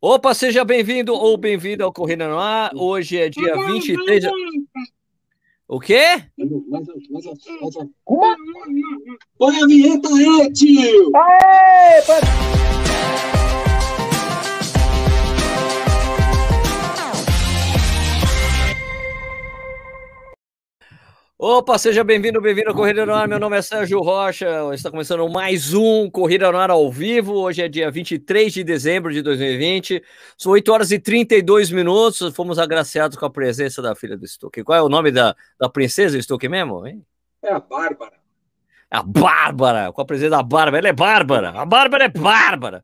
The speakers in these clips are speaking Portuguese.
Opa, seja bem-vindo ou bem-vindo ao Corrida no Ar. Hoje é dia 23. O quê? Põe a vinheta aí, tio! Aê! Opa, seja bem-vindo, bem-vindo ao Corrida no Ar. Meu nome é Sérgio Rocha. Está começando mais um Corrida no Ar ao vivo. Hoje é dia 23 de dezembro de 2020. São 8 horas e 32 minutos. Fomos agraciados com a presença da filha do Stuck. Qual é o nome da, da princesa Stuck mesmo? Hein? É a Bárbara. A Bárbara, com a presença da Bárbara. Ela é Bárbara. A Bárbara é Bárbara.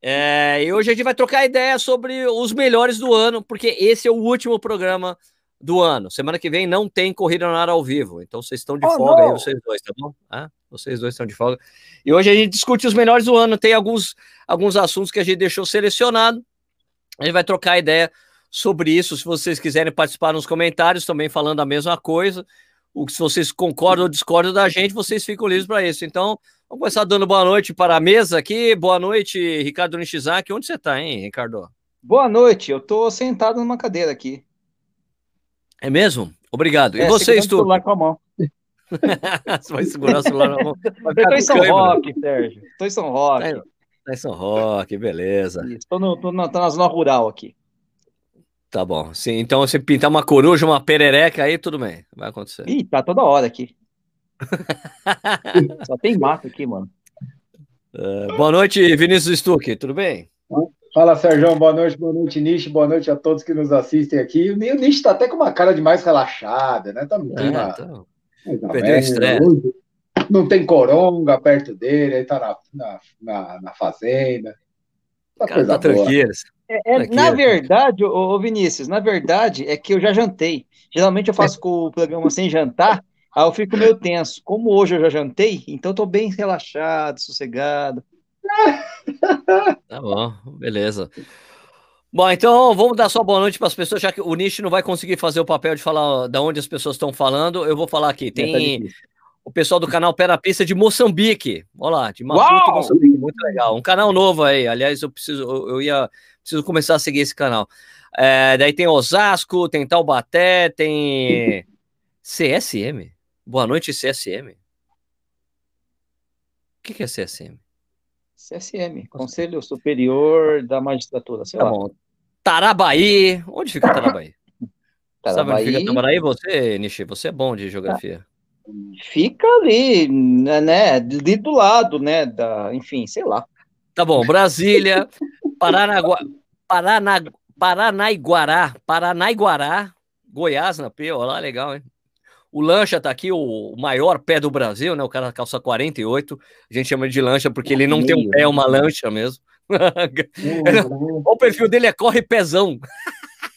É, e hoje a gente vai trocar ideia sobre os melhores do ano, porque esse é o último programa do ano. Semana que vem não tem corrida no ar ao vivo, então vocês estão de Oh, folga aí, não. vocês dois, tá bom? Ah, vocês dois estão de folga. E hoje a gente discute os melhores do ano. Tem alguns, alguns assuntos que a gente deixou selecionado. A gente vai trocar ideia sobre isso. Se vocês quiserem participar nos comentários, também falando a mesma coisa. O que se vocês concordam ou discordam da gente, vocês ficam livres para isso. Então, vamos começar dando boa noite para a mesa aqui. Boa noite, Ricardo Nishizaki. Onde você está, hein, Ricardo? Boa noite, eu tô sentado numa cadeira aqui. É mesmo? Obrigado. E É, você, segurando o Stu? celular com a mão. Você vai segurar o celular na mão. Eu tô em São. Roque, Sérgio. Tô em São Roque. Tá Tá em São Roque, beleza. No, tô, na, tô na zona rural aqui. Tá bom. Sim, então você pintar uma coruja, uma perereca aí, tudo bem. Vai acontecer. Ih, tá toda hora aqui. Só tem mato aqui, mano. É, boa noite, Vinícius Stuck, tudo bem? Fala, Sérgio. Boa noite, boa noite, Nish. Boa noite a todos que nos assistem aqui. O Nish tá até com uma cara de mais relaxada, né? Tá no É, clima. então, mais perdeu o estresse. Não tem coronga perto dele, aí tá na, na, na, na fazenda. Tá o cara coisa tá tranquilo. É, é, na verdade, ô, ô Vinícius, na verdade é que eu já jantei. Geralmente eu faço com o programa sem jantar, aí eu fico meio tenso. Como hoje eu já jantei, então eu tô bem relaxado, sossegado. Tá bom, beleza. Bom, então vamos dar só boa noite para as pessoas, já que o Nish não vai conseguir fazer o papel de falar da onde as pessoas estão falando. Eu vou falar aqui. Tá Tem difícil. o pessoal do canal Pé na Pista de Moçambique. Olha lá, de Maputo! Moçambique, muito legal. Um canal novo aí. Aliás, eu preciso, eu, eu ia preciso começar a seguir esse canal. É, daí tem Osasco, tem Taubaté, tem CSM. Boa noite, CSM. O que, que é CSM? CSM, Conselho Superior da Magistratura, sei Tá lá. bom. Tarabaí. Onde fica Tarabaí? Sabe onde fica Tarabaí? Você, Nishi, você é bom de geografia. fica ali, né, né, ali do lado, né, da, enfim, sei lá. Tá bom, Brasília, Paranagua, Parana, Paranaiguará, Paranaiguará, Goiás na P, olha lá, legal, hein? O Lancha tá aqui, o, maior pé do Brasil, né? O cara calça 48. A gente chama de lancha porque ele não tem um pé, é uma lancha mesmo. o perfil dele é corre pezão.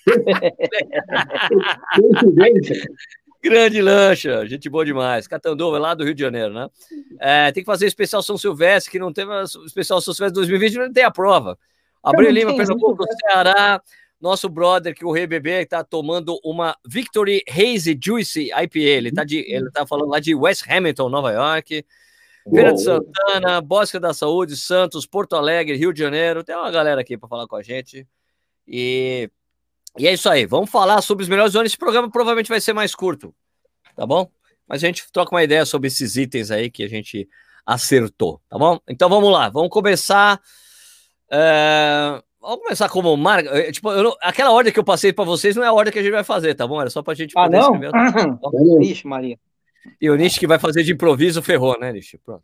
Grande lancha, gente boa demais. Catanduva, lá do Rio de Janeiro, né? É, tem que fazer especial São Silvestre, que não teve especial São Silvestre 2020, não tem a prova. Abril Lima, Pernambuco, Ceará, nosso brother que o Rei Bebê tá tomando uma Victory Hazy Juicy IPA. Ele tá, de, ele tá falando lá de West Hamilton, Nova York. Feira de. Santana, Bosque da Saúde, Santos, Porto Alegre, Rio de Janeiro. Tem uma galera aqui para falar com a gente. E, e é isso aí. Vamos falar sobre os melhores anos. Esse programa provavelmente vai ser mais curto, tá bom? Mas a gente troca uma ideia sobre esses itens aí que a gente acertou, tá bom? Então vamos lá, vamos começar. é, Vamos começar como marca. é, Tipo, eu não- aquela ordem que eu passei para vocês não é a ordem que a gente vai fazer, tá bom? Era só pra gente Ah, poder não? escrever. Ixi, Maria. E o Nish que vai fazer de improviso ferrou, né, Nish? Pronto.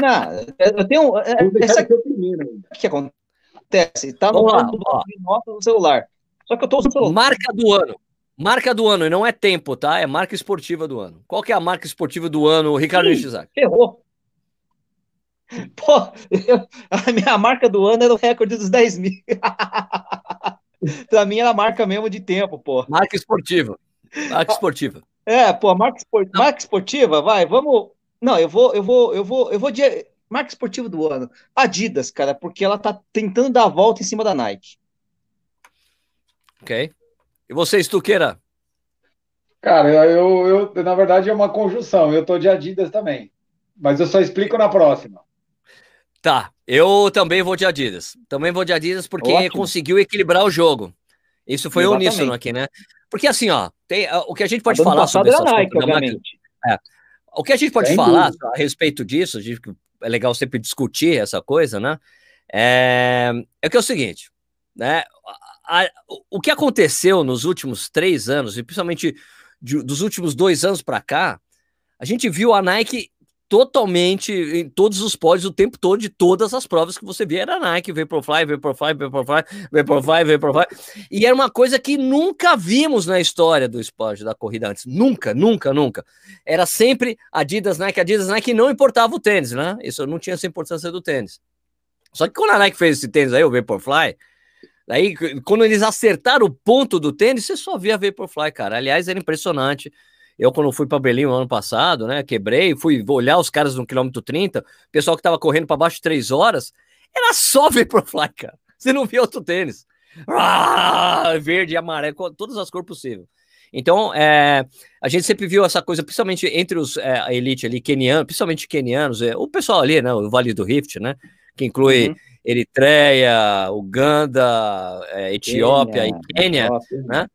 Não, eu tenho. é- deixar Essa aqui o primeiro ainda. que acontece, tá no lá. nota do celular. Só que eu tô usando o celular. Marca do ano. Marca do ano, e não é tempo, tá? É marca esportiva do ano. Qual que é a marca esportiva do ano, Ricardo. Nishizaki? Ferrou. Pô, eu- a minha marca do ano era o recorde dos 10 mil. pra mim era a marca mesmo de tempo, pô. Marca esportiva. Marca esportiva. É, pô, marca, espor- marca esportiva, vai, vamos. Não, eu vou, eu vou, eu vou, eu vou de marca esportiva do ano. Adidas, cara, porque ela tá tentando dar a volta em cima da Nike. Ok? E você, Estuqueira? Cara, eu, eu, na verdade, é uma conjunção. Eu tô de Adidas também. Mas eu só explico na próxima. Tá, eu também vou de Adidas. Também vou de Adidas porque Ótimo. conseguiu equilibrar o jogo. Isso foi Exatamente. uníssono aqui, né? Porque assim, ó, tem, o que a gente pode falar sobre essa Nike, obviamente. É, o que a gente pode Sem falar dúvida. a respeito disso, é legal sempre discutir essa coisa, né? É, é que é o seguinte, né? A, a, o que aconteceu nos últimos três anos, e principalmente de, dos últimos dois anos para cá, a gente viu a Nike totalmente em todos os pódios o tempo todo de todas as provas que você via era Nike, Vaporfly, Vaporfly, Vaporfly, Vaporfly, Vaporfly. E era uma coisa que nunca vimos na história do esporte da corrida antes. Nunca, nunca, nunca. Era sempre Adidas, Nike, Adidas, Nike, não importava o tênis, né? Isso não tinha essa importância do tênis. Só que quando a Nike fez esse tênis aí, o Vaporfly, Daí, quando eles acertaram o ponto do tênis, você só via Vaporfly, cara. Aliás, era impressionante. Eu, quando fui para Berlim no ano passado, né, quebrei, fui olhar os caras no quilômetro 30, o pessoal que tava correndo para baixo de três horas, era só Vaporfly, cara. Você não via outro tênis. Ah, verde e amarelo, todas as cores possíveis. Então, é, a gente sempre viu essa coisa, principalmente entre os é, a elite ali, kenianos, principalmente kenianos, é, o pessoal ali, né, o Vale do Rift, né, que inclui uhum. Eritreia, Uganda, é, Etiópia Quênia, e Quênia, né?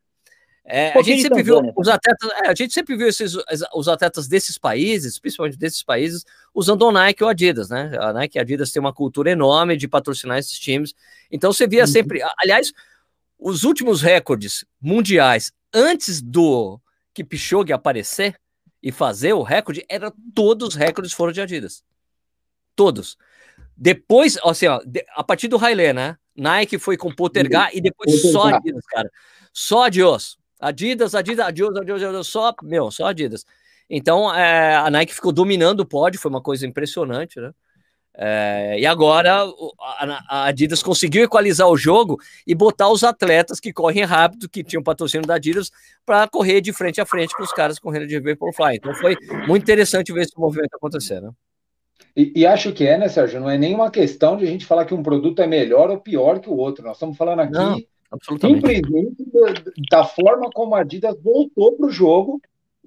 É, a, gente sempre viu os atletas, é, a gente sempre viu esses, os atletas desses países, principalmente desses países, usando o Nike ou Adidas, né? A Nike e a Adidas tem uma cultura enorme de patrocinar esses times. Então você via uhum. sempre. Aliás, os últimos recordes mundiais antes do Kipchoge aparecer e fazer o recorde, eram todos os recordes foram de Adidas. Todos. Depois, assim, ó, a partir do Haile, né? Nike foi com Potergar e depois só Adidas, cara. Só Adios. Adidas, Adidas, Adios, Adios, Adios, só, meu, só Adidas. Então, é, a Nike ficou dominando o pódio, foi uma coisa impressionante, né? É, e agora a, a, Adidas conseguiu equalizar o jogo e botar os atletas que correm rápido, que tinham patrocínio da Adidas, para correr de frente a frente com os caras correndo de Vaporfly. Então foi muito interessante ver esse movimento acontecer, né? E, e, acho que é, né, Sérgio? Não é nenhuma questão de a gente falar que um produto é melhor ou pior que o outro. Nós estamos falando aqui Não, simplesmente da, da, forma como a Adidas voltou para o jogo,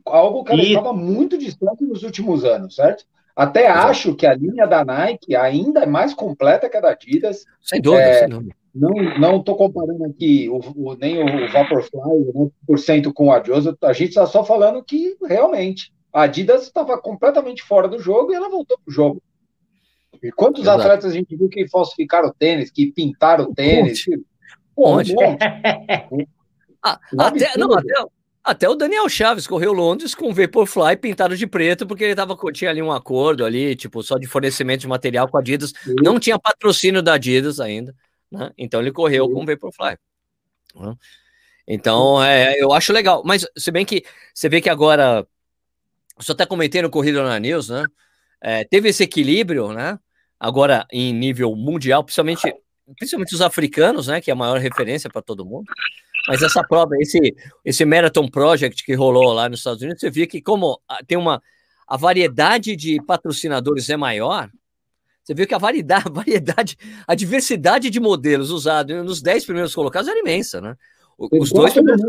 algo que ela e... estava muito distante nos últimos anos, certo? Até Exato. acho que a linha da Nike ainda é mais completa que a da Adidas. Sem dúvida, é, sem dúvida. Não estou comparando aqui o, o, nem o Vaporfly né, por cento com a Adidas. A gente está só falando que realmente a Adidas estava completamente fora do jogo e ela voltou para o jogo. E quantos Exato. atletas a gente viu que falsificaram o tênis, que pintaram o tênis? Um monte. Um ah, até, não, até, até, o Daniel Chaves correu Londres com Vaporfly pintado de preto, porque ele tava, tinha ali um acordo ali, tipo, só de fornecimento de material com a Adidas. Sim. Não tinha patrocínio da Adidas ainda, né? Então ele correu Sim. com Vaporfly. Né? Então, é, eu acho legal. Mas, se bem que você vê que agora só até comentei no Corrida na News, né? É, teve esse equilíbrio, né? Agora em nível mundial, principalmente, principalmente os africanos, né? Que é a maior referência para todo mundo. Mas essa prova, esse, esse Marathon Project que rolou lá nos Estados Unidos, você vê que como tem uma a variedade de patrocinadores é maior, você vê que a variedade, a variedade, a diversidade de modelos usados nos 10 primeiros colocados era imensa, né? Os dois primeiros,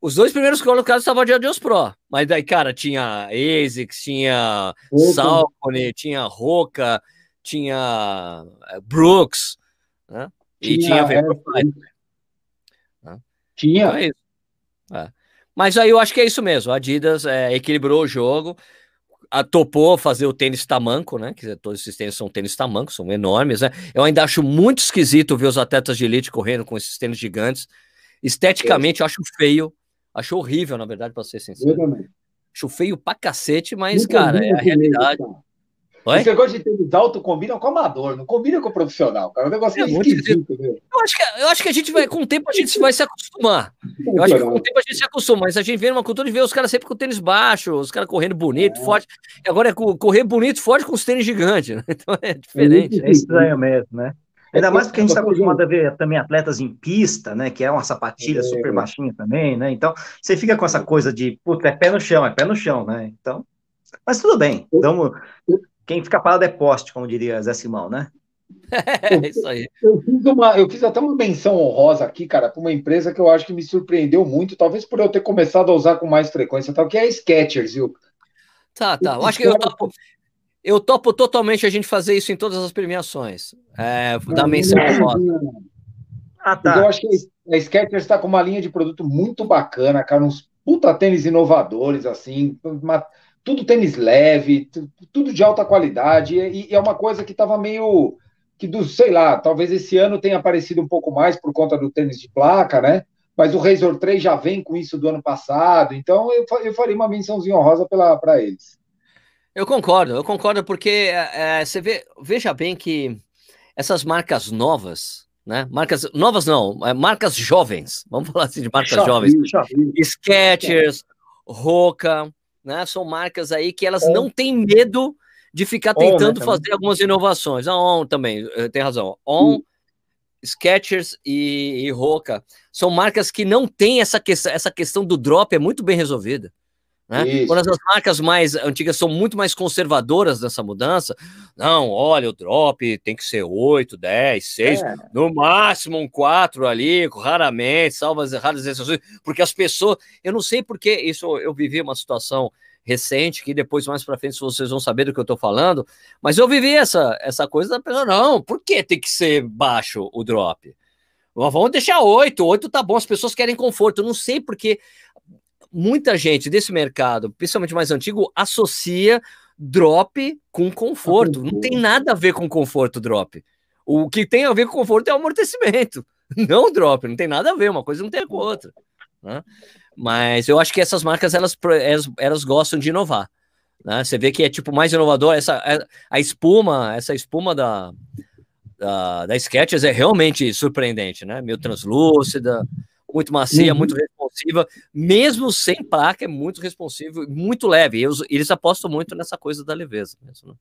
os dois primeiros colocados estavam de Adios Pro. Mas daí, cara, tinha ASICS, tinha Salcone, tinha Roca, tinha eh, Brooks, né? E tinha, tinha Vaporfly. Né? Tinha. Então é é. Mas aí eu acho que é isso mesmo. A Adidas é, equilibrou o jogo, a, topou fazer o tênis tamanco, né? Que todos esses tênis são tênis tamanco, são enormes, né? Eu ainda acho muito esquisito ver os atletas de elite correndo com esses tênis gigantes. Esteticamente, eu acho feio. Acho horrível, na verdade, para ser sincero. Eu também. Acho feio pra cacete, mas, Muito cara, é a realidade. Oi? Esse negócio de tênis alto combina com amador, não combina com o profissional, cara. É um negócio é esquisito, eu acho, que, eu acho que a gente vai, com o tempo, a gente vai se acostumar. Eu acho que com o tempo a gente se acostuma, mas a gente vê uma cultura de ver os caras sempre com tênis baixo, os caras correndo bonito, é. forte. E agora é correr bonito, forte com os tênis gigantes. Né? Então é diferente. É estranho mesmo, né? Ainda mais porque a gente está acostumado a ver também atletas em pista, né? Que é uma sapatilha é. super baixinha também, né? Então, você fica com essa coisa de, puta, é pé no chão, é pé no chão, né? Então, mas tudo bem. Então, quem fica parado é poste, como diria Zé Simão, né? É isso aí. Eu fiz, uma, eu fiz até uma menção honrosa aqui, cara, para uma empresa que eu acho que me surpreendeu muito, talvez por eu ter começado a usar com mais frequência, tal, que é a Skechers, viu? Tá, tá. Eu acho que eu, eu topo totalmente a gente fazer isso em todas as premiações. É, da menção honrosa. Ah, tá. Eu acho que a Skechers está com uma linha de produto muito bacana, cara, uns puta tênis inovadores, assim, uma, tudo tênis leve, tudo de alta qualidade, e, e é uma coisa que estava meio que do, sei lá, talvez esse ano tenha aparecido um pouco mais por conta do tênis de placa, né? Mas o Razor 3 já vem com isso do ano passado, então eu, eu faria uma mençãozinha honrosa para eles. Eu concordo, eu concordo, porque é, você vê, veja bem que essas marcas novas, né? Marcas novas não, é, marcas jovens, vamos falar assim de marcas jovens. Skechers, Roca, né? São marcas aí que elas não têm medo de ficar né, tentando on, né, fazer algumas inovações. A On também, eh, tem razão. On, hum. Skechers e, e Roca são marcas que não têm essa, que, essa questão do drop, é muito bem resolvida. Né? Quando as marcas mais antigas são muito mais conservadoras nessa mudança, não, olha, o drop tem que ser 8, 10, 6, é. no máximo um 4 ali, raramente, salvas raras exceções, porque as pessoas, eu não sei porque isso eu vivi uma situação recente, que depois mais para frente vocês vão saber do que eu estou falando, mas eu vivi essa, essa coisa da pessoa, não, por que tem que ser baixo o drop? Vamos deixar 8, 8 tá bom, as pessoas querem conforto, eu não sei porque muita gente desse mercado, principalmente mais antigo, associa drop com conforto. Não tem nada a ver com conforto drop. O que tem a ver com conforto é o amortecimento, não drop. Não tem nada a ver, uma coisa não tem com a outra. Né? Mas eu acho que essas marcas elas, elas, elas gostam de inovar. Né? Você vê que é tipo mais inovador essa a espuma, essa espuma da da, da Skechers é realmente surpreendente, né? Meio translúcida, muito macia, uhum. muito responsiva, mesmo sem placa, é muito responsivo, muito leve. Eles, eles apostam muito nessa coisa da leveza mesmo, né?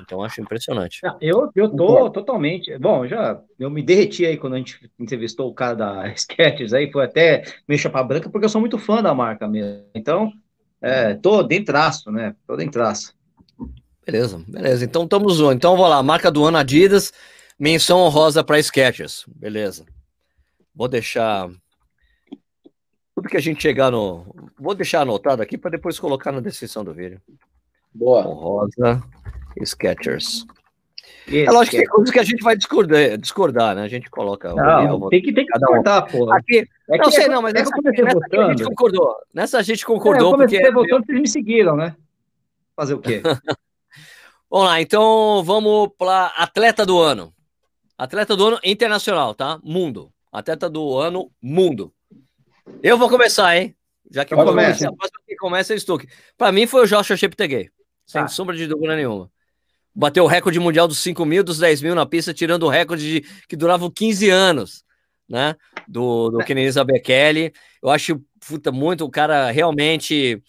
Então acho impressionante. Eu, eu tô totalmente. Bom, já eu me derreti aí quando a gente entrevistou o cara da Sketches aí, foi até meio chapa branca, porque eu sou muito fã da marca mesmo. Então, é, tô dentraço, né? Tô dentraço. Beleza, beleza. Então estamos. Então vou lá, marca do ano Adidas, menção honrosa para Sketches. Beleza. Vou deixar tudo que a gente chegar no. Vou deixar anotado aqui para depois colocar na descrição do vídeo. Boa. Rosa Sketchers. é lógico que tem coisas que a gente vai discordar, discordar né? A gente coloca. Não, tem que, tem que discordar, um. pô. Aqui, é não sei, é, não, mas é nessa, nessa a gente concordou. Nessa a gente concordou. É, eu comecei porque... votando, vocês me seguiram, né? Fazer o quê? vamos lá, então vamos para atleta do ano. Atleta do ano internacional, tá? Mundo. Atleta do ano, mundo. Eu vou começar, hein? Já que Pode começa. A próxima que começa é Stuck. Para mim foi o Joshua Cheptegei. Sem ah. sombra de dúvida nenhuma. Bateu o recorde mundial dos 5 mil, dos 10 mil na pista, tirando o recorde de, que durava 15 anos, né? Do, do é. Kenenisa Bekele. Eu acho puta, muito o cara realmente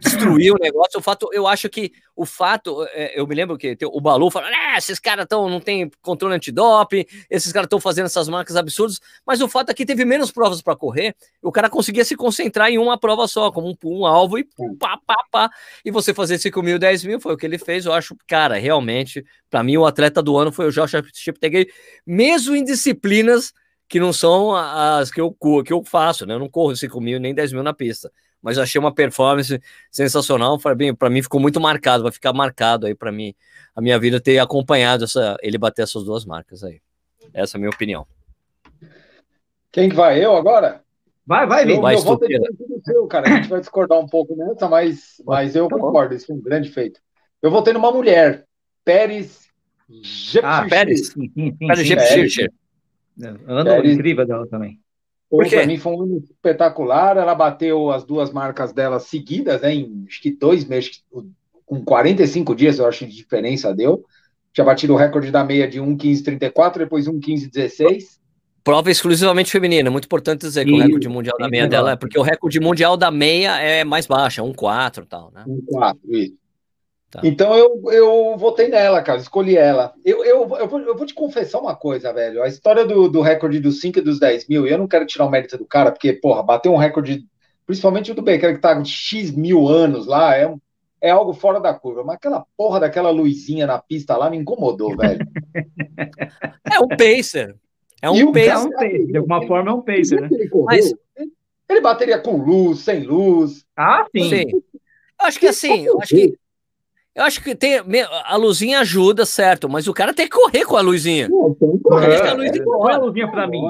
destruir o negócio. O fato, eu acho que o fato, é, eu me lembro que o Balu falou: ah, esses caras tão, não tem controle antidoping, esses caras estão fazendo essas marcas absurdas, mas o fato é que teve menos provas para correr, o cara conseguia se concentrar em uma prova só, como um, um alvo e pum, pá, pá, pá. E você fazer 5 mil, 10 mil, foi o que ele fez. Eu acho, cara, realmente, para mim, o atleta do ano foi o Josh Cheptegei, mesmo em disciplinas que não são as que eu, que eu faço, né? Eu não corro 5 mil nem 10 mil na pista mas eu achei uma performance sensacional. Para mim ficou muito marcado, vai ficar marcado aí para mim a minha vida ter acompanhado essa, ele bater essas duas marcas aí. Essa é a minha opinião. Quem que vai? Eu agora? Vai, vai, Vim. Vai, eu tudo seu, cara. A gente vai discordar um pouco nessa, mas, mas eu tá concordo. Isso é um grande feito. Eu votei numa mulher, Pérez Ah, Pérez. Sim, sim, sim, Pérez Jepchircher. Ano incrível dela também. Para mim foi um ano espetacular. Ela bateu as duas marcas dela seguidas, né, em acho que dois meses, com 45 dias, eu acho de diferença deu. Tinha batido o recorde da meia de 1,1534, depois 1,1516. Prova exclusivamente feminina, muito importante dizer que e, o recorde mundial da meia dela é porque o recorde mundial da meia é mais baixo, é 1,4 e tal, né? 1,4, isso. Tá. Então eu, eu votei nela, cara, escolhi ela. Eu, eu, eu, vou, eu vou te confessar uma coisa, velho. A história do, do recorde dos 5 e dos 10 mil, eu não quero tirar o mérito do cara, porque, porra, bater um recorde, principalmente o do Baker, que tá com X mil anos lá, é, é algo fora da curva. Mas aquela porra daquela luzinha na pista lá me incomodou, velho. é um pacer. É um pacer. É um pacer. De alguma forma é um pacer, né? Ele, Mas... ele bateria com luz, sem luz. Ah, sim. sim. Acho que assim, eu acho que Eu acho que tem, a luzinha ajuda, certo, mas o cara tem que correr com a luzinha. Não, tem que correr. É, a luzinha, é, a luzinha pra mim.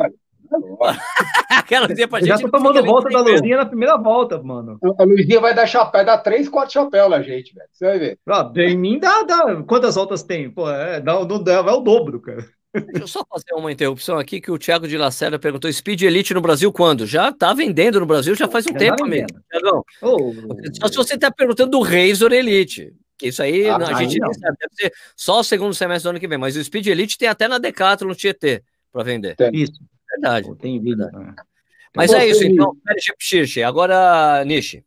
Aquela luzinha pra gente. Já tô tomando volta da luzinha na primeira volta, mano. A luzinha vai dar chapéu, dá três, quatro chapéus na gente, velho. Você vai ver. Ah, em mim dá, dá. Quantas voltas tem? Pô, é, dá, dá, é o dobro, cara. Deixa eu só fazer uma interrupção aqui que o Thiago de Lacerda perguntou: Speed Elite no Brasil quando? Já tá vendendo no Brasil já faz um já tempo mesmo. Oh. Só se você tá perguntando do Razor Elite. Que isso aí ah, a gente não. sabe, deve ser só o segundo semestre do ano que vem. Mas o Speed Elite tem até na Decathlon no Tietê para vender. Tem. Isso. Verdade. tem vida. Mas é isso, então. Agora, Nishi.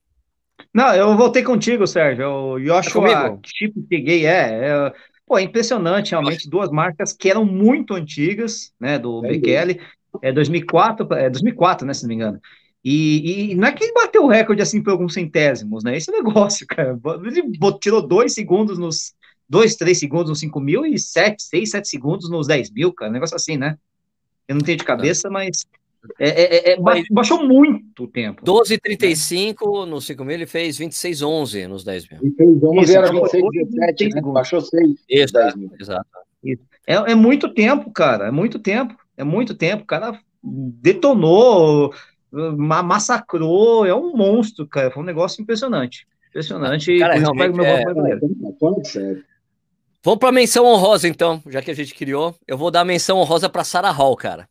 Não, eu voltei contigo, Sérgio. O Joshua Chip Peguei, é, é. Pô, é impressionante, realmente. Duas marcas que eram muito antigas, né? Do é Bekele. É 2004, é 2004, né? Se não me engano. E, e, não é que ele bateu o recorde assim por alguns centésimos, né? Esse é negócio, cara. Ele tirou dois segundos nos. Dois, três segundos nos 5 mil e sete, seis, sete segundos nos 10 mil, cara. Um negócio assim, né? Eu não tenho de cabeça, mas. É, é, é, é baixou muito o tempo. 12,35 no 5 mil, ele fez 26,11 nos 10 mil. E fez 11 era 26,17, né? Baixou 6. Isso, 10 mil. exato. Isso. É, é muito tempo, cara. É muito tempo. É muito tempo. O cara detonou, massacrou. É um monstro, cara. Foi um negócio impressionante. Impressionante. Cara, realmente meu é... Vamos para menção honrosa, então, já que a gente criou. Eu vou dar menção honrosa para Sarah Hall, cara.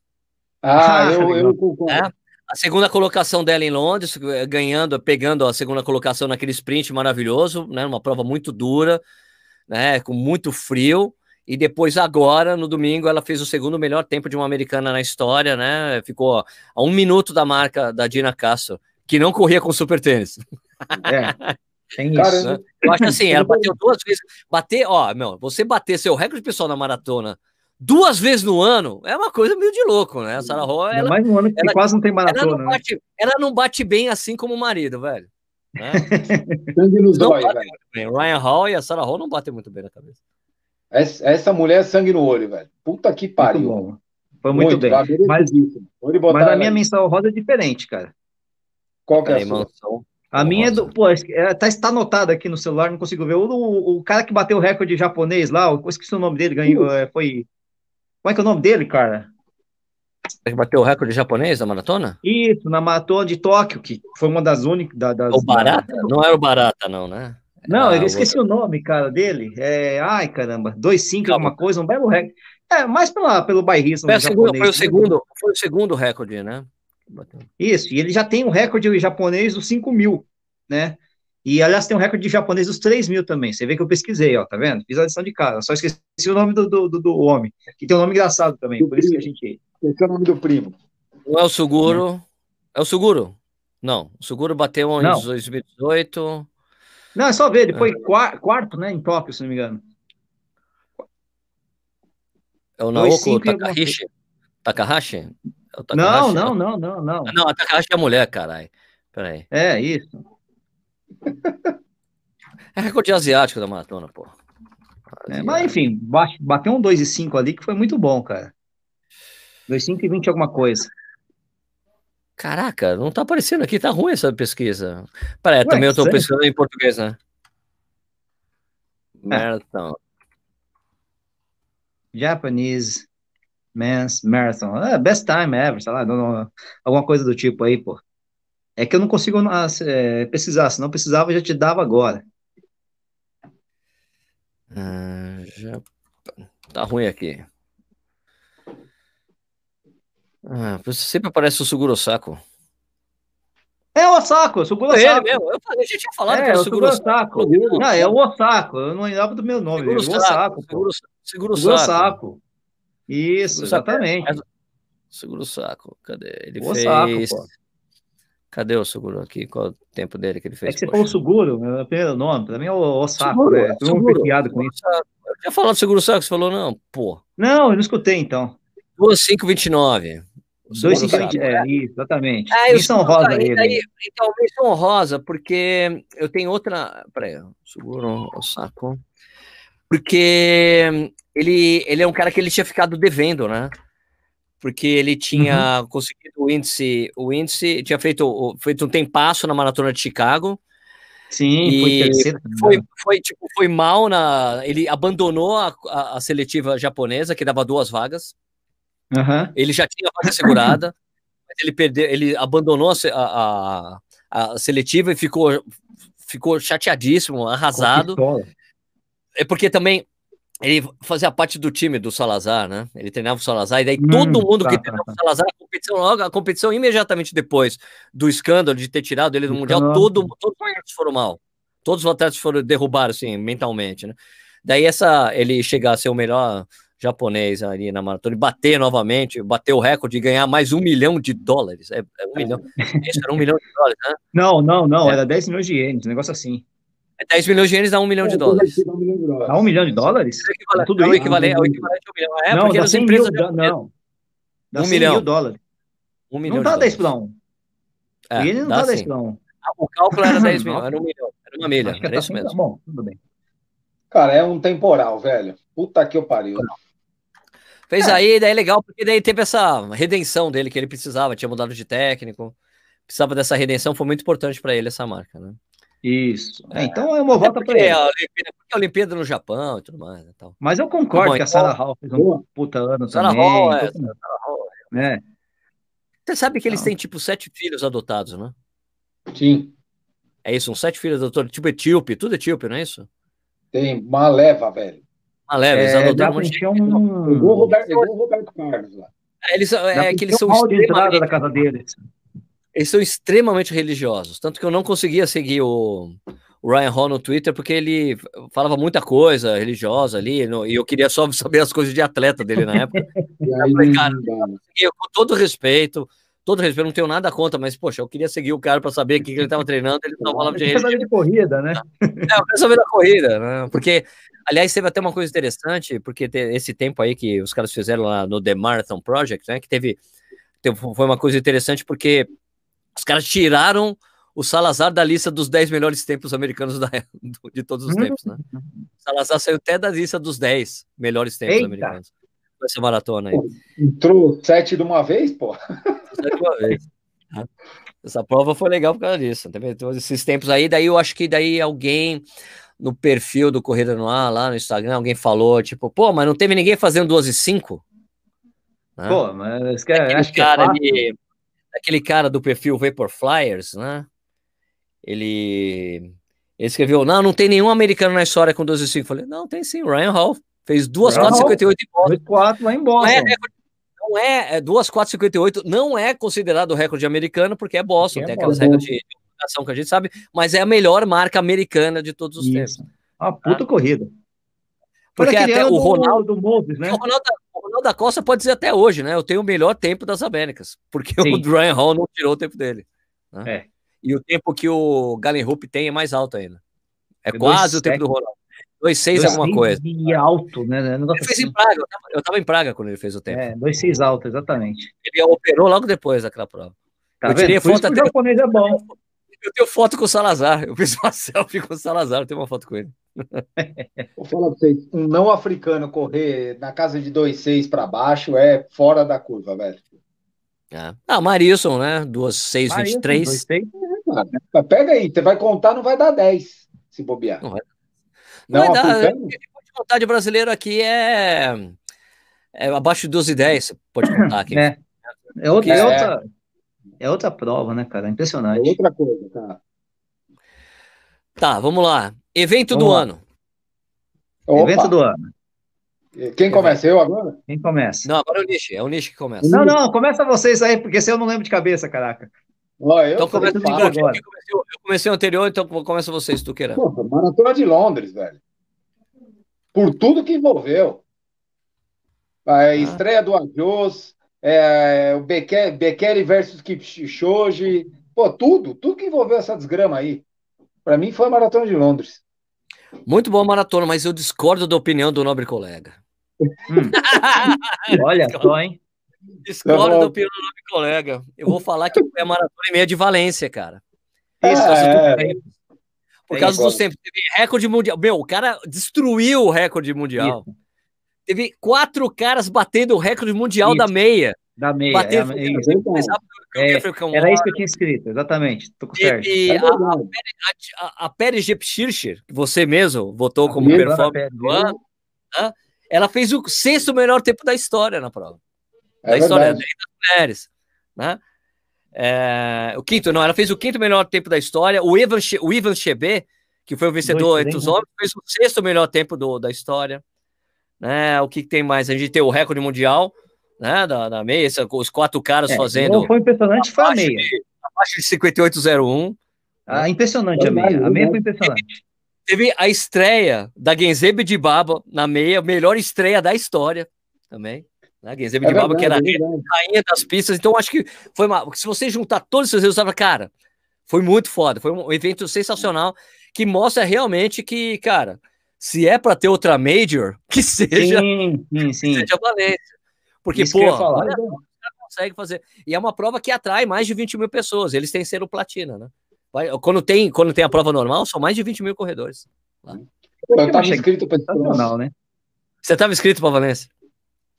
Ah, ah eu, eu concordo. É? A segunda colocação dela em Londres, ganhando, pegando a segunda colocação naquele sprint maravilhoso, né? Uma prova muito dura, né? Com muito frio. E depois, agora, no domingo, ela fez o segundo melhor tempo de uma americana na história, né? Ficou a um minuto da marca da Dina Castro, que não corria com super tênis. É. Tem Cara, isso. Né? Eu acho assim, ela bateu duas vezes. Bater, ó, meu, você bater seu recorde pessoal na maratona duas vezes no ano é uma coisa meio de louco, né? A Sarah Hall, ela, mais um ano que ela, quase não tem maratona. Ela não, né? bate, né? ela não bate bem assim como o marido, velho. Né? nos olhos, velho. Ryan Hall e a Sarah Hall não batem muito bem na cabeça. Essa, essa mulher é sangue no olho, velho. Puta que pariu. Muito bom. Foi muito, muito bem. Mas, mas a minha menção rosa é diferente, cara. Qual que é a sua? Menção? A minha é do. Pô, é, tá, está anotado aqui no celular, não consigo ver. O, o, o cara que bateu o recorde japonês lá, eu esqueci o nome dele, ganhou. Uh. Foi. Como é que é o nome dele, cara? Que bateu o recorde japonês na maratona? Isso, na maratona de Tóquio, que foi uma das únicas. Da, das, o Barata? Não era o Barata, não, né? Não, eu esqueci o nome, cara, dele. É, ai, caramba, 2,5 alguma coisa, um belo recorde. É, mais pela, pelo bairrismo. Foi, segundo, foi, o segundo, foi o segundo recorde, né? Isso, e ele já tem um recorde japonês dos 5 mil, né? E, aliás, tem um recorde japonês dos 3 mil também. Você vê que eu pesquisei, ó, tá vendo? Fiz a lição de casa. Só esqueci o nome do, do, do, do homem, que tem um nome engraçado também, do por primo. isso que a gente. Esse é o nome do primo. Não é o Seguro. É o Seguro? Não, o Seguro bateu em não. 2018. Não, é só ver, ele foi ah. quarto, né, em Tóquio, se não me engano. É o Naoko Takahashi? Takahashi? É não, não, não, não, não. Não, a Takahashi é mulher, caralho. Peraí. É, isso. É recorde asiático da maratona, pô. É, mas enfim, bateu um 2,5 ali que foi muito bom, cara. 2,5 e 20 alguma coisa. Caraca, não tá aparecendo aqui, tá ruim essa pesquisa. Peraí, também eu tô sério? pesquisando em português, né? É. Marathon. Japanese Men's Marathon. É, best time ever, sei lá, não, não, alguma coisa do tipo aí, pô. É que eu não consigo é, pesquisar, se não precisava, eu já te dava agora. Ah, já... Tá ruim aqui. Ah, sempre aparece o Seguro Saco. É o Osako, o Seguro é Osako. mesmo, eu, já tinha falado é, que era o Seguro Osako. Não, é o Osako, eu não lembrava do meu nome. Seguro é o Osako. Seguro, Saco. Isso, seguro exatamente. Saco. Seguro Saco, cadê? Ele o fez... Osako, Cadê o Seguro aqui? Qual o tempo dele que ele fez? É que você falou Seguro, meu primeiro nome, pra mim é o Osako, seguro, né? Piada com isso. Eu tinha falado Seguro Saco, você falou não, pô. Não, eu não escutei então. 2529. 2,50, é, isso, exatamente. Ah, menção honrosa aí. Daí, então, menção honrosa, porque eu tenho outra. Peraí, seguro o saco. Porque ele, ele é um cara que ele tinha ficado devendo, né? Porque ele tinha uhum. conseguido o índice, o índice, tinha feito, feito um tempasso na maratona de Chicago, Sim, e foi terceiro. Foi, foi, tipo, foi mal na. Ele abandonou a, a, a seletiva japonesa, que dava duas vagas. Uhum. Ele já tinha a vaga segurada, mas ele perdeu, ele abandonou a, a, a seletiva e ficou, ficou chateadíssimo, arrasado. É porque também ele fazia parte do time do Salazar, né? Ele treinava o Salazar, e daí hum, todo mundo tá, que treinava tá, o Salazar, a competição logo, a competição imediatamente depois do escândalo de ter tirado ele do Mundial, todo, todos os atletas foram mal. Todos os atletas foram derrubados, assim, mentalmente, né? Daí essa, ele chegar a ser o melhor japonês ali na maratona e bater novamente, bater o recorde de ganhar mais um milhão de dólares. É, é um milhão. Isso era um milhão de dólares, né? Não, não, não, é. era 10 milhões de ienes, um negócio assim. 10 milhões de ienes dá 1 milhão de dólares. Dá 1 milhão de dólares? É tudo isso. É o equivalente, é o equivalente ao milhão. É, não, porque as empresas. Mil, não. Dá 1 milhão. mil dólares. 1 milhão não dá 10 para 1. É, iene não dá, dá 10 para 1. O cálculo era 10 milhões, era 1 milhão. Era uma milha. Era tá isso mesmo. Tá bom, tudo bem. Cara, é um temporal, velho. Puta que eu pariu. Fez é. aí, daí é legal, porque daí teve essa redenção dele que ele precisava, tinha mudado de técnico, precisava dessa redenção, foi muito importante para ele essa marca, né? Isso. É, então é uma volta para ele. A Olimpíada, porque a Olimpíada no Japão e tudo mais. Então. Mas eu concordo tá que a Sarah então, Hall fez um puta ano Sarah também. Hall, é, então, Sarah Hall, é. é. Você sabe que eles têm, tipo, sete filhos adotados, né? Sim. É isso, uns sete filhos adotados, tipo etíope, tudo etíope, não é isso? Tem uma leva, velho. Leva, eles é, adotaram um monte um... Igual o Roberto, igual o Roberto Carlos lá. É, eles, é que eles são extremamente... da casa deles. Eles são extremamente religiosos, tanto que eu não conseguia seguir o, o Ryan Hall no Twitter porque ele falava muita coisa religiosa ali, no, e eu queria só saber as coisas de atleta dele na época. e aí, falei, cara, eu, com todo respeito, todo respeito, não tenho nada contra, mas poxa, eu queria seguir o cara para saber o que, que ele estava treinando, ele não falava de de corrida, né? É, eu quero saber da corrida, né? Porque, aliás, teve até uma coisa interessante, porque esse tempo aí que os caras fizeram lá no The Marathon Project, né, que teve, teve foi uma coisa interessante porque os caras tiraram o Salazar da lista dos 10 melhores tempos americanos da, de todos os tempos, né? O Salazar saiu até da lista dos 10 melhores tempos Eita. americanos. Essa maratona aí. Entrou sete de uma vez, pô. Sete de uma vez. Essa prova foi legal por causa disso. Também todos esses tempos aí, daí eu acho que daí alguém no perfil do Corrida no Ar, lá no Instagram, alguém falou, tipo, pô, mas não teve ninguém fazendo 12 e 5? Né? Pô, mas que, é, acho que é cara é ali, aquele cara do perfil Vapor Flyers, né? Ele, ele escreveu: Não, não tem nenhum americano na história com 12,5. Falei: Não, tem sim. Ryan Hall fez 2,458 em Boston. 4 lá em Boston. Não é, não é, é 2,458 não é considerado recorde americano porque é Boston, porque tem é aquelas regras de divulgação que a gente sabe, mas é a melhor marca americana de todos os Isso. tempos. Uma puta tá? corrida. Porque até o Ronaldo do Moves, né? O Ronaldo, o Ronaldo da Costa pode dizer até hoje, né? Eu tenho o melhor tempo das Américas, porque Sim. o Ryan Hall não tirou o tempo dele. Né? É. E o tempo que o Galen Hoop tem é mais alto ainda. É, quase o tempo do Ronaldo. 2,6 alguma coisa. E alto, né? Ele fez assim. em Praga. Eu estava em Praga quando ele fez o tempo. É, 2,6 alto, exatamente. Ele operou logo depois daquela prova. Tá eu tirei foto até. O japonês é bom. Eu tenho foto com o Salazar. Eu fiz uma selfie com o Salazar. Eu tenho uma foto com ele. Vou falar pra vocês: um não africano correr na casa de 2,6 para baixo é fora da curva, velho. É. Ah, Marilson, né? 2,623. Ah, pega aí, você vai contar, não vai dar 10 se bobear. Não vai, não não vai dar. O que pode contar de brasileiro aqui é, é abaixo de 12 e 10, pode contar aqui. É, é, outra, é, outra, é outra prova, né, cara? Impressionante. É outra coisa, tá? Tá, vamos lá. Evento vamos do lá. ano. Opa. Evento do ano. Quem começa? Eu agora? Quem começa? Não, agora é o Nishi. É o Nishi que começa. Não, não, começa vocês aí, porque se eu não lembro de cabeça, caraca. Ó, eu então começa agora. Eu comecei, eu comecei o anterior, então começa vocês, tu queira. Maratona de Londres, velho. Por tudo que envolveu. A ah. estreia do Ajos, é, o Bekele versus Kipchoge, pô, tudo, tudo que envolveu essa desgrama aí. Para mim foi a Maratona de Londres. Muito boa maratona, mas eu discordo da opinião do nobre colega. Hum. Olha só, hein? Discordo do nobre colega. Eu vou falar que foi a maratona e meia de Valência, cara. Isso, é, é. Por causa dos tempos. Teve recorde mundial. Meu, o cara destruiu o recorde mundial. Isso. Teve quatro caras batendo o recorde mundial Isso. da meia. Da meia. Bater, é, é, é, é, era isso que eu tinha escrito, exatamente. Tô com certo. E, a, a, a, Pérez Jepschircher, que você mesmo votou como performance do ano, né? ela fez o sexto melhor tempo da história na prova. É da história das mulheres. Né? É, o quinto, não, ela fez o quinto melhor tempo da história. O Ivan, o Ivan Chebe, que foi o vencedor Dois, entre os homens, fez o sexto melhor tempo do, da história. Né? O que, que tem mais? A gente tem o recorde mundial né, da, da meia, os quatro caras é, fazendo. Foi impressionante, foi a meia. De, abaixo de 58,01. Ah, impressionante a meia. A meia foi impressionante. Teve a estreia da Genzebe de Baba na meia, melhor estreia da história também. Né? É de Baba, que era a rainha das pistas. Então, acho que foi uma. Se você juntar todos esses resultados, cara, foi muito foda. Foi um evento sensacional que mostra realmente que, cara, se é para ter outra Major, que seja, sim, sim, sim. Que seja Valência. Porque, Isso pô, olha, consegue fazer. E é uma prova que atrai mais de 20 mil pessoas. Eles têm selo platina, né? Quando tem, quando tem a prova normal, são mais de 20 mil corredores. Lá. Eu estava inscrito para esse né? Você estava inscrito para Valência?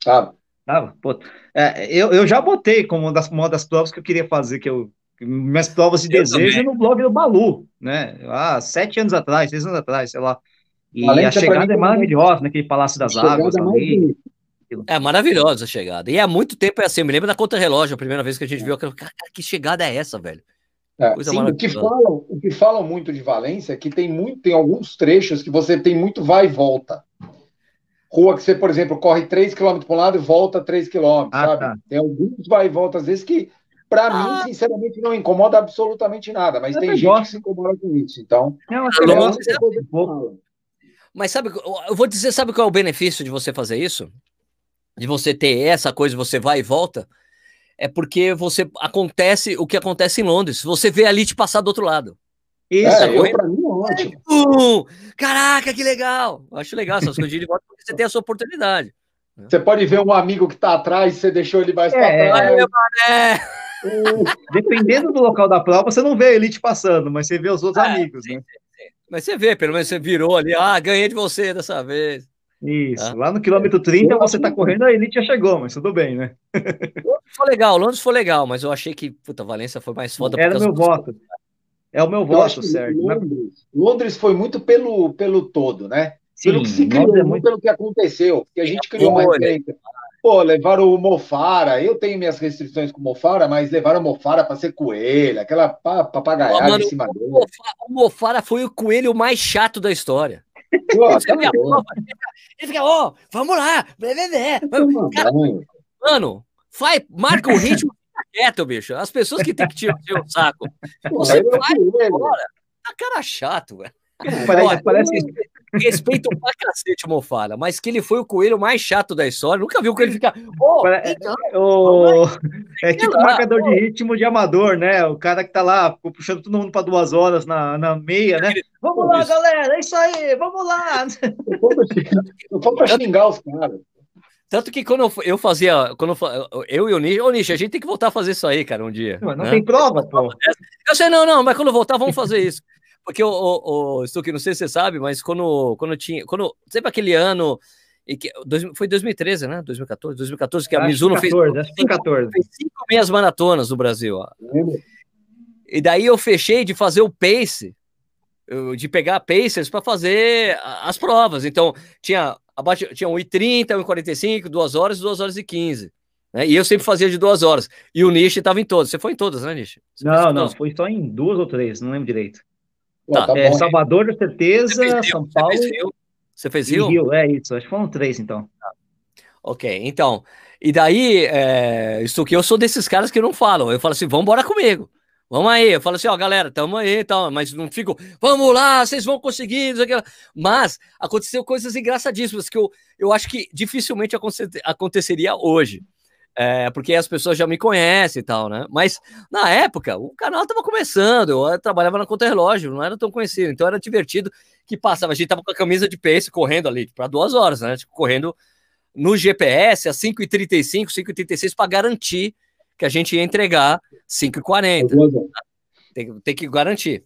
Tava. Tava. Pô, é, eu, eu já botei como uma das, uma das provas que eu queria fazer, que eu minhas provas de eu desejo também. no blog do Balu, né? Há sete anos atrás, seis anos atrás, sei lá. E a chegada é maravilhosa naquele Palácio das Águas ali. É maravilhosa a chegada. E há muito tempo é assim. Eu me lembro da conta relógio, a primeira vez que a gente viu aquilo. Cara, que chegada é essa, velho? É, sim, o, que falam, o que falam muito de Valência é que tem, muito, tem alguns trechos que você tem muito vai e volta. Rua que você, por exemplo, corre 3 km para um lado e volta 3 km, ah, sabe? Tá. Tem alguns vai e volta, às vezes, que para ah. mim, sinceramente, não incomoda absolutamente nada, mas tem gente gosto. que se incomoda com isso. Então, não, é mas sabe, eu vou dizer, sabe qual é o benefício de você fazer isso? de você ter essa coisa, você vai e volta, é porque você acontece o que acontece em Londres. Você vê a elite passar do outro lado. Isso, é, eu, pra mim é ótimo. Uh, caraca, que legal! Acho legal essas coisas de volta porque você tem essa oportunidade. Você pode ver um amigo que está atrás, você deixou ele mais é, para trás. É, Dependendo do local da prova, você não vê a elite passando, mas você vê os outros é, amigos, sim, né? Sim. Mas você vê, pelo menos você virou ali, ah, ganhei de você dessa vez. Isso, ah. lá no quilômetro 30 você tá correndo, a elite já chegou, mas tudo bem, né? Londres foi legal, Londres foi legal, mas eu achei que, puta, Valência foi mais foda. Era meu voto. É o meu voto, Sérgio. Né? Londres, Londres foi muito pelo, pelo todo, né? Sim, pelo que se criou, é muito... pelo que aconteceu, porque a gente criou uma receita. Pô, levaram o Mofara, eu tenho minhas restrições com o Mofara, mas levaram o Mofara para ser coelho, aquela papagaiada em cima dele. O Mofara foi o coelho mais chato da história. Ele fica, ó, oh, vamos lá, Cara, mano, faz, marca o ritmo quieto, bicho. As pessoas que tem que tirar o saco. Você vai embora. Tá cara chato, velho. Parece, parece, Respeito pra cacete o Mofara, mas que ele foi o coelho mais chato da história. Nunca viu que ele fica. Oh, então, oh, é tipo lá, marcador oh. de ritmo de amador, né? O cara que tá lá puxando todo mundo para duas horas na, na meia, né? Vamos lá, galera, é isso aí, vamos lá. Não foi pra xingar os caras. Tanto que quando eu fazia, quando eu, e o Nish, ô Nish, a gente tem que voltar a fazer isso aí, cara, um dia. Não, não né? tem prova, pô. Eu sei, não, não, mas quando voltar, vamos fazer isso. Porque o, o, o Stuck, não sei se você sabe, mas quando, quando tinha. Quando, sempre aquele ano. E que, dois, foi 2013, né? 2014, 2014, que a Mizuno 14, fez, 2014. fez cinco meias maratonas no Brasil. Ó. E daí eu fechei de fazer o pace, de pegar pacers para fazer as provas. Então, tinha abaixo, tinha 1h30, 1h45, 2 horas, 2 horas e 15. Né? E eu sempre fazia de duas horas. E o Nish estava em todas. Você foi em todas, né, Nish? Não, não, foi só em duas ou três, não lembro direito. Tá, tá é, Salvador, com certeza, São Paulo. Você fez Rio? Você fez Rio? Rio? É isso, acho que foram três, então. Tá. Ok, então. E daí, é, isso que eu sou desses caras que não falam. Eu falo assim, vamos embora comigo. Vamos aí. Eu falo assim, ó, galera, tamo aí e tal. Mas não fico, vamos lá, vocês vão conseguir. Mas aconteceu coisas engraçadíssimas que eu, eu acho que dificilmente aconteceria hoje é, porque as pessoas já me conhecem e tal, né? Mas na época o canal estava começando, eu trabalhava na conta relógio, não era tão conhecido, então era divertido que passava, a gente tava com a camisa de pace correndo ali para duas horas, né? Tipo, correndo no GPS a 5h35, 5h36 para garantir que a gente ia entregar 5h40. Tem, tem que garantir.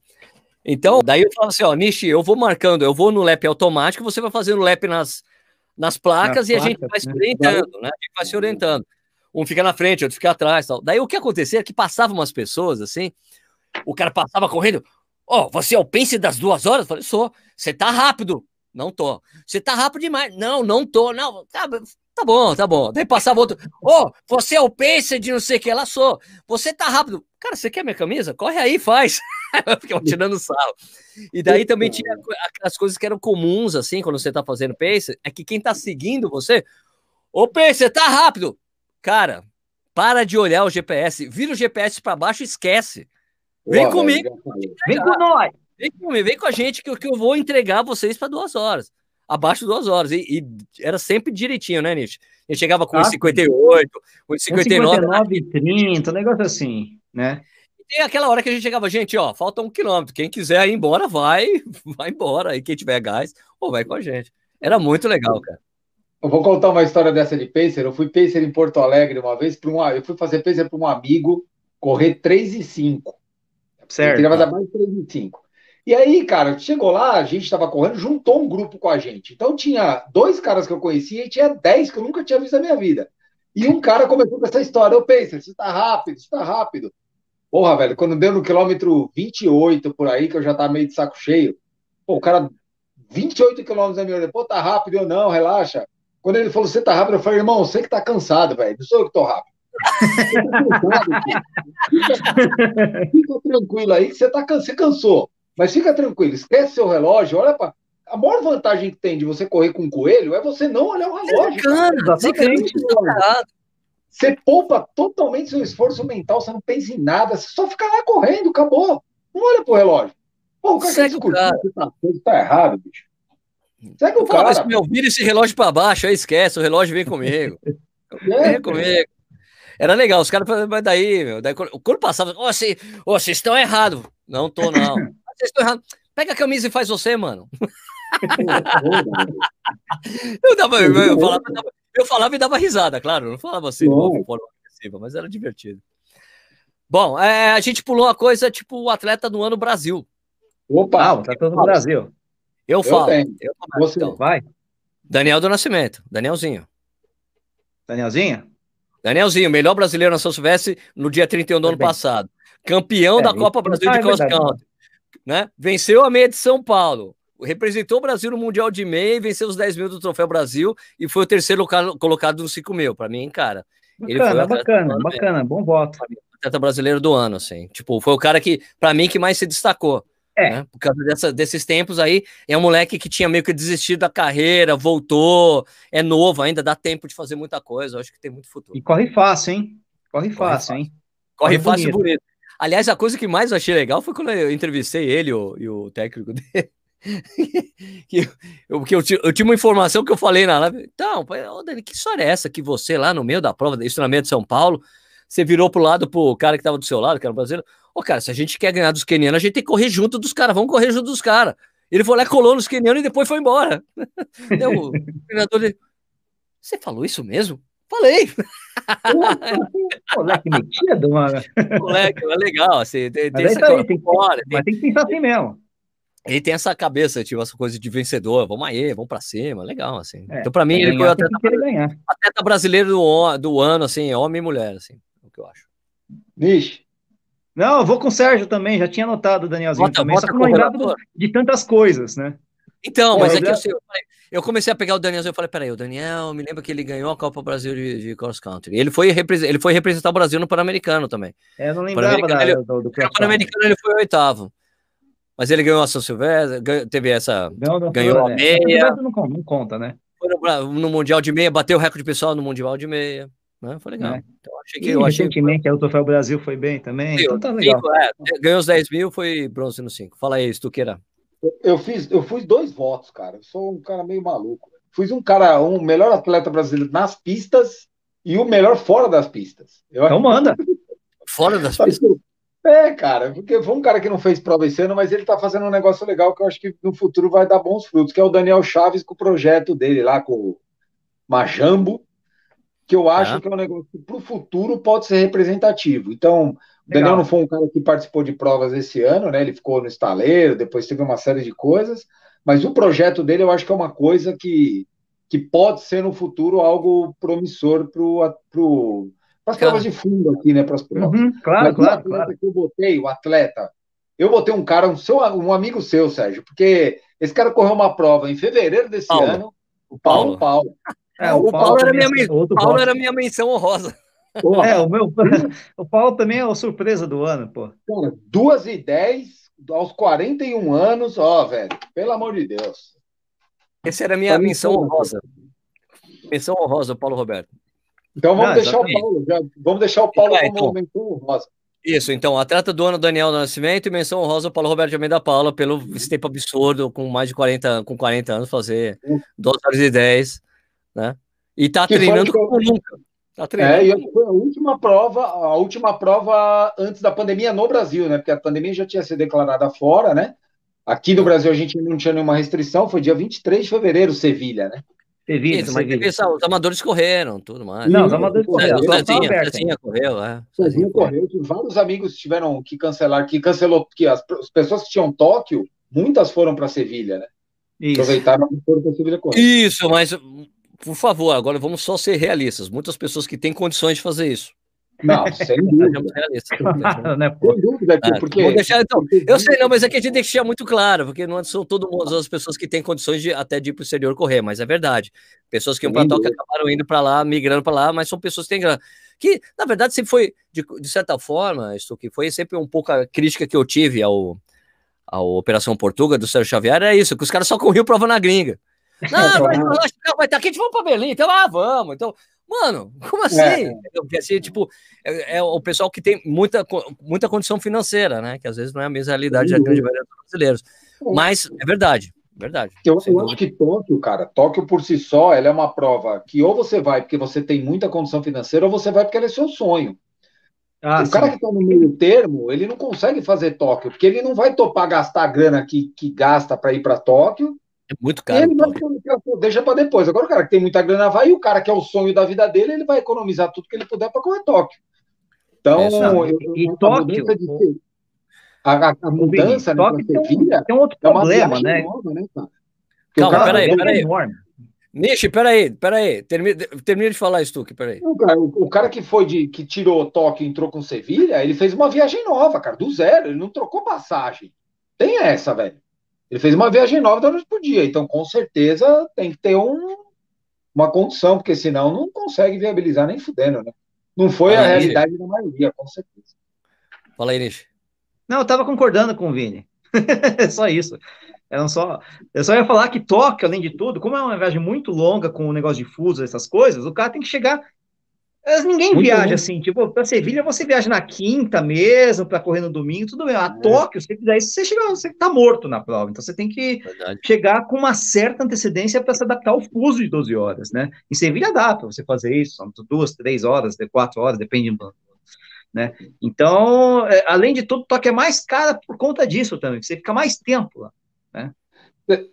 Então, daí eu falo assim, ó, Nishi, eu vou marcando, eu vou no lap automático, você vai fazendo lap nas, nas placas nas e placas, a gente vai se né? orientando, né? A gente vai se orientando. Um fica na frente, outro fica atrás. Tal. Daí o que acontecia é que passavam umas pessoas assim, o cara passava correndo. Ó, oh, você é o pense das duas horas? Eu falei, sou. Você tá rápido. Não tô. Você tá rápido demais. Não, não tô. Não, tá, tá bom, tá bom. Daí passava outro. Ô, oh, você é o pense de não sei o que lá, sou. Você tá rápido. Cara, você quer minha camisa? Corre aí, faz. Ficava tirando sarro. E daí também tinha aquelas coisas que eram comuns, assim, quando você tá fazendo pace, é que quem tá seguindo você, ô pace, você tá rápido. Cara, para de olhar o GPS, vira o GPS para baixo e esquece. Vem comigo. Vem com nós. Vem comigo, vem com a gente que, que eu vou entregar vocês para duas horas. Abaixo de duas horas. E, e, era sempre direitinho, né, Nietzsche? A gente chegava com ah, 58, com 59. 59 30, um negócio assim, né? tem aquela hora que a gente chegava, gente, ó, falta um quilômetro. Quem quiser ir embora, vai, vai embora. E quem tiver gás, ou vai com a gente. Era muito legal, cara. Eu vou contar uma história dessa de pacer. Eu fui pacer em Porto Alegre uma vez, para um, eu fui fazer pacer para um amigo, correr 3 e 5. Certo. Eu queria fazer mais 3 e 5. E aí, cara, chegou lá, a gente estava correndo, juntou um grupo com a gente. Então tinha dois caras que eu conhecia e tinha 10 que eu nunca tinha visto na minha vida. E um cara começou com essa história, eu pacer, você está rápido, você está rápido. Porra, velho, quando deu no quilômetro 28 por aí, que eu já tava meio de saco cheio, pô, o cara, 28 quilômetros na minha pô, tá rápido, eu não, relaxa. Quando ele falou, você tá rápido, eu falei, irmão, você que tá cansado, velho, não sou eu que tô rápido. fica, fica, tranquilo aí, que você, tá, você cansou. Mas fica tranquilo, esquece seu relógio, olha para a maior vantagem que tem de você correr com um coelho é você não olhar o relógio. Bacana, você poupa totalmente seu esforço mental, você não pensa em nada, você só fica lá correndo, acabou. Não olha pro relógio. Pô, o cara Segue que cara. Tá, tá errado, bicho. Segue o Pô, cara. Mas, meu, vira esse relógio para baixo, aí esquece, o relógio vem comigo. É, vem comigo. Era legal, os caras mas daí, meu, daí quando, passava, oh, vocês, oh, vocês estão errados. Não tô, não. vocês estão errados. Pega a camisa e faz você, mano. eu, dava, eu, eu, falava, eu falava e dava risada, claro. Não falava assim, de forma agressiva, mas era divertido. Bom, é, a gente pulou uma coisa tipo o atleta do ano Brasil. Opa, ah, o atleta do Brasil. Eu, eu falo. Eu Você então. vai. Daniel do Nascimento, Danielzinho. Danielzinho? Danielzinho, melhor brasileiro na São Silvestre no dia 31 do ano passado. Campeão é, da Copa Brasil de Cross Country. Né? Venceu a meia de São Paulo representou o Brasil no Mundial de meia e venceu os 10 mil do Troféu Brasil e foi o terceiro colocado no 5 mil. Para mim, cara. Ele bacana, foi bacana, bacana, bom voto. Atleta brasileiro do ano, assim. Tipo, foi o cara que, para mim, que mais se destacou. É. Né? Por causa dessa, desses tempos aí, é um moleque que tinha meio que desistido da carreira, voltou, é novo ainda, dá tempo de fazer muita coisa. Eu acho que tem muito futuro. E corre fácil, hein? Corre, corre fácil, hein? Corre, corre fácil bonito. e bonito. Aliás, a coisa que mais achei legal foi quando eu entrevistei ele o, e o técnico dele. que, eu, que eu, eu, tinha uma informação que eu falei na live. Então, oh, Dani, que história é essa que você lá no meio da prova de instrumento de São Paulo, você virou pro lado pro cara que tava do seu lado, que era brasileiro. Ô, cara, se a gente quer ganhar dos quenianos, a gente tem que correr junto dos caras, vamos correr junto dos caras. Ele foi lá, colou nos quenianos e depois foi embora. o treinador dele, você falou isso mesmo? Falei. Moleque metido, mano. Moleque, é legal. Assim, tem, tem, essa tá aí, tem, fora, tem, mas tem que pensar assim mesmo ele tem essa cabeça, tipo, essa coisa de vencedor, vamos aí, vamos pra cima, legal, assim. É, então, pra mim, ele foi o atleta, atleta brasileiro do, do ano, assim, homem e mulher, assim, é o que eu acho. Vixe. Não, eu vou com o Sérgio também, já tinha notado o Danielzinho bota, também, bota só que não lembrava de tantas coisas, né? Então, mas é, é que eu, eu, comecei a pegar o Daniel e falei, peraí, o Daniel, me lembra que ele ganhou a Copa Brasil de, de Cross Country. Ele foi, ele foi representar o Brasil no Pan-Americano também. É, eu não lembrava da, ele, do, do Pan-Americano ele foi o oitavo. Mas ele ganhou a São Silvestre, teve essa. Ganhou a né? meia. Não, não, conta, né? Foi no, no, Mundial de meia, bateu o recorde pessoal no Mundial de meia. Né? Foi legal. É. Então, achei que, e, eu recentemente achei... a Troféu Brasil foi bem também. então tá legal. Cinco, é, ganhou os 10 mil, foi bronze no 5. Fala aí, Stuqueira. Eu fiz, eu fiz dois votos, cara. Eu sou um cara meio maluco. Fiz um cara, um melhor atleta brasileiro nas pistas e o melhor fora das pistas. Eu então manda. fora das pistas. É, cara, porque foi um cara que não fez prova esse ano, mas ele tá fazendo um negócio legal que eu acho que no futuro vai dar bons frutos, que é o Daniel Chaves com o projeto dele lá com o Majambo, que eu acho é. que é um negócio que pro futuro pode ser representativo. Então, o Daniel não foi um cara que participou de provas esse ano, né? Ele ficou no estaleiro, depois teve uma série de coisas, mas o projeto dele eu acho que é uma coisa que, que pode ser no futuro algo promissor pro, pro Para as provas de fundo aqui, né? Para as provas. Uhum, claro, Mas claro, claro. Que eu botei, o atleta, eu botei um cara, um, seu, um amigo seu, Sérgio, porque esse cara correu uma prova em fevereiro desse Paulo. ano. O Paulo Paulo. É, o, o Paulo, Paulo, era minha, Paulo era minha menção honrosa. É, o meu. O Paulo também é a surpresa do ano, pô. Cara, 2 e 10 aos 41 anos, ó, velho. Pelo amor de Deus. Essa era a minha menção honrosa. Menção honrosa, Paulo Roberto. Então vamos ah, deixar o Paulo, já, vamos deixar o Paulo então, como então, menção honrosa. Isso, então, atleta do ano Daniel do Nascimento e menção honrosa Paulo Roberto de Almeida Paula pelo esse tempo absurdo, com mais de 40, com 40 anos, fazer 2 horas e 10, né? E tá que treinando como nunca. Tá treinando. É, e foi a última prova, a última prova antes da pandemia no Brasil, né? Porque a pandemia já tinha sido declarada fora, né? Aqui no Brasil a gente não tinha nenhuma restrição, foi dia 23 de fevereiro, Sevilha, né? Sevilha, Isso, mas os amadores correram, tudo mais. Não, os amadores correram. O Cezinha, correu, é. Cezinha correu. Vários amigos tiveram que cancelar, que cancelou, que as, as pessoas que tinham Tóquio, muitas foram para Sevilha, né? Isso. Aproveitaram e foram para Sevilha correr. Isso, mas por favor, agora vamos só ser realistas. Muitas pessoas que têm condições de fazer isso. Não, sem dúvida. né, sem dúvida, ah, porque... Deixar, então, eu sei, não, mas é que a gente tem que deixar muito claro, porque não são todo mundo as pessoas que têm condições de até de ir para o exterior correr, mas é verdade. Pessoas que iam para Tóquio acabaram indo para lá, migrando para lá, mas são pessoas que têm grana. Que, na verdade, sempre foi, de, de certa forma, isso que foi sempre um pouco a crítica que eu tive ao, ao Operação Portuga do Sérgio Xavier, é isso, que os caras só corriam prova na gringa. Não, mas vai estar aqui, a gente vai para Berlim, então, ah, vamos. Então, mano, como assim? É. Porque, assim, tipo, é, é, o pessoal que tem muita, muita condição financeira, né? Que às vezes não é a mesma realidade da grande maioria dos brasileiros. Mas é verdade, verdade. Eu, eu acho que Tóquio, cara, Tóquio por si só, ela é uma prova que ou você vai porque você tem muita condição financeira, ou você vai porque ela é seu sonho. Ah, o sim. cara que está no meio termo, ele não consegue fazer Tóquio, porque ele não vai topar gastar a grana que, que gasta para ir para Tóquio é muito caro. Ele vai, deixa para depois. Agora o cara que tem muita grana vai, e o cara que é o sonho da vida dele, ele vai economizar tudo que ele puder para correr Tóquio. Então, é, eu, e a Tóquio. De, a, a, mudança né, Tóquio tem, Sevilha, tem um outro é problema, né? Nova, né Calma, peraí, peraí. É Nishi, peraí, peraí. Termina, termina de falar, Stuck, peraí. O cara, o, o cara que foi de que tirou Tóquio e entrou com Sevilha, ele fez uma viagem nova, cara, do zero. Ele não trocou passagem. Tem essa, velho. Ele fez uma viagem nova da noite por dia, então com certeza tem que ter um, uma condição, porque senão não consegue viabilizar nem fudendo, né? Não foi a realidade da maioria, com certeza. Fala aí, Nish. Não, eu tava concordando com o Vini. só isso. Era só, eu só ia falar que Tóquio, além de tudo, como é uma viagem muito longa com o negócio de fuso, essas coisas, o cara tem que chegar mas ninguém Muito viaja bom. assim, tipo, para Sevilha você viaja na quinta mesmo, para correr no domingo, tudo bem. A é. Tóquio, se você fizer isso, você chega, você tá morto na prova. Então você tem que Verdade. chegar com uma certa antecedência para se adaptar ao fuso de 12 horas, né? Em Sevilha dá para você fazer isso, são duas, três horas, quatro horas, depende do. Né? Então, é, além de tudo, Tóquio é mais cara por conta disso também, você fica mais tempo lá, né?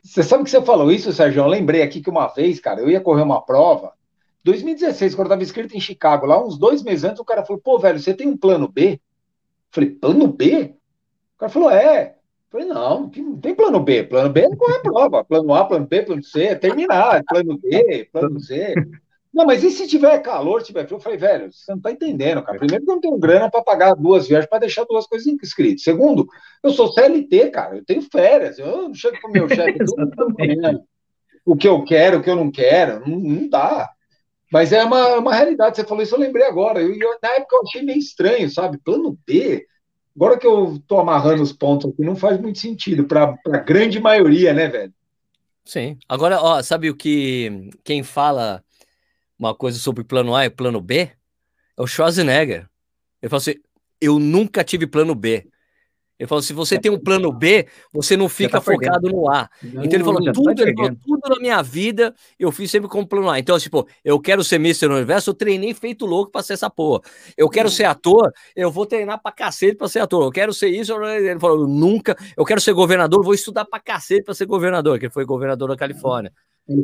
Você sabe que você falou isso, Sérgio? Eu lembrei aqui que uma vez, cara, eu ia correr uma prova 2016, quando eu estava inscrito em Chicago, lá uns dois meses antes, o cara falou, pô, velho, você tem um plano B? Eu falei, plano B? O cara falou, é. Eu falei, não, não tem plano B. Plano B é correr a prova. Plano A, plano B, plano C, é terminar. Plano B, plano C. Não, mas e se tiver calor, se tiver frio? Eu falei, velho, você não tá entendendo, cara. Primeiro, eu não tenho grana para pagar duas viagens para deixar duas coisas inscritas. Segundo, eu sou CLT, cara. Eu tenho férias. Eu não chego com o meu chefe o que eu quero, o que eu não quero. Não, não dá. Mas é uma, uma realidade, você falou isso, eu lembrei agora. Eu, eu, na época eu achei meio estranho, sabe? Plano B. Agora que eu tô amarrando os pontos aqui, não faz muito sentido para a grande maioria, né, velho? Sim. Agora, ó, sabe o que quem fala uma coisa sobre plano A e plano B é o Schwarzenegger. Ele fala assim: eu nunca tive plano B. Ele falou: se você tem um plano B, você não fica tá focado perdendo. no A. Não, então ele falou: tudo, tá ele falou, tudo na minha vida eu fiz sempre como plano A. Então, tipo, eu quero ser Mr. Universo, eu treinei feito louco pra ser essa porra. Eu quero ser ator, eu vou treinar pra cacete pra ser ator. Eu quero ser isso. Ele falou: nunca. Eu quero ser governador, vou estudar pra cacete pra ser governador, que ele foi governador da Califórnia.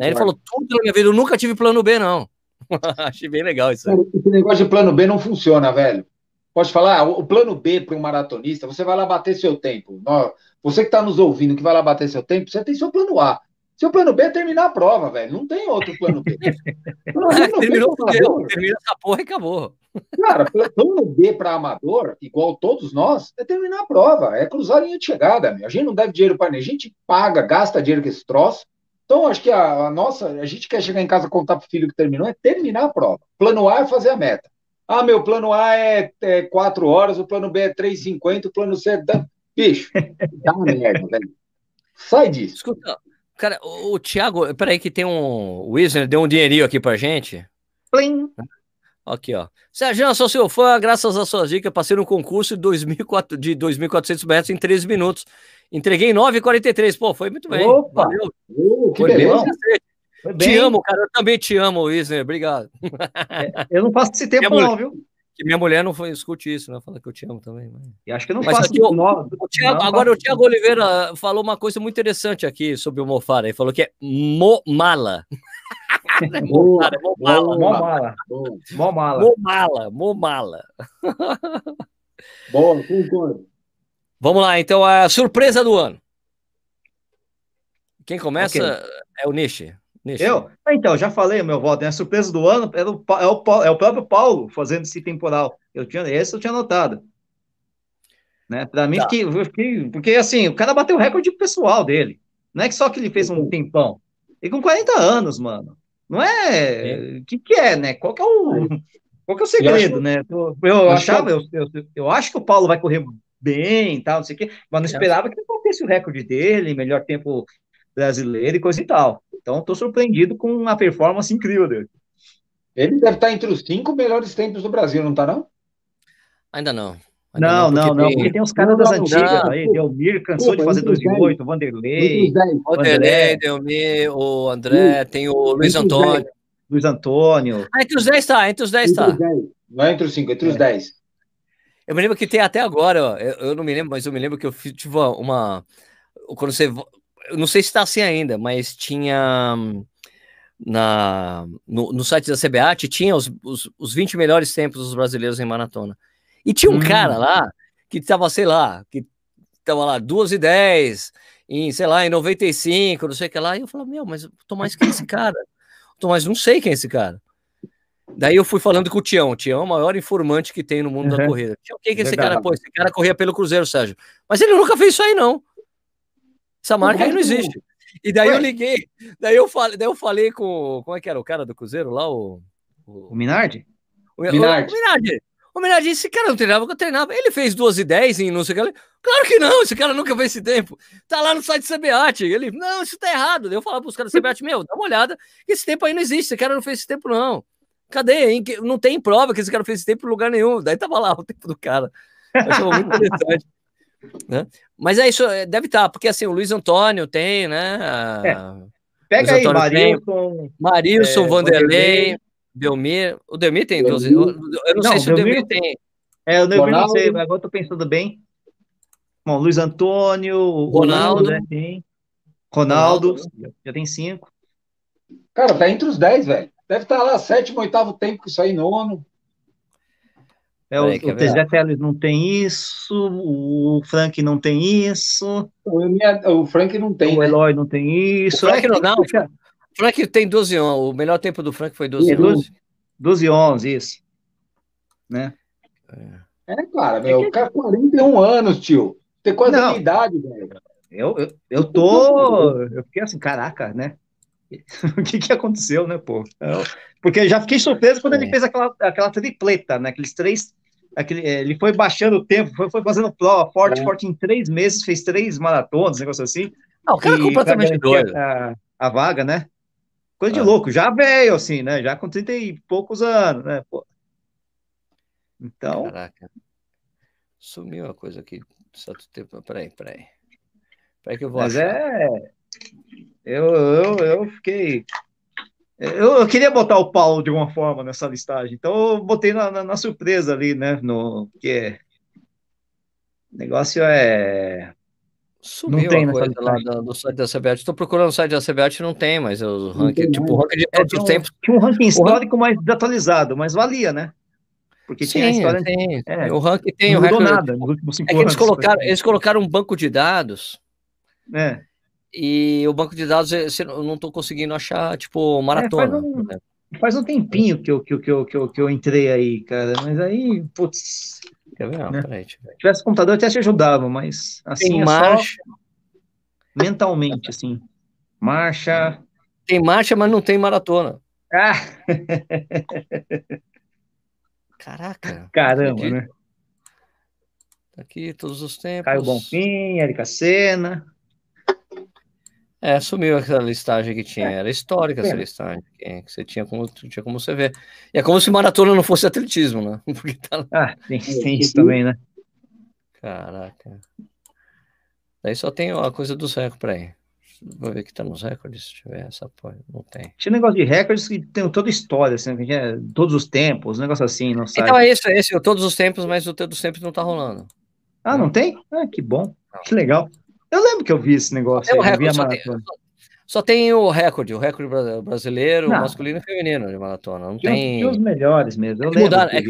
Aí ele falou: tudo na minha vida, eu nunca tive plano B, não. Achei bem legal isso. Aí. Esse negócio de plano B não funciona, velho. Pode falar, o plano B para um maratonista, você vai lá bater seu tempo. Você que está nos ouvindo, que vai lá bater seu tempo, você tem seu plano A. Seu plano B é terminar a prova, velho. Não tem outro plano B. Plano B Terminou, deu. Termina essa porra e acabou. Cara, plano B para amador, igual todos nós, é terminar a prova, é cruzar a linha de chegada. Meu. A gente não deve dinheiro para ninguém, a gente paga, gasta dinheiro com esse troço. Então, acho que a, a, nossa, a gente quer chegar em casa contar pro filho que terminou, é terminar a prova. Plano A é fazer a meta. Ah, meu plano A é, é 4 horas, o plano B é 3,50, o plano C é. Bicho, dá uma merda, velho. Sai disso. Escuta, Cara, o, o Thiago, peraí que tem um. O Wisner deu um dinheirinho aqui pra gente. Plim. Aqui, ó. Sérgio, sou seu fã, graças às suas dicas, passei no concurso de 2.400 metros em 13 minutos. Entreguei 9,43. Pô, foi muito bem. Opa! Valeu. Uh, foi bem. Bem. Te amo, cara. Eu também te amo, Wisner. Obrigado. É, eu não faço esse tempo, não, viu? Que minha mulher não foi, escute isso, né? Fala que eu te amo também. E acho que não mas aqui, o, o Thiago, agora o Thiago Oliveira falou uma coisa muito interessante aqui sobre o Mofara. Ele falou que é momala. Momala, momala. Momala. Momala, momala. Boa, concordo. Vamos lá, então a surpresa do ano. Quem começa okay. é o Nishi. Eu? Ah, então, já falei, meu voto, né? A surpresa do ano é o, é, o, é o próprio Paulo fazendo esse temporal. Eu tinha, esse eu tinha notado. Né? Para mim, tá. porque, porque assim, o cara bateu o recorde pessoal dele. Não é que só que ele fez um tempão. E com 40 anos, mano. Não é. O que, que é, né? Qual que é o. Qual que é o segredo, acho, né? Eu, eu achava, eu, eu, eu, acho que o Paulo vai correr bem tal, não sei o quê, mas não esperava que ele batesse o recorde dele, melhor tempo brasileiro e coisa e tal. Então, estou surpreendido com uma performance incrível dele. Ele deve estar entre os cinco melhores tempos do Brasil, não está, não? Ainda não. Ainda não, não, não, tem... porque tem os caras das antigas aí, Delmir cansou de fazer 2008, Vanderlei. Vanderlei, Delmir, o André, tem o Luiz Antônio. Luiz Antônio. Ah, entre os 10 está, entre os 10 está. Não é entre os 5, entre os 10. É. Eu me lembro que tem até agora, eu, eu, não me lembro, mas eu me lembro que eu tive uma. Quando você não sei se está assim ainda, mas tinha na, no, no site da CBAT, tinha os, os, os 20 melhores tempos dos brasileiros em maratona. E tinha um hum. cara lá que tava, sei lá, que tava lá 2 e 10, em, sei lá, em 95, não sei o que lá. E eu falei, meu, mas Tomás, quem é esse cara? Tomás, não sei quem é esse cara. Daí eu fui falando com o Tião. O Tião é o maior informante que tem no mundo uhum. da corrida. Tião, quem que é esse cara? Pô, esse cara corria pelo Cruzeiro, Sérgio. Mas ele nunca fez isso aí, não. Essa marca aí não existe. E daí Ué? eu liguei, daí eu falei, daí eu falei com. Como é que era o cara do Cruzeiro lá? O, o... o Minardi? O, Minardi. O, o Minardi. O Minardi, esse cara não treinava, eu treinava. Ele fez 12 e 10 em não sei o que. Claro que não, esse cara nunca fez esse tempo. Tá lá no site do CBAT. Ele, não, isso tá errado. Daí eu falava pros caras do CBAT, meu, dá uma olhada, esse tempo aí não existe, esse cara não fez esse tempo, não. Cadê? Não tem prova que esse cara fez esse tempo em lugar nenhum. Daí tava lá o tempo do cara. Eu achava muito interessante. Né? Mas é isso, é, deve estar, tá, porque assim, o Luiz Antônio tem, né? É. Pega aí, Marilson. Marilson, é, Vanderlei, Belmir. O Delmir tem 12. Eu, não, não, sei se o Delmir tem. É, o Delmir não sei, agora eu tô pensando bem. Bom, Luiz Antônio, Ronaldo. Né, tem. Ronaldo, Ronaldo, já tem cinco. Cara, tá entre os dez, velho. Deve estar tá lá sétimo, oitavo tempo que isso aí, nono. É, o, o TG Teles não tem isso, o Frank não tem isso. O, Frank não tem. O né? Eloy não tem isso. O Frank não, não. Frank tem 12 11. O melhor tempo do Frank foi 12 é, 12, 12 11, isso. Né? É, é cara, meu, o cara 41 anos, tio. Tem quase não. a minha idade, velho. Eu, eu, eu tô. Eu fiquei assim, caraca, né? o que, que aconteceu, né, pô? Porque já fiquei surpreso quando é. ele fez aquela, aquela tripleta, né? Aqueles três aquele, é, ele foi baixando o tempo, foi, foi fazendo prova forte, é. forte em três meses, fez três maratonas, negócio assim. Não, o cara é completamente doido. A, a, vaga, né? Coisa de ah. louco, já veio, assim, né? Já com 30 e poucos anos, né? Pô. Então. Caraca. Sumiu uma coisa aqui. Certo tempo. Peraí, peraí. Peraí que eu vou Mas achar. é. Eu, eu, eu fiquei. Eu, eu, queria botar o Paulo de alguma forma nessa listagem, então eu botei na, na, na surpresa ali, né? No que é, o negócio é. Sumiu não tem a coisa lá do, do, site da CBAT. Estou procurando o site da CBAT não tem, mas o ranking, tipo, o ranking de todos é, os tempos. Tinha um ranking histórico mais desatualizado, mas valia, né? Porque Sim, tinha a história. Tem, é, o ranking tem não o recorde. nada nos últimos cinco é que eles colocaram, eles colocaram um banco de dados. É E o banco de dados, eu não estou conseguindo achar, tipo, maratona. É, faz, um, faz, um, tempinho que eu, que, eu, que, eu, que, eu, que eu entrei aí, cara, mas aí, putz. Quer ver? Não, né? peraí, Se tivesse computador, até te ajudava, mas assim Tem é marcha. mentalmente, assim. Marcha. Tem marcha, mas não tem maratona. Ah! Caraca. Caramba, né? Tá aqui todos os tempos. Caio Bonfim, Erika Senna. É, sumiu aquela listagem que tinha. Era histórica essa é. listagem que você tinha como, tinha como você ver. E é como se maratona não fosse atletismo, né? Tá... Ah, tem, tem isso também, né? Caraca. Daí só tem a coisa dos recordes, peraí. Vou ver que tá nos recordes, se tiver essa porra. Não tem. Tinha um negócio de recordes que tem toda a história, assim, é todos os tempos, um negócio assim, não sei. Então é isso, é esse, todos os tempos, mas o todos os tempos não tá rolando. Ah, não tem? Ah, que bom. Não. Que legal. Eu lembro que eu vi esse negócio. Aí, recorde, só, tem, só, tem, o recorde, o recorde brasileiro, não. masculino e feminino de maratona. Não tem. os melhores mesmo. É mudaram, é que,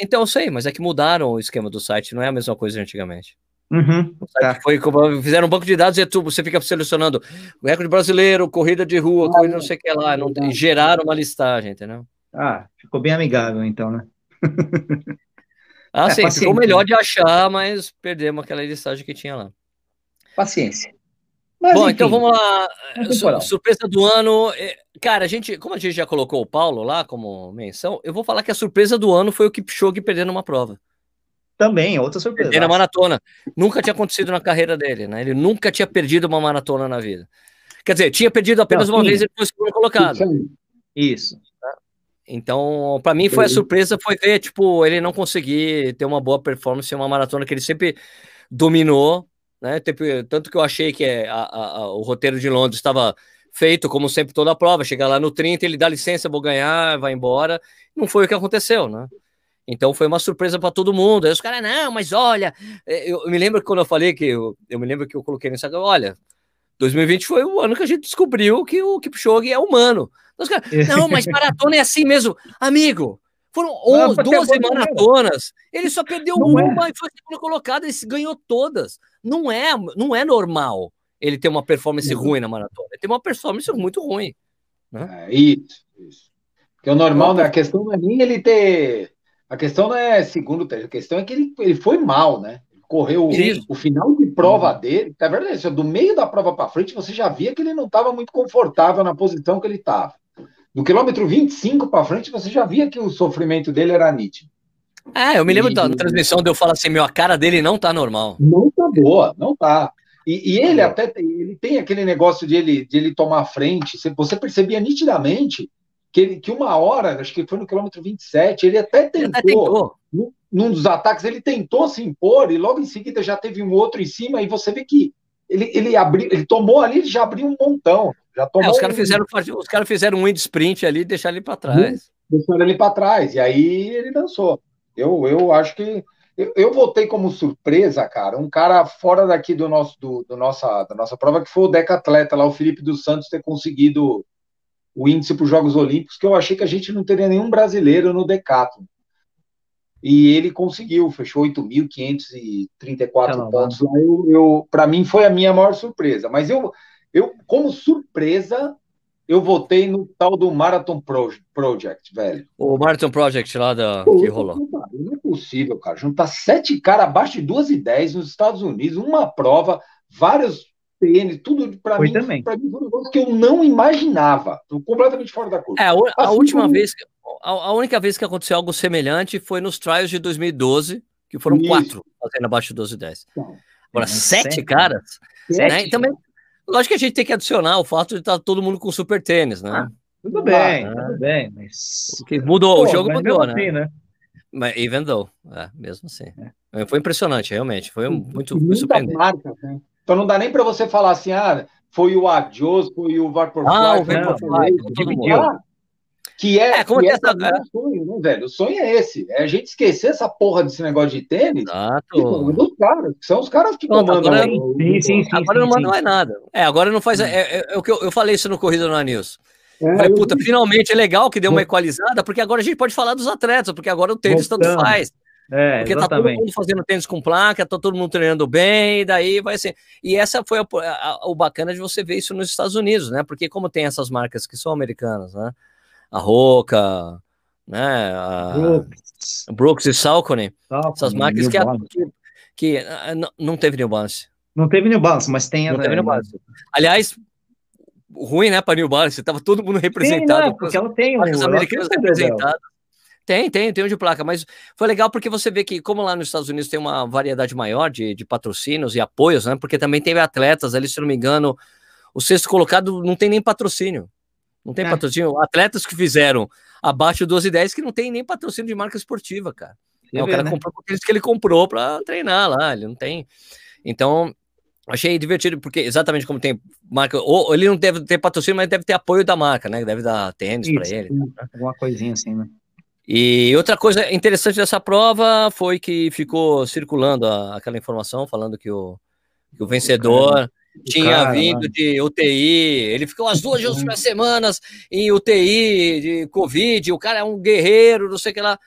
então eu sei, mas é que mudaram o esquema do site, não é a mesma coisa antigamente. Uhum, tá. Foi, fizeram um banco de dados e é você fica selecionando o recorde brasileiro, corrida de rua, ah, corrida não sei o que lá. Não, e geraram uma listagem, entendeu? Ah, ficou bem amigável então, né? ah, é, sim, ficou melhor de achar, mas perdemos aquela listagem que tinha lá. Paciência. Mas, Bom, então enfim, então vamos lá. surpresa do ano. É, cara, a gente, como a gente já colocou o Paulo lá como menção, eu vou falar que a surpresa do ano foi o Kipchoge perdendo uma prova. Também, outra surpresa. Perdendo a maratona. Nunca tinha acontecido na carreira dele, né? Ele nunca tinha perdido uma maratona na vida. Quer dizer, tinha perdido apenas Não, uma vez e ele foi segundo colocado. Isso. Então, para mim foi a surpresa foi ver, tipo, ele não conseguir ter uma boa performance em uma maratona que ele sempre dominou né? Tanto que eu achei que é, a, a, o roteiro de Londres estava feito, como sempre, toda a prova. Chegar lá no 30, ele dá licença, vou ganhar, vai embora. Não foi o que aconteceu, né? Então foi uma surpresa para todo mundo. Aí os caras, não, mas olha, é, eu, eu, me lembro que quando eu falei que eu, eu me lembro que eu coloquei nessa, olha, 2020 foi o ano que a gente descobriu que o Kipchoge é humano. Os caras, não, mas maratona é assim mesmo, amigo. Foram 11, 12 maratonas. Ele só perdeu não uma é. e foi segundo colocado. Ele ganhou todas. Não é, não é normal ele ter uma performance uhum. ruim na maratona. Ele tem uma performance muito ruim. Né? É, isso, isso. Porque o normal, a questão não é nem ele ter. A questão não é segundo, a questão é que ele, ele foi mal, né? Correu o, o final de prova uhum. dele. É verdade, do meio da prova para frente, você já via que ele não estava muito confortável na posição que ele estava. Do quilômetro 25 para frente, você já via que o sofrimento dele era nítido. É, eu me lembro e... da transmissão de eu falar assim: meu, a cara dele não tá normal. Não tá boa, não tá. E, e ele até tem, ele tem aquele negócio de ele, de ele tomar frente. Você percebia nitidamente que, ele, que uma hora, acho que foi no quilômetro 27, ele até tentou, ele até tentou. Num, num dos ataques, ele tentou se impor e logo em seguida já teve um outro em cima, e você vê que ele, ele abriu, ele tomou ali, ele já abriu um montão. Já tomou é, os caras um... fizeram, os cara fizeram um wind sprint ali e deixaram ele para trás. Deixaram ele para trás, e aí ele dançou. Eu, eu acho que. Eu, eu voltei como surpresa, cara, um cara fora daqui do nosso, do, do nossa, da nossa prova, que foi o decatleta lá, o Felipe dos Santos, ter conseguido o índice para os Jogos Olímpicos, que eu achei que a gente não teria nenhum brasileiro no decathlon. E ele conseguiu, fechou 8.534 pontos lá. Eu, eu para mim foi a minha maior surpresa. Mas eu, eu, como surpresa, eu votei no tal do Marathon Project, velho. O Marathon Project lá da, Pô, que rolou. Não é possível, cara. Juntar sete caras abaixo de 2 e 10 nos Estados Unidos, uma prova, vários tênis, tudo para mim, também. Pra mim foi um negócio que eu não imaginava. Tô completamente fora da curva. É, a, a última como... vez, a, a, única vez que aconteceu algo semelhante foi nos trials de 2012, que foram Isso. quatro fazendo abaixo de 12 e 10. Então, Agora, sete, sete caras? Sete, né? E também Lógico que a gente tem que adicionar o fato de estar tá todo mundo com super tênis, né? Ah, tudo bem, ah, tudo bem, mas. Porque mudou, Pô, o jogo mudou, né? Assim, né? Mas even though, é, mesmo assim. É. Foi impressionante, realmente. Foi muito, surpreendente. Marca, né? Então não dá nem para você falar assim, ah, foi o Adios, foi o Vaporfly. Ah, o Vaporfly, que é, é como que é essa... é o sonho, né, velho? O sonho é esse. É a gente esquecer essa porra desse negócio de tênis. Exato. Dos caras, que são os caras que não, comandam. Agora, sim, sim, sim, agora sim, não manda mais nada. É, agora não faz. É, é, é, o que eu, eu falei isso no Corrida no News. É, falei, puta, finalmente é legal que deu uma equalizada, porque agora a gente pode falar dos atletas, porque agora o tênis tanto faz. É, Porque exatamente. tá todo mundo fazendo tênis com placa, tá todo mundo treinando bem, e daí vai ser. E essa foi a, a, o bacana de você ver isso nos Estados Unidos, né? Porque como tem essas marcas que são americanas, né? A Roca, né? A Brooks, Brooks e Salcone, essas marcas que, que, que, ah, não teve New Balance. Não teve New Balance, mas tem. Não teve New Balance. Aliás, ruim, né, para New Balance, tava todo mundo representado. Sim, não, porque ela tem americanos representados. Tem, tem, tem um de placa, mas foi legal porque você vê que, como lá nos Estados Unidos tem uma variedade maior de, de patrocínios e apoios, né? Porque também teve atletas ali, se não me engano, o sexto colocado não tem nem patrocínio. Não tem é. patrocínio. Atletas que fizeram abaixo de 12 e 10 que não tem nem patrocínio de marca esportiva, cara. É, o cara né? comprou aqueles que ele comprou para treinar lá, ele não tem. Então, achei divertido, porque exatamente como tem marca, ou ele não deve ter patrocínio, mas deve ter apoio da marca, né? Deve dar tênis para ele. Tá? Alguma coisinha assim, né? E outra coisa interessante dessa prova foi que ficou circulando a, aquela informação falando que o, que o vencedor tinha cara, vindo de UTI, ele ficou as duas últimas semanas em UTI de Covid, o cara é um guerreiro, não sei o que lá.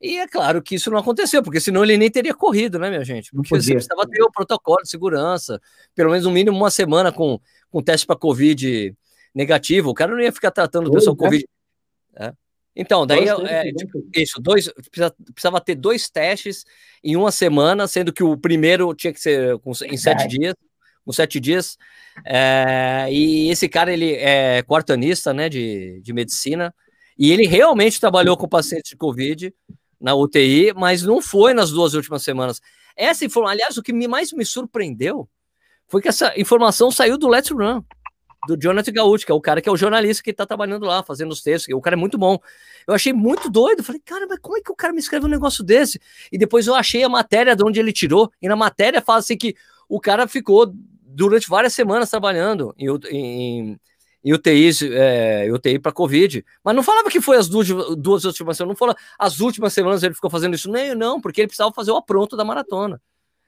E é claro que isso não aconteceu, porque senão ele nem teria corrido, né, minha gente? Porque você precisava ter o protocolo de segurança, pelo menos no mínimo uma semana com, com teste para Covid negativo. O cara não ia ficar tratando o pessoa com Covid. É. Então, daí é, tipo, isso, dois, precisava ter dois testes em uma semana, sendo que o primeiro tinha que ser em sete dias, com sete dias. É, e esse cara, ele é quartanista, né, de, de medicina, e ele realmente trabalhou com pacientes de Covid na UTI, mas não foi nas duas últimas semanas. Essa informação, aliás, o que mais me surpreendeu foi que essa informação saiu do Let's Run, do Jonathan Gaúcho, que é o cara que é o jornalista que está trabalhando lá, fazendo os textos. O cara é muito bom. Eu achei muito doido. Falei, cara, mas como é que o cara me escreve um negócio desse? E depois eu achei a matéria de onde ele tirou. E na matéria fala assim que o cara ficou durante várias semanas trabalhando em, em, em UTIs, é, UTI para Covid. Mas não falava que foi as duas, duas últimas semanas, não falava as últimas semanas ele ficou fazendo isso, nem não, porque ele precisava fazer o apronto da maratona.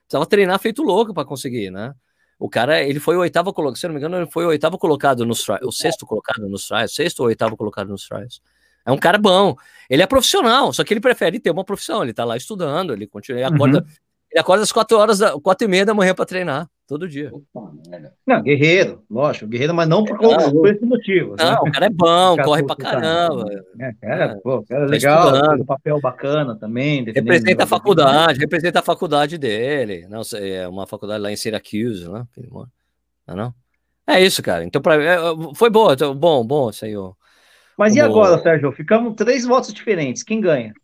Precisava treinar feito louco para conseguir, né? O cara, ele foi o oitavo colocado, se não me engano, ele foi o oitavo colocado nos trials, o sexto colocado nos trials, sexto ou oitavo colocado nos trials. É um cara bom. Ele é profissional, só que ele prefere ter uma profissão. Ele tá lá estudando, ele continua, ele acorda, uhum. ele acorda às quatro horas, da, quatro e meia da manhã para treinar. Todo dia. Não, guerreiro, lógico, guerreiro, mas não por, conta, por esse motivo. Né? Não, né? o cara é bom, corre pra caramba. É, cara, é, pô, cara é tá legal, um papel bacana também. Representa a faculdade, representa a faculdade dele. Não, é uma faculdade lá em Syracuse, né? Não, é não? É isso, cara. Então, pra, é, foi boa, então, bom, bom isso aí. Ó. Mas e agora, Sérgio? Ficamos três votos diferentes. Quem ganha?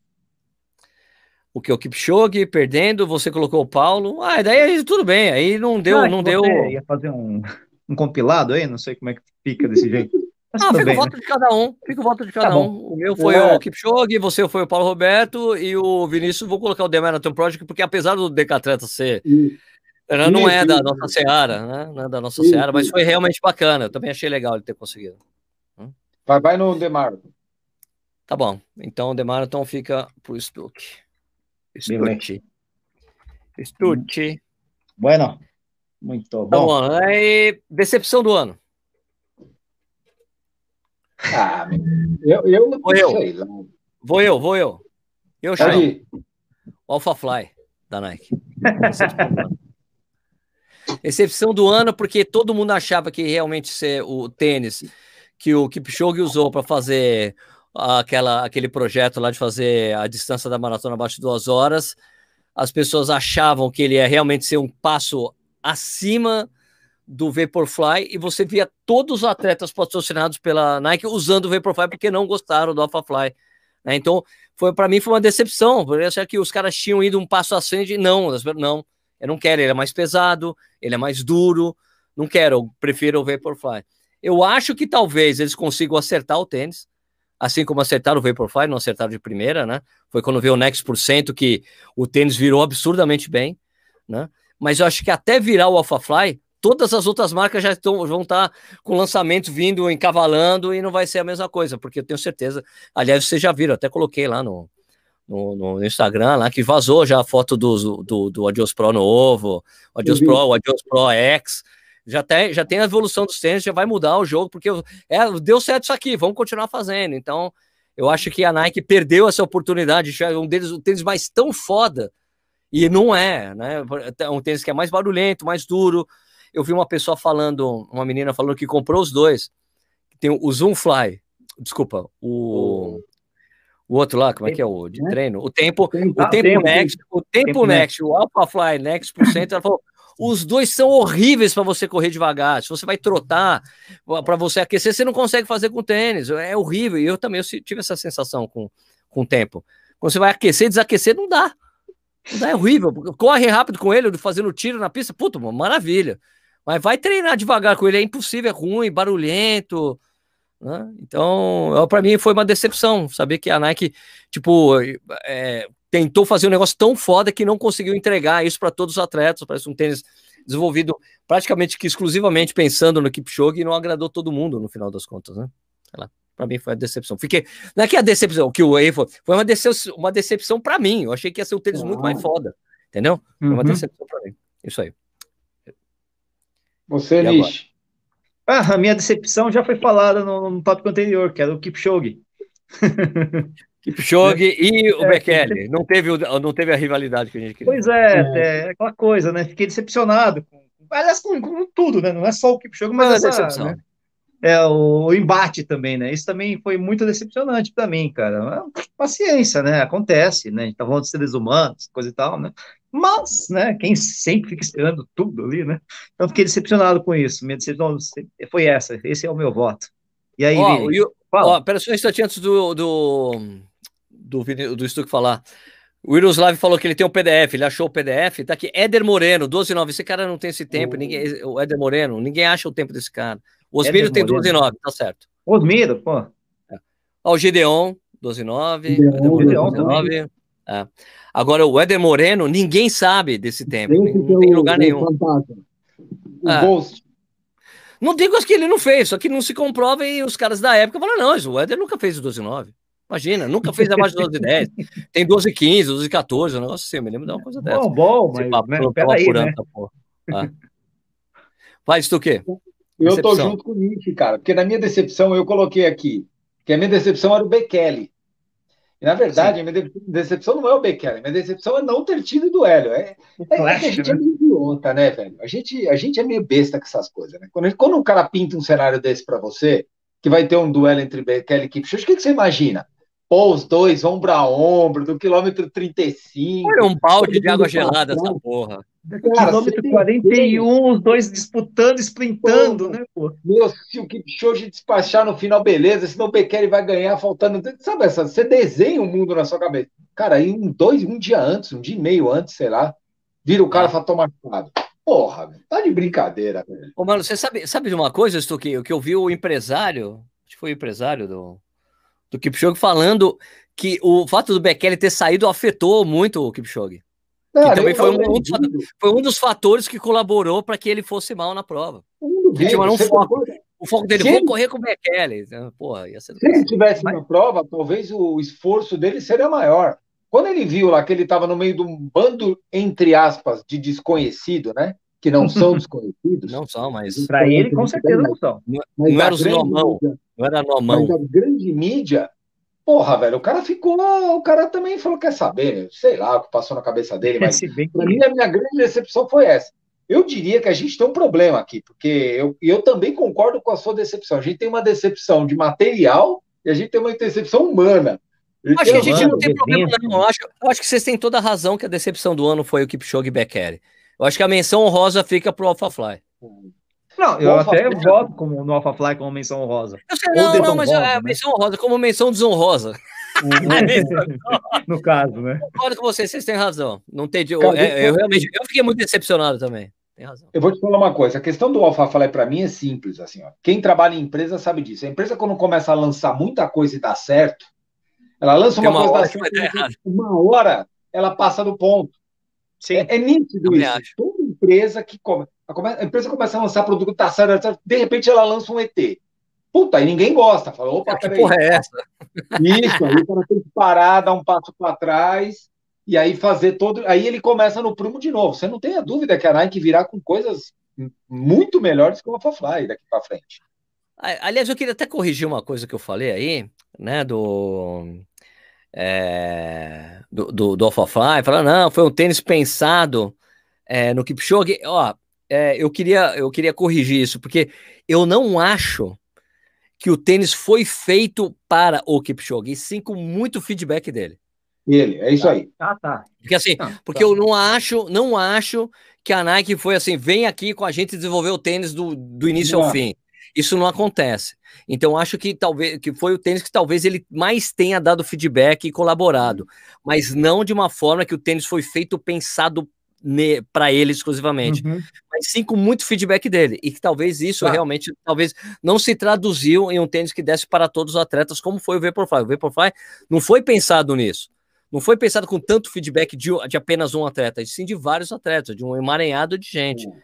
O que o Kipchoge perdendo, você colocou o Paulo. Ah, daí aí, tudo bem, aí não deu, não, não deu. Ia fazer um, um compilado aí, não sei como é que fica desse jeito. Mas não, fica bem, o voto né? de cada um, fica o voto de cada tá um. O meu foi é. o Kipchoge, você foi o Paulo Roberto e o Vinícius, vou colocar o The Marathon Project, porque apesar do Decatreta ser. Não é da nossa Seara, né? Não é da nossa Seara, mas foi realmente bacana. Eu também achei legal ele ter conseguido. Hum? Vai, vai no The Marathon. Tá bom. Então o The Marathon fica pro Stuck. Estuche. Estuche. Bueno, muito tá bom. Tá bom. Aí, decepção do ano. Ah, eu, eu vou eu. Vou eu, vou eu. Eu chamo. O Alpha Fly da Nike. Decepção do, ano. Decepção do ano porque todo mundo achava que realmente ser o tênis que o Kipchoge usou para fazer aquela, aquele projeto lá de fazer a distância da maratona abaixo de duas horas, as pessoas achavam que ele ia realmente ser um passo acima do Vaporfly e você via todos os atletas patrocinados pela Nike usando o Vaporfly porque não gostaram do AlphaFly. Né? Então, foi para mim foi uma decepção, eu achei que os caras tinham ido um passo acima de não, não, eu não quero, ele é mais pesado, ele é mais duro, não quero, eu prefiro o Vaporfly. Eu acho que talvez eles consigam acertar o tênis, assim como acertaram o Vaporfly, não acertaram de primeira, né? Foi quando veio o Next por cento que o tênis virou absurdamente bem, né? Mas eu acho que até virar o AlphaFly, todas as outras marcas já estão, vão estar tá com lançamento vindo, encavalando, e não vai ser a mesma coisa, porque eu tenho certeza. Aliás, vocês já viram, até coloquei lá no, no, no, Instagram, lá que vazou já a foto do, do, do Adios Pro novo, o Adios Pro, o Adios Pro X, já tem, já tem a evolução dos tênis, já vai mudar o jogo, porque é, deu certo isso aqui, vamos continuar fazendo. Então, Eu acho que a Nike perdeu essa oportunidade. É um deles, um tênis mais tão foda. E não é, né? É um tênis que é mais barulhento, mais duro. Eu vi uma pessoa falando, uma menina falando que comprou os dois. Tem o Zoom Fly, desculpa, o, o outro lá, como é que é o de treino? O tempo, o tempo, ah, tempo Next, o tempo, tempo Next, o Alpha Fly Next por cento, ela falou, os dois são horríveis para você correr devagar. Se você vai trotar, para você aquecer, você não consegue fazer com tênis. É horrível. E eu também eu tive essa sensação com, com o tempo. Quando você vai aquecer, desaquecer, não dá. Não dá, é horrível. Corre rápido com ele, fazendo tiro na pista, puta, maravilha. Mas vai treinar devagar com ele, é impossível, é ruim, barulhento. Né? Então, para mim foi uma decepção saber que a Nike, tipo, é, tentou fazer um negócio tão foda que não conseguiu entregar isso para todos os atletas. Parece um tênis desenvolvido praticamente que exclusivamente pensando no Kipchoge e não agradou todo mundo no final das contas, né? Para mim foi a decepção. Fiquei. Não é que a decepção, que o Whey foi, foi uma decepção, uma decepção para mim. Eu achei que ia ser um tênis muito mais foda. Entendeu? Foi uma uhum. decepção para mim. Isso aí. Você, Nish. Ah, a minha decepção já foi falada no, no tópico anterior, que era o Kipchoge. Kipchoge e o é, Bekele. Não teve, não teve a rivalidade que a gente queria. Pois é, é, é aquela coisa, né? Fiquei decepcionado. Com, aliás, com, com, tudo, né? Não é só o Kipchoge, mas essa, decepção. Né? É, o, o, embate também, né? Isso também foi muito decepcionante para mim, cara. Paciência, né? Acontece, né? A gente tá falando de seres humanos, coisa e tal, né? Mas, né, quem sempre fica esperando tudo ali, né? Então fiquei decepcionado com isso. Minha decepção foi essa. Esse é o meu voto. E aí, ó, Vini, eu, ó, pera só um instante antes do, do, do, do, Stuck falar. O Iroslav falou que ele tem um PDF, ele achou o PDF, tá aqui, Éder Moreno, 12,9. Esse cara não tem esse tempo, oh. ninguém, o Éder Moreno, ninguém acha o tempo desse cara. O Osmiro tem 12,9, tá certo. Osmiro, pô. É. Ó, o Gideon, 12,9. Gideon, 12,9. É. Agora, o Éder Moreno, ninguém sabe desse tempo. Esse não tem lugar nenhum. O é. Ghost. Não digo que ele não fez, só que não se comprova e os caras da época falam: não, o Éder nunca fez o 12,9. Imagina, nunca fez abaixo de 12 10. Tem 12 15, 12 14, um negócio assim, eu me lembro de uma coisa dessa. Bom, bom, mas papo, né, peraí, né? Ah. Faz tu o quê? Eu decepção. tô junto com o Nick, cara, porque na minha decepção eu coloquei aqui que a minha decepção era o Bekele. E, na verdade, Sim. a minha decepção não é o Bekele, a minha decepção é não ter tido duelo. É, é, Flash, é a gente é né? é meio idiota, né, velho? A gente, a gente é meio besta com essas coisas, né? Quando, quando um cara pinta um cenário desse para você, que vai ter um duelo entre Bekele e Kipchoge, o que, que você imagina? Pô, os dois ombro a ombro, do quilômetro 35. Olha um balde de água gelada essa porra. Cara, quilômetro 41, os dois disputando, sprintando, né, pô? Meu, se o Kipchoge despachar no final, beleza, senão o Bekele vai ganhar faltando. Sabe essa? Você desenha o um mundo na sua cabeça. Cara, aí um, dois, um dia antes, um dia e meio antes, sei lá, vira o cara é. pra tomar cuidado. Porra, tá de brincadeira, velho. Ô, mano, você sabe, sabe de uma coisa, Stuque, que eu vi o empresário, acho que foi o empresário do, do Kipchoge falando que o fato do Bekele ter saído afetou muito o Kipchoge. Cara, que também foi um, foi um, dos fatores que colaborou para que ele fosse mal na prova. Ele um foco. O foco dele, foi correr com o Bekele. Porra, ia ser... Se ele estivesse na prova, talvez o esforço dele seria maior. Quando ele viu lá que ele estava no meio de um bando, entre aspas, de desconhecido, né? Que não são desconhecidos. Não são, mas. Para ele, com certeza não são. Não, não era os nomão. Não era nomão. Mas a grande mídia Porra, velho, o cara ficou. O cara também falou: quer saber? Sei lá o que passou na cabeça dele, mas para mim a minha grande decepção foi essa. Eu diria que a gente tem um problema aqui, porque eu, eu também concordo com a sua decepção. A gente tem uma decepção de material e a gente tem uma decepção humana. Acho que a gente não tem problema, não. Eu acho, eu acho que vocês têm toda a razão que a decepção do ano foi o Kipchoge Becker. Eu acho que a menção honrosa fica pro AlphaFly. Não, eu até Fly, voto como, no AlphaFly como menção honrosa. Eu sei, não, não, mas é né? menção honrosa, como menção desonrosa. no caso, né? Concordo com vocês, vocês têm razão. Não tem, eu, eu, eu, realmente eu fiquei muito decepcionado também. Tem razão. Eu vou te falar uma coisa, a questão do AlphaFly para mim é simples, assim, ó. Quem trabalha em empresa sabe disso. A empresa quando começa a lançar muita coisa e dá certo, ela lança uma, uma coisa certo, uma hora ela passa do ponto. Sim. É, é nítido isso. Acho. Toda empresa que come, a, empresa começa a lançar produto, tá certo, de repente ela lança um ET. Puta, aí ninguém gosta. Fala, opa, que porra é essa? Isso, aí o cara tem que parar, dar um passo para trás e aí fazer todo. Aí ele começa no prumo de novo. Você não tem a dúvida que a Nike virá com coisas muito melhores que o Alphafly daqui para frente. Aliás, eu queria até corrigir uma coisa que eu falei aí. né, do, é, do, do, do AlphaFly, falando, não, foi um tênis pensado é, no Kipchoge. Ó, é, eu, queria, eu queria corrigir isso, porque eu não acho que o tênis foi feito para o Kipchoge, e sim com muito feedback dele. Ele, é isso aí. Ah, tá. Porque assim, ah, porque tá. eu não acho, não acho que a Nike foi assim, vem aqui com a gente desenvolver o tênis do, do início não. ao fim. Isso não acontece. Então acho que talvez que foi o tênis que talvez ele mais tenha dado feedback e colaborado, mas não de uma forma que o tênis foi feito pensado para ele exclusivamente, uhum. mas sim com muito feedback dele e que talvez isso tá. realmente talvez não se traduziu em um tênis que desse para todos os atletas como foi o Vaporfly. O Vaporfly não foi pensado nisso. Não foi pensado com tanto feedback de, de apenas um atleta, e sim de vários atletas, de um emaranhado de gente. Uhum.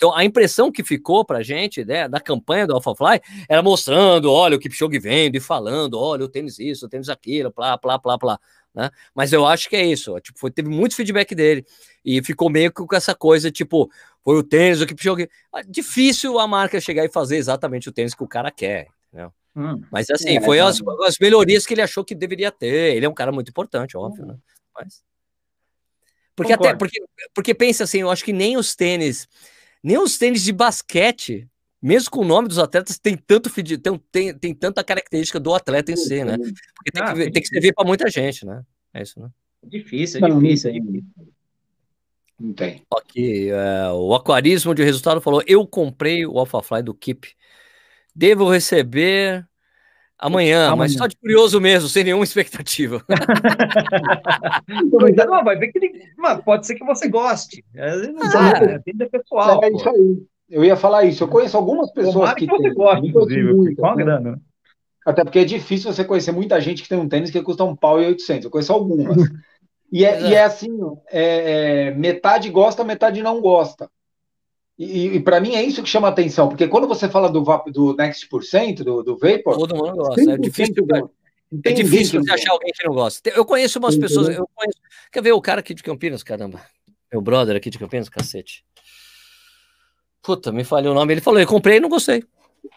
Então, a impressão que ficou pra gente, né, da campanha do AlphaFly, era mostrando, olha, o Kipchoge vendo e falando, olha, o tênis isso, o tênis aquilo, plá, plá, plá, plá, né? Mas eu acho que é isso, tipo, foi, teve muito feedback dele e ficou meio com essa coisa, tipo, foi o tênis, o Kipchoge... Ah, difícil a marca chegar e fazer exatamente o tênis que o cara quer, entendeu? Hum, Mas assim, é, foi as, as, melhorias que ele achou que deveria ter. Ele é um cara muito importante, óbvio, né? Mas... Porque Concordo. até porque, porque pensa assim, eu acho que nem os tênis nem os tênis de basquete, mesmo com o nome dos atletas, tem tanto tem, tem, tem tanta característica do atleta em si, né? Porque tem, ah, que, tem que servir para muita gente, né? É isso, né? Difícil, é difícil, é difícil. Não tem. Aqui, é, o Aquarismo de Resultado falou: Eu comprei o AlphaFly do Kip. Devo receber Amanhã, Amanhã, mas só de curioso mesmo, sem nenhuma expectativa. não, vai ver que ele, mano, pode ser que você goste. É, ah, é, é pessoal. É isso aí. Eu ia falar isso. Eu conheço algumas pessoas que, que você gosta, inclusive. Muito, né? grana. Até porque é difícil você conhecer muita gente que tem um tênis que custa um pau e 800. Eu conheço algumas. e, é, e é assim, é, é, metade gosta, metade não gosta. E, e para mim é isso que chama atenção, porque quando você fala do, do Next Percent, do, do Vapor. Todo mundo gosta. É difícil, é difícil você achar alguém que não gosta. Eu conheço umas pessoas. Eu conheço, quer ver o cara aqui de Campinas, caramba? Meu brother aqui de Campinas, cacete. Puta, me falhou o nome. Ele falou: eu comprei e não gostei.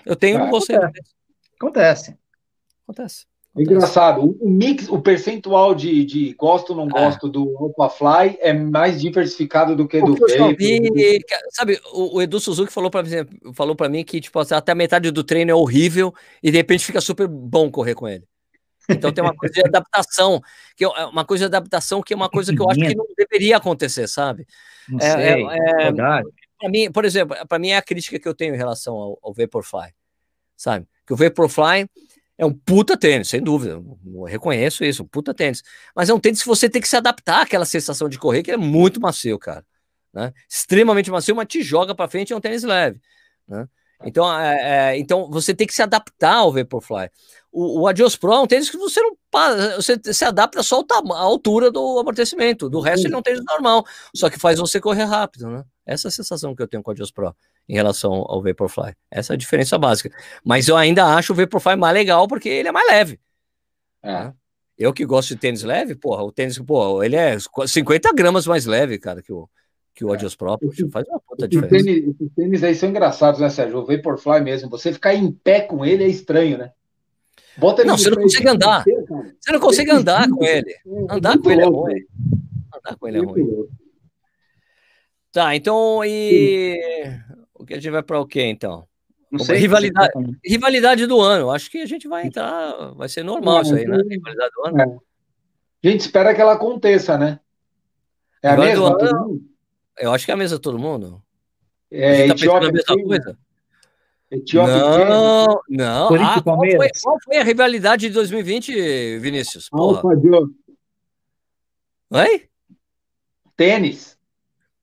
Eu tenho e não ah, gostei. Acontece. Acontece. acontece. Engraçado, o mix, o percentual de, de gosto ou não é. gosto do Opafly é mais diversificado do que do Vape. Sabe, o, o, Edu Suzuki falou para mim, falou para mim que tipo assim, até a metade do treino é horrível e de repente fica super bom correr com ele. Então tem uma coisa de adaptação, que é uma coisa de adaptação que é uma coisa que eu acho que não deveria acontecer, sabe? Não é, sei, é, é para mim, por exemplo, para mim é a crítica que eu tenho em relação ao, ao Vaporfly, sabe? Que o Vaporfly é um puta tênis, sem dúvida. Eu reconheço isso, um puta tênis. Mas é um tênis que você tem que se adaptar àquela sensação de correr, que é muito macio, cara. Né? Extremamente macio, mas te joga para frente é um tênis leve. Né? Então, é, é, então você tem que se adaptar ao Vaporfly. O, o Adios Pro é um tênis que você não você se adapta só à altura do amortecimento. Do resto, ele é um tênis normal, só que faz você correr rápido, né? Essa é a sensação que eu tenho com o Adios Pro em relação ao Vaporfly. Essa é a diferença básica. Mas eu ainda acho o Vaporfly mais legal porque ele é mais leve. É. Né? Eu que gosto de tênis leve, porra, o tênis, pô, ele é 50 gramas mais leve, cara, que o, que o é. Adios Pro. faz uma puta diferença. Os tênis, tênis aí são engraçados, né, Sérgio? O Vaporfly mesmo, você ficar em pé com ele é estranho, né? Bota não, você não consegue andar. Você não consegue andar com ele. Andar com ele é ruim. Andar com ele é ruim. Tá, então e o que a gente vai para o quê então? Não sei. Rivalidade, rivalidade do ano. Acho que a gente vai entrar, vai ser normal isso aí, né? Rivalidade do ano. É. A gente espera que ela aconteça, né? É a mesma? Ano, eu acho que é a mesma todo mundo. É, tá Etiópia, a mesma coisa? Etiópia não, não. Ah, qual, foi, qual, foi, a rivalidade de 2020, Vinícius? Porra. Oi? Tênis.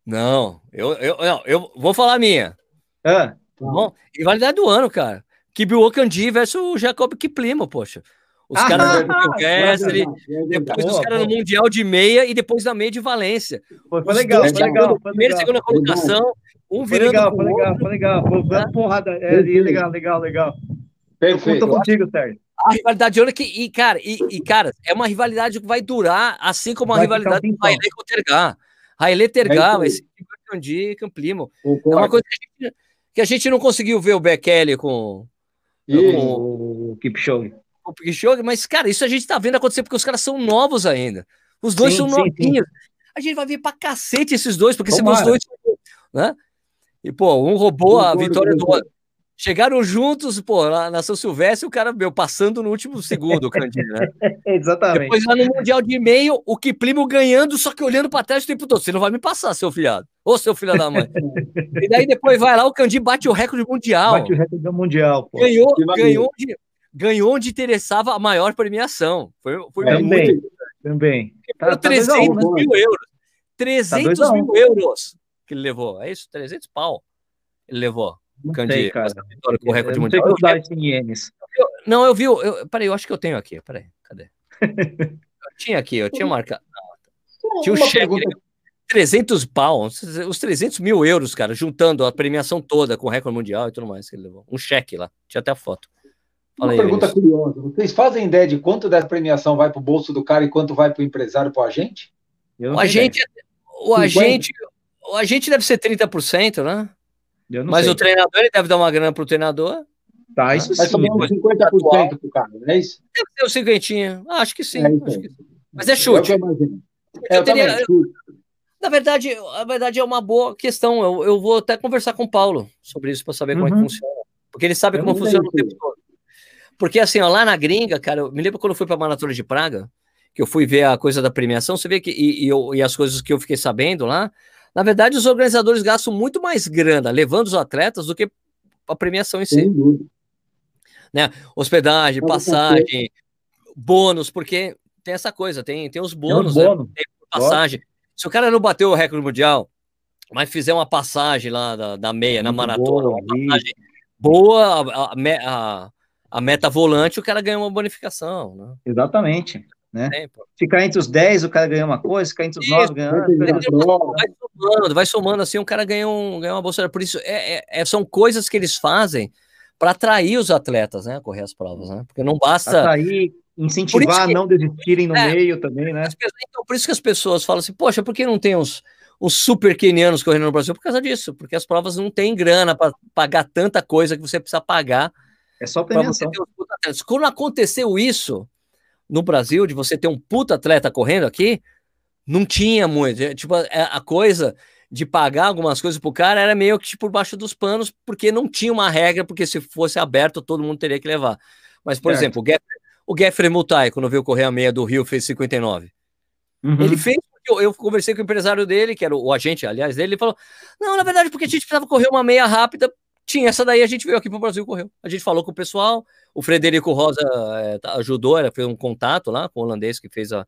Não, eu, eu, não, eu vou falar a minha. Ah, tá bom, rivalidade do ano, cara. Kibiwo Kandi versus o Jacob Kiplimo, poxa. Os ah, caras no Kessler, depois os caras no Mundial de meia e depois na meia de Valência. Foi, foi legal, foi legal. Primeira e segunda colocação, um foi virando legal, foi legal, foi legal, foi. Foi porrada, é, legal, legal, legal. Perfeito. Eu conto contigo, Sérgio. A rivalidade de que, e, cara, e, e, cara, é uma rivalidade que vai durar, assim como a vai rivalidade do Haile com o Tergar. Haile Tergar, esse Kandi e Camplimo. É uma coisa que a, gente, que a, gente, não conseguiu ver o Bekele com, com o Kipchoge. o Kipchoge, mas, cara, isso a gente tá vendo acontecer porque os caras são novos ainda. Os dois sim, são sim, novinhos. Sim. A gente vai ver pra cacete esses dois, porque se os dois. Né? E, pô, um roubou a vitória do outro. Chegaram juntos, pô, lá na São Silvestre, o cara, meu, passando no último segundo, o Candinho, né? Exatamente. Depois lá no Mundial de meio, o Kiplimo ganhando, só que olhando para trás o tempo todo. Você não vai me passar, seu filhado. Ô, seu filho da mãe. e daí depois vai lá, o Candinho bate o recorde mundial. Bate o recorde mundial, pô. Ganhou, ganhou onde, ganhou onde interessava a maior premiação. Foi, foi também, muito. Também. Tá, 300 tá mil euros. 300 tá mil euros que ele levou. É isso? 300 pau ele levou. Não Candy, sei, cara. Vitória com o recorde eu mundial. Não, eu vi, eu, não, eu vi. Eu, peraí, eu acho que eu tenho aqui. Peraí, cadê? eu tinha aqui, eu tinha marcado. Tinha o um cheque. Pergunta... 300 pau, os 300 mil euros, cara, juntando a premiação toda com o recorde mundial e tudo mais que ele levou. Um cheque lá, tinha até a foto. Fala Uma aí, pergunta curiosa: vocês fazem ideia de quanto dessa premiação vai para o bolso do cara e quanto vai para o empresário, para o agente? O agente, o agente, o agente deve ser 30%, né? Mas sei. o treinador ele deve dar uma grana pro treinador. Tá, isso sim. Mas 50% pro cara, não é isso? Deve ter o cinquentinha. Ah, acho que sim. É, então. acho que sim. Mas é chute. É eu, eu teria, na verdade, a verdade é uma boa questão. Eu, eu vou até conversar com o Paulo sobre isso para saber uhum. como é que uhum. funciona. Porque ele sabe eu como funciona o tempo todo. Porque assim, ó, lá na gringa, cara, eu me lembro quando eu fui para a Maratona de Praga, que eu fui ver a coisa da premiação, você vê que e, e, eu, e as coisas que eu fiquei sabendo lá, na verdade, os organizadores gastam muito mais grana levando os atletas do que a premiação em si. Né? Hospedagem, passagem, bônus, porque tem essa coisa, tem, tem os bônus, tem, um bônus. Né? tem passagem. Se o cara não bateu o recorde mundial, mas fizer uma passagem lá da, da meia, na maratona, boa, uma passagem boa, a, a, a, meta volante, o cara ganha uma bonificação. Né? Exatamente. Né? Ficar entre os 10, o cara ganha uma coisa, ficar entre os 9, ganha outra. Vai somando, vai somando, assim, o cara ganha, um, ganha uma bolsa. Por isso, é, é, é são coisas que eles fazem para atrair os atletas, né, a correr as provas, né? Porque não basta... Atrair, incentivar a não desistirem no é, meio também, né? Então, por isso que as pessoas falam assim, poxa, por que não tem uns, uns super kenianos correndo no Brasil? Por causa disso, porque as provas não têm grana para pagar tanta coisa que você precisa pagar. É só premiação. Quando aconteceu isso no Brasil, de você ter um puta atleta correndo aqui, não tinha muito. É, tipo, é, a coisa de pagar algumas coisas pro cara era meio que tipo, por baixo dos panos, porque não tinha uma regra, porque se fosse aberto, todo mundo teria que levar. Mas, por certo. exemplo, o Geoffrey, o Geoffrey Mutai, quando veio correr a meia do Rio, fez 59. Uhum. Ele fez eu, eu, conversei com o empresário dele, que era o, o agente, aliás, dele, ele falou: Não, na verdade, porque a gente precisava correr uma meia rápida tinha essa daí, a gente veio aqui para o Brasil e correu. A gente falou com o pessoal, o Frederico Rosa é, ajudou, era, fez um contato lá com o holandês que fez a.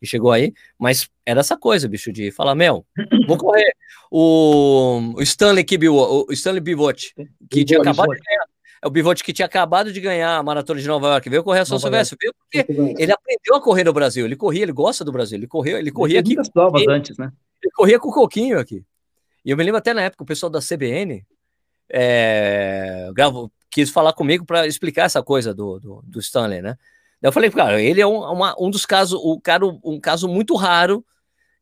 que chegou aí, mas era essa coisa, bicho, de falar, Mel, vou correr. O, o Stanley Kibiwo, o Stanley Bivot, que tinha acabado de ganhar. É o Bivot que tinha acabado de ganhar a maratona de Nova York, veio correr a São Silvestre, veio porque ele aprendeu a correr no Brasil, ele corria, ele gosta do Brasil, ele correu, ele corria aqui. provas antes, né? Ele corria com o Coquinho aqui. E eu me lembro até na época, o pessoal da CBN, é, gravo, quis falar comigo para explicar essa coisa do, do, do, Stanley, né? eu falei, cara, ele é um, uma, um dos casos, o cara, um caso muito raro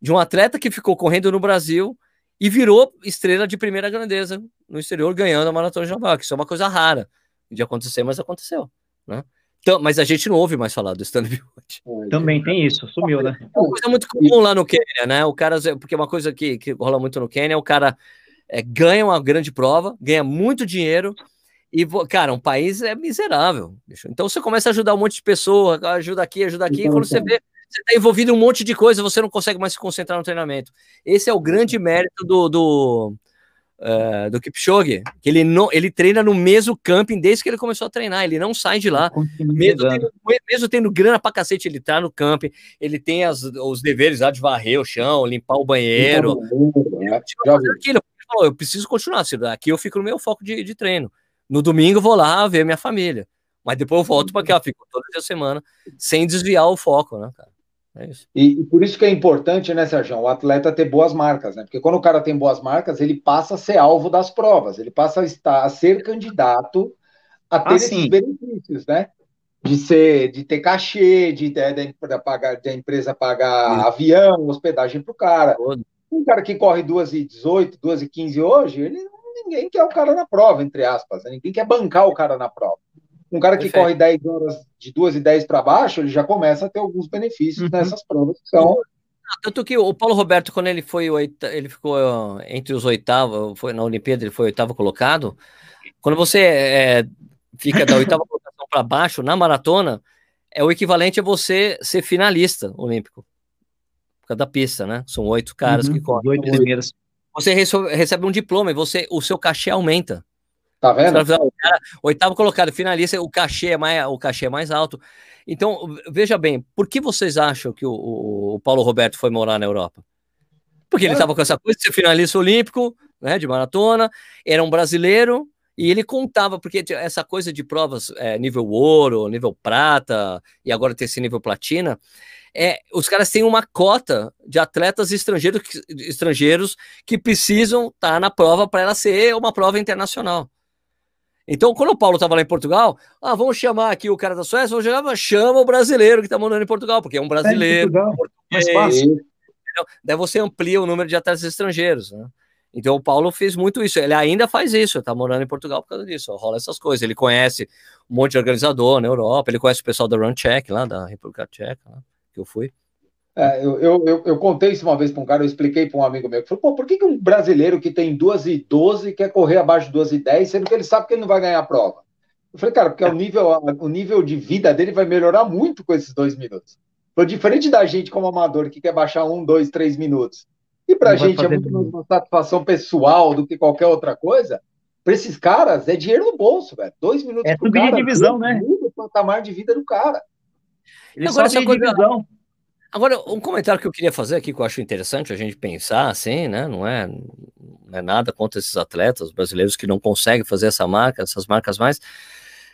de um atleta que ficou correndo no Brasil e virou estrela de primeira grandeza no exterior, ganhando a maratona de Nova York. Isso é uma coisa rara de acontecer, mas aconteceu, né? Então, mas a gente não ouve mais falar do Stanley Biot. Também tem isso, sumiu, né? É uma coisa muito comum lá no Quênia, né? O cara, porque é uma coisa que, que rola muito no Quênia, o cara é, ganha uma grande prova, ganha muito dinheiro, e, cara, um país é miserável. Bicho. Então você começa a ajudar um monte de pessoa, ajuda aqui, ajuda aqui, então, e quando você vê, você está envolvido em um monte de coisa, você não consegue mais se concentrar no treinamento. Esse é o grande mérito do, do, uh, do Kipchoge, que ele, não, ele treina no mesmo camping desde que ele começou a treinar, ele não sai de lá, mesmo tendo, mesmo tendo, grana pra cacete, ele tá no camping, ele tem as, os deveres lá de varrer o chão, limpar o banheiro, limpar o banheiro aquilo, falou, eu preciso continuar, aqui eu fico no meu foco de, de treino. No domingo eu vou lá ver minha família. Mas depois eu volto para cá, fico toda a semana, sem desviar o foco, né, cara? É isso. E, e, por isso que é importante, né, Sérgio, o atleta ter boas marcas, né? Porque quando o cara tem boas marcas, ele passa a ser alvo das provas, ele passa a estar a ser candidato a ter ah, esses benefícios, né? De ser, de ter cachê, de, de, de, de pagar, de a empresa pagar sim. avião, hospedagem para o cara. Todo. Um cara que corre 2 e 18, 2 e 15 hoje, ele, ninguém quer o cara na prova, entre aspas. Né? Ninguém quer bancar o cara na prova. Um cara que Perfeito. corre 10 horas de 2 e 10 para baixo, ele já começa a ter alguns benefícios uhum. nessas provas que são tanto que o Paulo Roberto, quando ele foi ele ficou entre os oitavos, foi na Olimpíada, ele foi oitavo colocado. Quando você é, fica da oitava colocação para baixo na maratona, é o equivalente a você ser finalista olímpico. Por causa da pista, né? São oito caras uhum, que correm. Oito primeiros. Você recebe um diploma e você, o seu cachê aumenta. Tá vendo? Cara, oitavo colocado, finalista, o cachê é mais, o cachê é mais alto. Então, veja bem, por que vocês acham que o, o, o Paulo Roberto foi morar na Europa? Porque ele estava com essa coisa de ser finalista olímpico, né, de maratona, era um brasileiro, e ele contava, porque essa coisa de provas é, nível ouro, nível prata, e agora tem esse nível platina, é, os caras têm uma cota de atletas estrangeiros, estrangeiros que precisam estar tá na prova para ela ser uma prova internacional. Então, quando o Paulo estava lá em Portugal, ah, vamos chamar aqui o cara da Suécia, vamos chamar, chama o brasileiro que está morando em Portugal, porque é um brasileiro. É, mais fácil. Daí você amplia o número de atletas estrangeiros, né? Então o Paulo fez muito isso, ele ainda faz isso, está morando em Portugal por causa disso, rola essas coisas. Ele conhece um monte de organizador na Europa, ele conhece o pessoal da Run Check lá, da República Tcheca, lá, que eu fui. É, eu, eu, eu, contei isso uma vez para um cara, eu expliquei para um amigo meu, que falou, pô, por que, que um brasileiro que tem 2 e 12 quer correr abaixo de 2 e 10, sendo que ele sabe que ele não vai ganhar a prova? Eu falei, cara, porque é. o, nível, o nível de vida dele vai melhorar muito com esses dois minutos. Foi diferente da gente como amador que quer baixar um, dois, três minutos. E para a gente é muito mais uma satisfação pessoal do que qualquer outra coisa. Para esses caras, é dinheiro no bolso, velho. Dois minutos é subir de divisão, né? Muda o patamar de vida do cara. Ele Agora, sobe de divisão. Agora, um comentário que eu queria fazer aqui, que eu acho interessante a gente pensar, assim, né? Não é, não é nada contra esses atletas brasileiros que não conseguem fazer essa marca, essas marcas mais.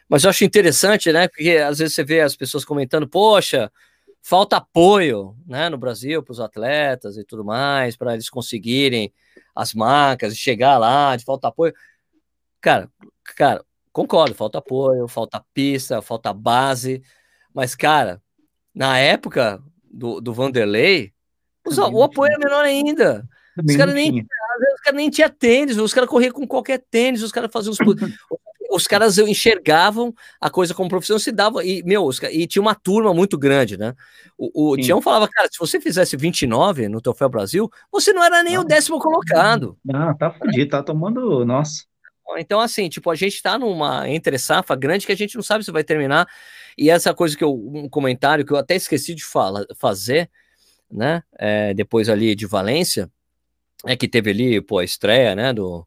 Mas eu acho interessante, né? Porque às vezes você vê as pessoas comentando, poxa, falta apoio, né, no Brasil para os atletas e tudo mais, para eles conseguirem as marcas e chegar lá, de falta apoio. Cara, cara, concordo, falta apoio, falta pista, falta base, mas cara, na época do, do Vanderlei, os, o apoio era menor ainda. os caras nem, cara nem tinha tênis, os caras corriam com qualquer tênis, os caras faziam os. os caras enxergavam a coisa como profissão, se dava, e, meu, os, e tinha uma turma muito grande, né? O, o Tião falava, cara, se você fizesse 29 no Troféu Brasil, você não era nem não. o décimo colocado. Não, tá fudido, tá tomando, nossa. Então, assim, tipo, a gente tá numa entre-safa grande que a gente não sabe se vai terminar, e essa coisa que eu, um comentário que eu até esqueci de fala, fazer, né, é, depois ali de Valência, é que teve ali, pô, a estreia, né, do,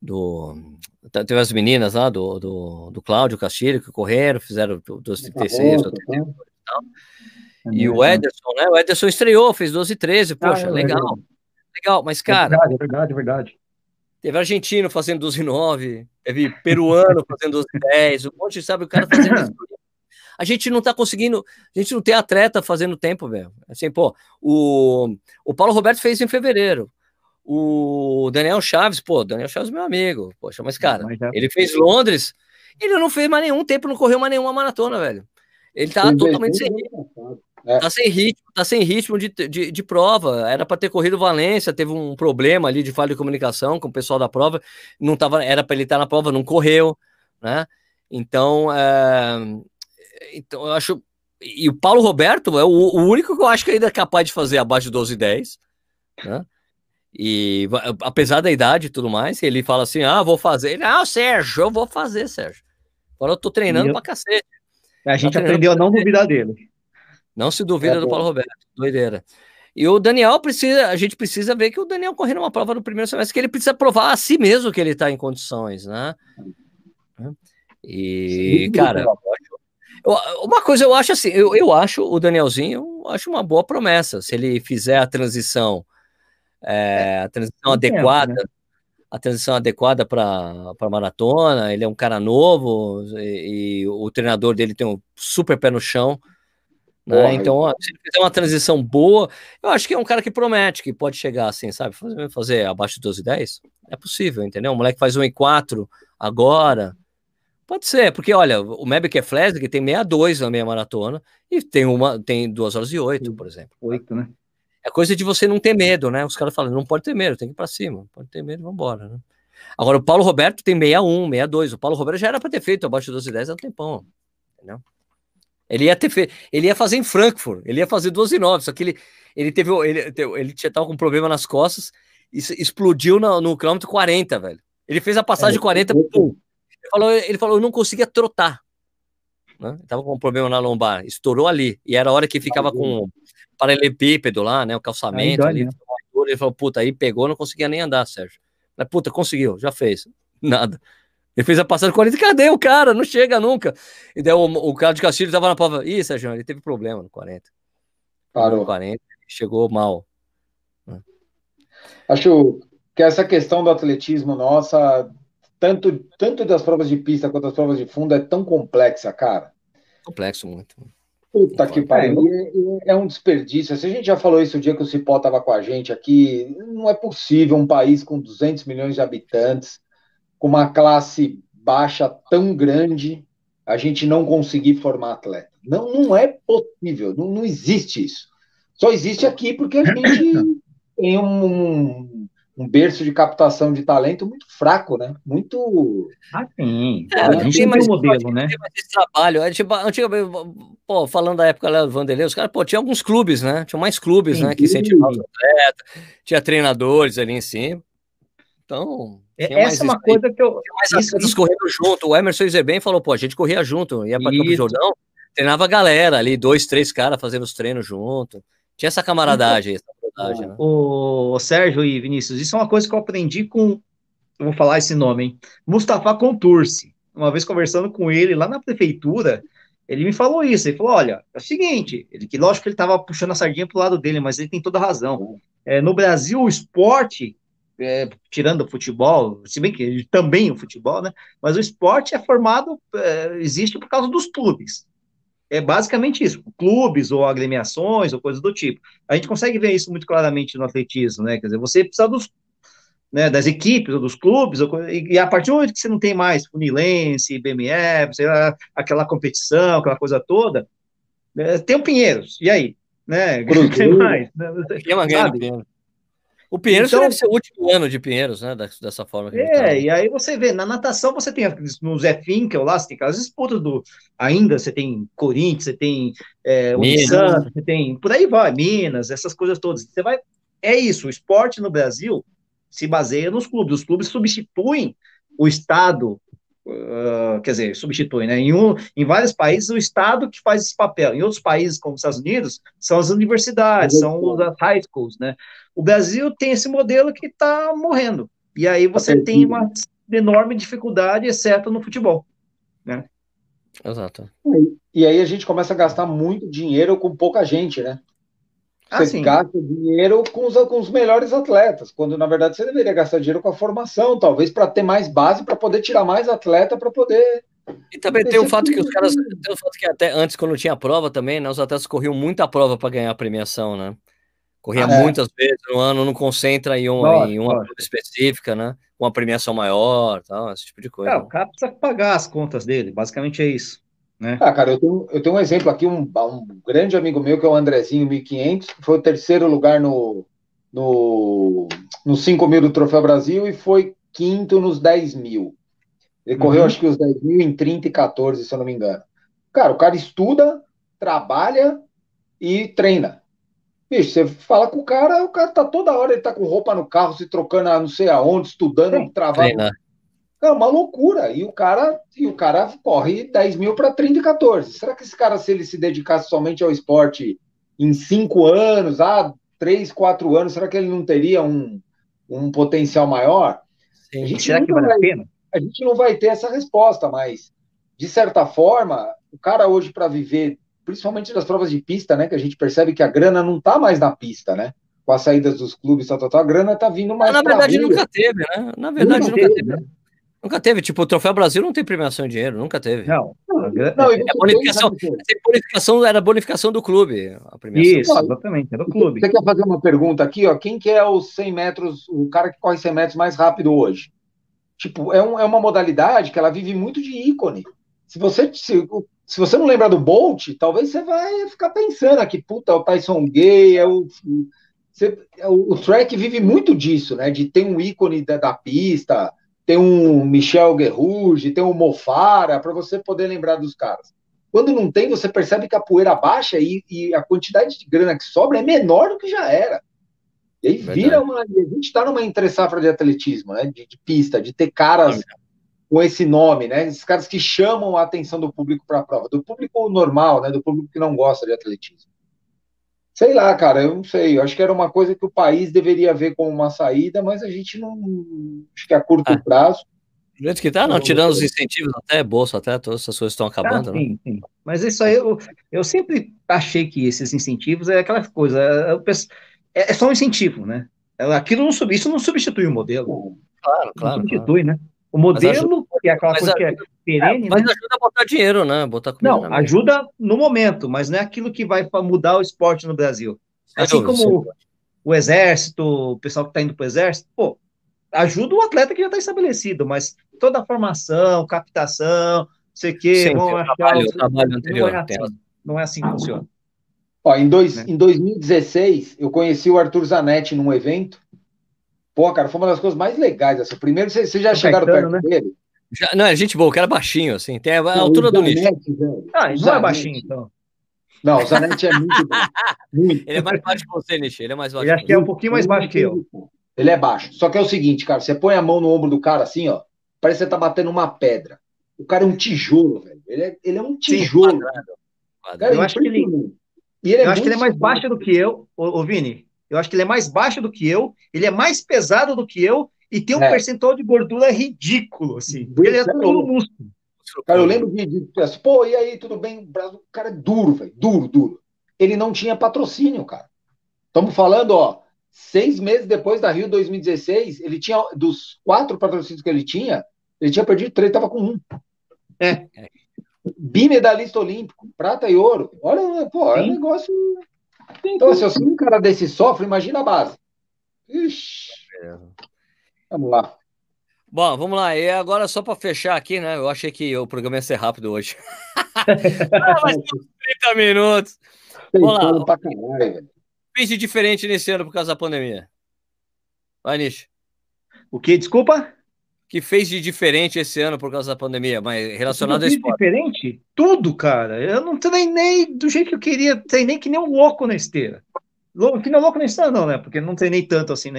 do teve as meninas lá do, do, do Cláudio Castilho que correram, fizeram dos 36 tá bom, tá e. E o Ederson, né? O Ederson estreou, fez 12 e 13, poxa, ah, é legal. legal. Legal, mas cara. É verdade, é verdade, é verdade. Teve argentino fazendo 12 e 9, teve peruano fazendo 12 e 10, um monte, sabe, o cara fazendo isso. A gente não tá conseguindo, a gente não tem atleta fazendo tempo, velho. Assim, pô, o, o Paulo Roberto fez em fevereiro. O Daniel Chaves, pô, Daniel Chaves é meu amigo. Poxa, mas cara, mas ele fez Londres, ele não fez mais nenhum tempo, não correu mais nenhuma maratona, velho. Ele tá totalmente sem ritmo. É. Tá sem ritmo, tá sem ritmo de, de, de prova. Era para ter corrido Valência, teve um problema ali de falha de comunicação com o pessoal da prova. Não tava, era para ele estar na prova, não correu, né? Então, é, então eu acho. E o Paulo Roberto é o, o, único que eu acho que ainda é capaz de fazer abaixo de 12 e 10, né? E apesar da idade e tudo mais, ele fala assim: ah, vou fazer. Ele, ah, Sérgio, eu vou fazer, Sérgio. Agora eu tô treinando eu... pra cacete. A gente aprendeu a não duvidar dele. Não se duvida é do Paulo Roberto, doideira. E o Daniel precisa, a gente precisa ver que o Daniel correndo uma prova no primeiro semestre, que ele precisa provar a si mesmo que ele está em condições, né? E, Sim, cara, eu, uma coisa eu acho assim, eu, eu acho o Danielzinho, eu acho uma boa promessa, se ele fizer a transição é, a transição adequada, né? a transição adequada para a maratona. Ele é um cara novo e, e, o treinador dele tem um super pé no chão. Né? então, ó, se ele fizer uma transição boa, eu acho que é um cara que promete, que pode chegar assim, sabe? Fazer, fazer abaixo de 12 e 10 é possível, entendeu? O moleque faz 1 e 4 agora. Pode ser, porque olha, o Mebeke Flesig tem 62 na meia maratona e tem uma tem 2 horas e 8, por exemplo. 8, né? É coisa de você não ter medo, né? Os caras falam, não pode ter medo, tem que ir para cima, pode ter medo, vamos embora, né? Agora, o Paulo Roberto tem 61, 62. O Paulo Roberto já era para ter feito abaixo de 12 e 10 há um tempão. Entendeu? Ele ia ter feito, ele ia fazer em Frankfurt, ele ia fazer 12 e 9, só que ele, ele teve, ele, ele tinha tava com um problema nas costas e explodiu no, no quilômetro 40, velho. Ele fez a passagem é, 40, pum. Ele falou, ele falou, eu não conseguia trotar. Né? Tava com um problema na lombar, estourou ali. E era a hora que ficava com paralelepípedo lá, né? O calçamento ali. Ele falou, puta, aí pegou, não conseguia nem andar, Sérgio. Mas, puta, conseguiu, já fez. Nada. Ele fez a passagem 40, cadê o cara? Não chega nunca. E daí o, o cara de Castilho tava na prova. Ih, Sérgio, ele teve problema no 40. Parou. No 40, chegou mal. Acho que essa questão do atletismo nossa, tanto, tanto das provas de pista quanto das provas de fundo, é tão complexa, cara. Complexo muito. Puta que pariu. É, é um desperdício. Se a gente já falou isso o dia que o Cipó estava com a gente aqui, não é possível um país com 200 milhões de habitantes, com uma classe baixa tão grande, a gente não conseguir formar atleta. Não, não é possível, não, não existe isso. Só existe aqui porque a gente tem um, um berço de captação de talento muito fraco, né? Muito. Ah, sim. É, a gente tem mais modelo, né? Esse trabalho. É, tipo, antigamente, pô, falando da época lá do Vanderlei, os caras, pô, tinha alguns clubes, né? Tinha mais clubes, sim, né? Que incentivavam os atletas, tinha treinadores ali em cima. Então. É, essa é uma coisa que eu. Tinha mais isso, isso... correndo junto. O Emerson Zerben falou, pô, a gente corria junto, ia para Campo Jordão, treinava a galera ali, dois, três caras fazendo os treinos junto. Tinha essa camaradagem. Então, verdade, né? O, o Sérgio e Vinícius, isso é uma coisa que eu aprendi com, eu vou falar esse nome, hein? Mustafa Contursi. Uma vez conversando com ele lá na prefeitura, ele me falou isso. Ele falou: olha, é o seguinte, ele, que lógico que ele estava puxando a sardinha para o lado dele, mas ele tem toda a razão. É, no Brasil, o esporte, é, tirando o futebol, se bem que também o futebol, né? Mas o esporte é formado, é, existe por causa dos clubes. É basicamente isso, clubes ou agremiações ou coisas do tipo. A gente consegue ver isso muito claramente no atletismo, né? Quer dizer, você precisa dos, né, das equipes ou dos clubes, ou, e, e, a partir do momento que você não tem mais Funilense, BMF, sei lá, aquela competição, aquela coisa toda, é, tem o Pinheiros, e aí? Né? Tem mais. Né? Tem uma grande o Pinheiros então, deve ser o último ano de Pinheiros, né? Dessa forma. é, tá. e aí você vê, na natação você tem no Zé Finkel lá, você tem aquelas disputas do. Ainda você tem Corinthians, você tem é, Santos, você tem. Por aí vai, Minas, essas coisas todas. Você vai. É isso, o esporte no Brasil se baseia nos clubes. Os clubes substituem o Estado, uh, quer dizer, substituem, né? Em, um, em vários países, o Estado que faz esse papel. Em outros países, como os Estados Unidos, são as universidades, são as high schools, né? O Brasil tem esse modelo que está morrendo. E aí você tá tem uma enorme dificuldade, exceto no futebol. Né? Exato. E aí a gente começa a gastar muito dinheiro com pouca gente, né? Ah, você ah, gasta dinheiro com os, com os melhores atletas, quando na verdade você deveria gastar dinheiro com a formação, talvez para ter mais base, para poder tirar mais atleta, para poder. E também tem o fato que os caras. Tem o fato que até antes, quando tinha prova também, né, os atletas corriam muita prova para ganhar a premiação, né? Corria ah, é. muitas vezes no ano, não concentra em, um, nossa, em uma prova específica, né? Com uma premiação maior, tal, esse tipo de coisa. É, o cara precisa pagar as contas dele, basicamente é isso. Né? Ah, cara, eu tenho, eu tenho um exemplo aqui, um, um grande amigo meu, que é o Andrezinho 1500, que foi o terceiro lugar no, no, no 5 mil do Troféu Brasil e foi quinto nos 10 mil. Ele uhum. correu, acho que os 10 mil em 30 e 14, se eu não me engano. Cara, o cara estuda, trabalha e treina. Bicho, você fala com o cara, o cara tá toda hora, ele tá com roupa no carro, se trocando a não sei aonde, estudando, travando. É uma loucura. E o cara, e o cara corre 10 mil para 30 e 14. Será que esse cara, se ele se dedicasse somente ao esporte em cinco anos, ah, três, quatro anos, será que ele não teria um, um potencial maior? Sim. Será que vale vai, a pena? A gente não vai ter essa resposta, mas de certa forma, o cara hoje para viver principalmente das provas de pista, né? Que a gente percebe que a grana não está mais na pista, né? Com as saídas dos clubes, tal, tal, tal, a grana está vindo mais. na verdade, nunca teve, né? Na verdade, nunca, nunca teve. Né? Nunca teve, tipo, o Troféu Brasil não tem premiação em dinheiro, nunca teve. Não, não, é, é bonificação, bonificação, era bonificação do clube, a premiação. Isso, exatamente, era do clube. Você quer fazer uma pergunta aqui, ó, quem que é os 100 metros, o cara que corre 100 metros mais rápido hoje? Tipo, é, um, é uma modalidade que ela vive muito de ícone. Se você, se, se você não lembra do Bolt, talvez você vai ficar pensando aqui, puta, o Tyson Gay, é o, você, é o, o track vive muito disso, né? De ter um ícone da, da, pista. Tem um Michel Guerrugi, tem um Mofara, para você poder lembrar dos caras. Quando não tem, você percebe que a poeira baixa e, e a quantidade de grana que sobra é menor do que já era. E aí Verdade. vira uma. A gente está numa entre-safra de atletismo, né? De, de, pista, de ter caras com esse nome, né? Esses caras que chamam a atenção do público para a prova, do público normal, né? Do público que não gosta de atletismo. Sei lá, cara, eu não sei. Eu acho que era uma coisa que o país deveria ver como uma saída, mas a gente não. Acho que a curto ah. prazo. Do jeito que tá, não, tirando os incentivos, até bolsa, até todas essas coisas estão acabando. Ah, sim, né? sim. Mas isso aí, eu, eu sempre achei que esses incentivos é aquela coisa. É, é, é só um incentivo, né? Aquilo não, isso não substitui o modelo. Claro, claro. Não substitui, claro. né? O modelo, que é aquela coisa que é perene. É, mas né? ajuda a botar dinheiro, né? Botar não, ajuda no momento, mas não é aquilo que vai mudar o esporte no Brasil. Assim como o exército, o pessoal que está indo para o exército, pô, ajuda o atleta que já está estabelecido, mas toda a formação, captação, sei que, Sim, vão achar. Trabalho, o trabalho anterior, não, é assim, não é assim que funciona. Ó, em, dois, né? em 2016, eu conheci o Arthur Zanetti num evento. Pô, cara, foi uma das coisas mais legais. Assim. Primeiro, vocês, já chegaram perto né? dele? Já, não, é gente boa, o cara é baixinho, assim, tem a, altura do Zanetti, nicho. Ah, ele não é baixinho, então. Não, o Zanetti é muito bom. Muito. Ele é mais baixo que você, Nishi, ele é mais baixo. Ele acho que é um pouquinho mais baixo que eu. Ele é baixo. Só que é o seguinte, cara, você põe a mão no ombro do cara assim, ó, parece que você tá batendo uma pedra. O cara é um tijolo, velho. Ele é, ele é um tijolo. Sim, quadrado. Quadrado. Cara, eu acho que ele, ele é eu acho que ele é mais baixo do que eu, ô, ô, Vini. Eu acho que ele é mais baixo do que eu, ele é mais pesado do que eu e tem um é. percentual de gordura ridículo, assim. Ele é todo músculo. Cara, eu lembro de, de assim, pô, e aí, tudo bem? O cara é duro, velho, duro, duro. Ele não tinha patrocínio, cara. Estamos falando, ó, seis meses depois da Rio 2016, ele tinha, dos quatro patrocínios que ele tinha, ele tinha perdido três, tava com um. É. Bimedalista olímpico, prata e ouro. Olha, pô, é um negócio. Então, se assim, um cara desse sofre, imagina a base. Ixi. É. Vamos lá. Bom, vamos lá. E agora, só para fechar aqui, né? Eu achei que o programa ia ser rápido hoje. ah, mas 30 minutos. Vamos lá. Pra caralho, Fez de diferente nesse ano por causa da pandemia. Vai, Nish. O que? Desculpa? que fez de diferente esse ano por causa da pandemia, mas relacionado a esporte? diferente? Tudo, cara. Eu não treinei do jeito que eu queria, treinei que nem um louco na esteira. Que não louco na esteira, não, né? Porque não treinei tanto assim,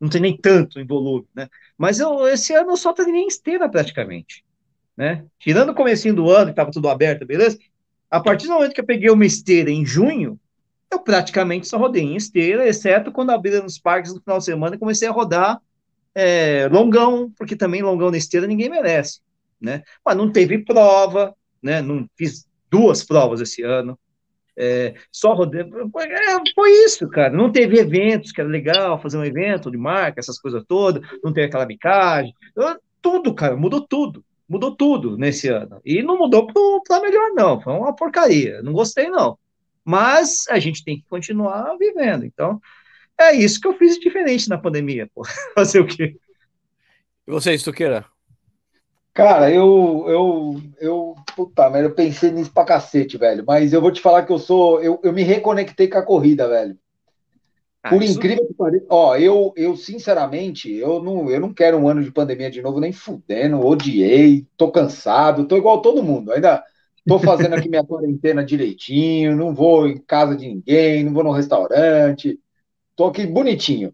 não treinei tanto em volume, né? Mas eu, esse ano eu só treinei esteira praticamente, né? Tirando o comecinho do ano, que estava tudo aberto, beleza? A partir do momento que eu peguei uma esteira em junho, eu praticamente só rodei em esteira, exceto quando abriram nos parques no final de semana e comecei a rodar é, longão, porque também longão na esteira ninguém merece, né? Mas não teve prova, né? Não fiz duas provas esse ano. É, só rodei. É, foi isso, cara. Não teve eventos, que era legal fazer um evento de marca, essas coisas todas, não teve aquela bicagem. Tudo, cara, mudou tudo. Mudou tudo nesse ano. E não mudou para melhor, não. Foi uma porcaria. Não gostei, não. Mas a gente tem que continuar vivendo. Então, é isso que eu fiz diferente na pandemia, pô. Fazer o quê? E você, Estuqueira? Cara, eu, eu, eu, puta merda, eu pensei nisso pra cacete, velho. Mas eu vou te falar que eu sou, eu, eu me reconectei com a corrida, velho. Ah, Por isso... incrível que pareça, ó, eu, eu sinceramente, eu não, eu não quero um ano de pandemia de novo, nem fudendo, odiei, tô cansado, tô igual todo mundo. Ainda tô fazendo aqui minha quarentena direitinho, não vou em casa de ninguém, não vou no restaurante, Tô aqui bonitinho.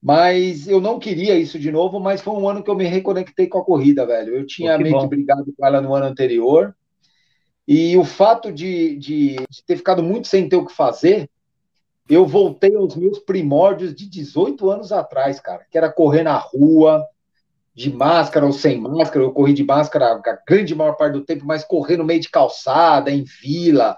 Mas eu não queria isso de novo, mas foi um ano que eu me reconectei com a corrida, velho. Eu tinha Pô, meio bom. que brigado com ela no ano anterior. E o fato de, de, de, ter ficado muito sem ter o que fazer, eu voltei aos meus primórdios de 18 anos atrás, cara, que era correr na rua, de máscara ou sem máscara. Eu corri de máscara a grande maior parte do tempo, mas correr no meio de calçada, em vila,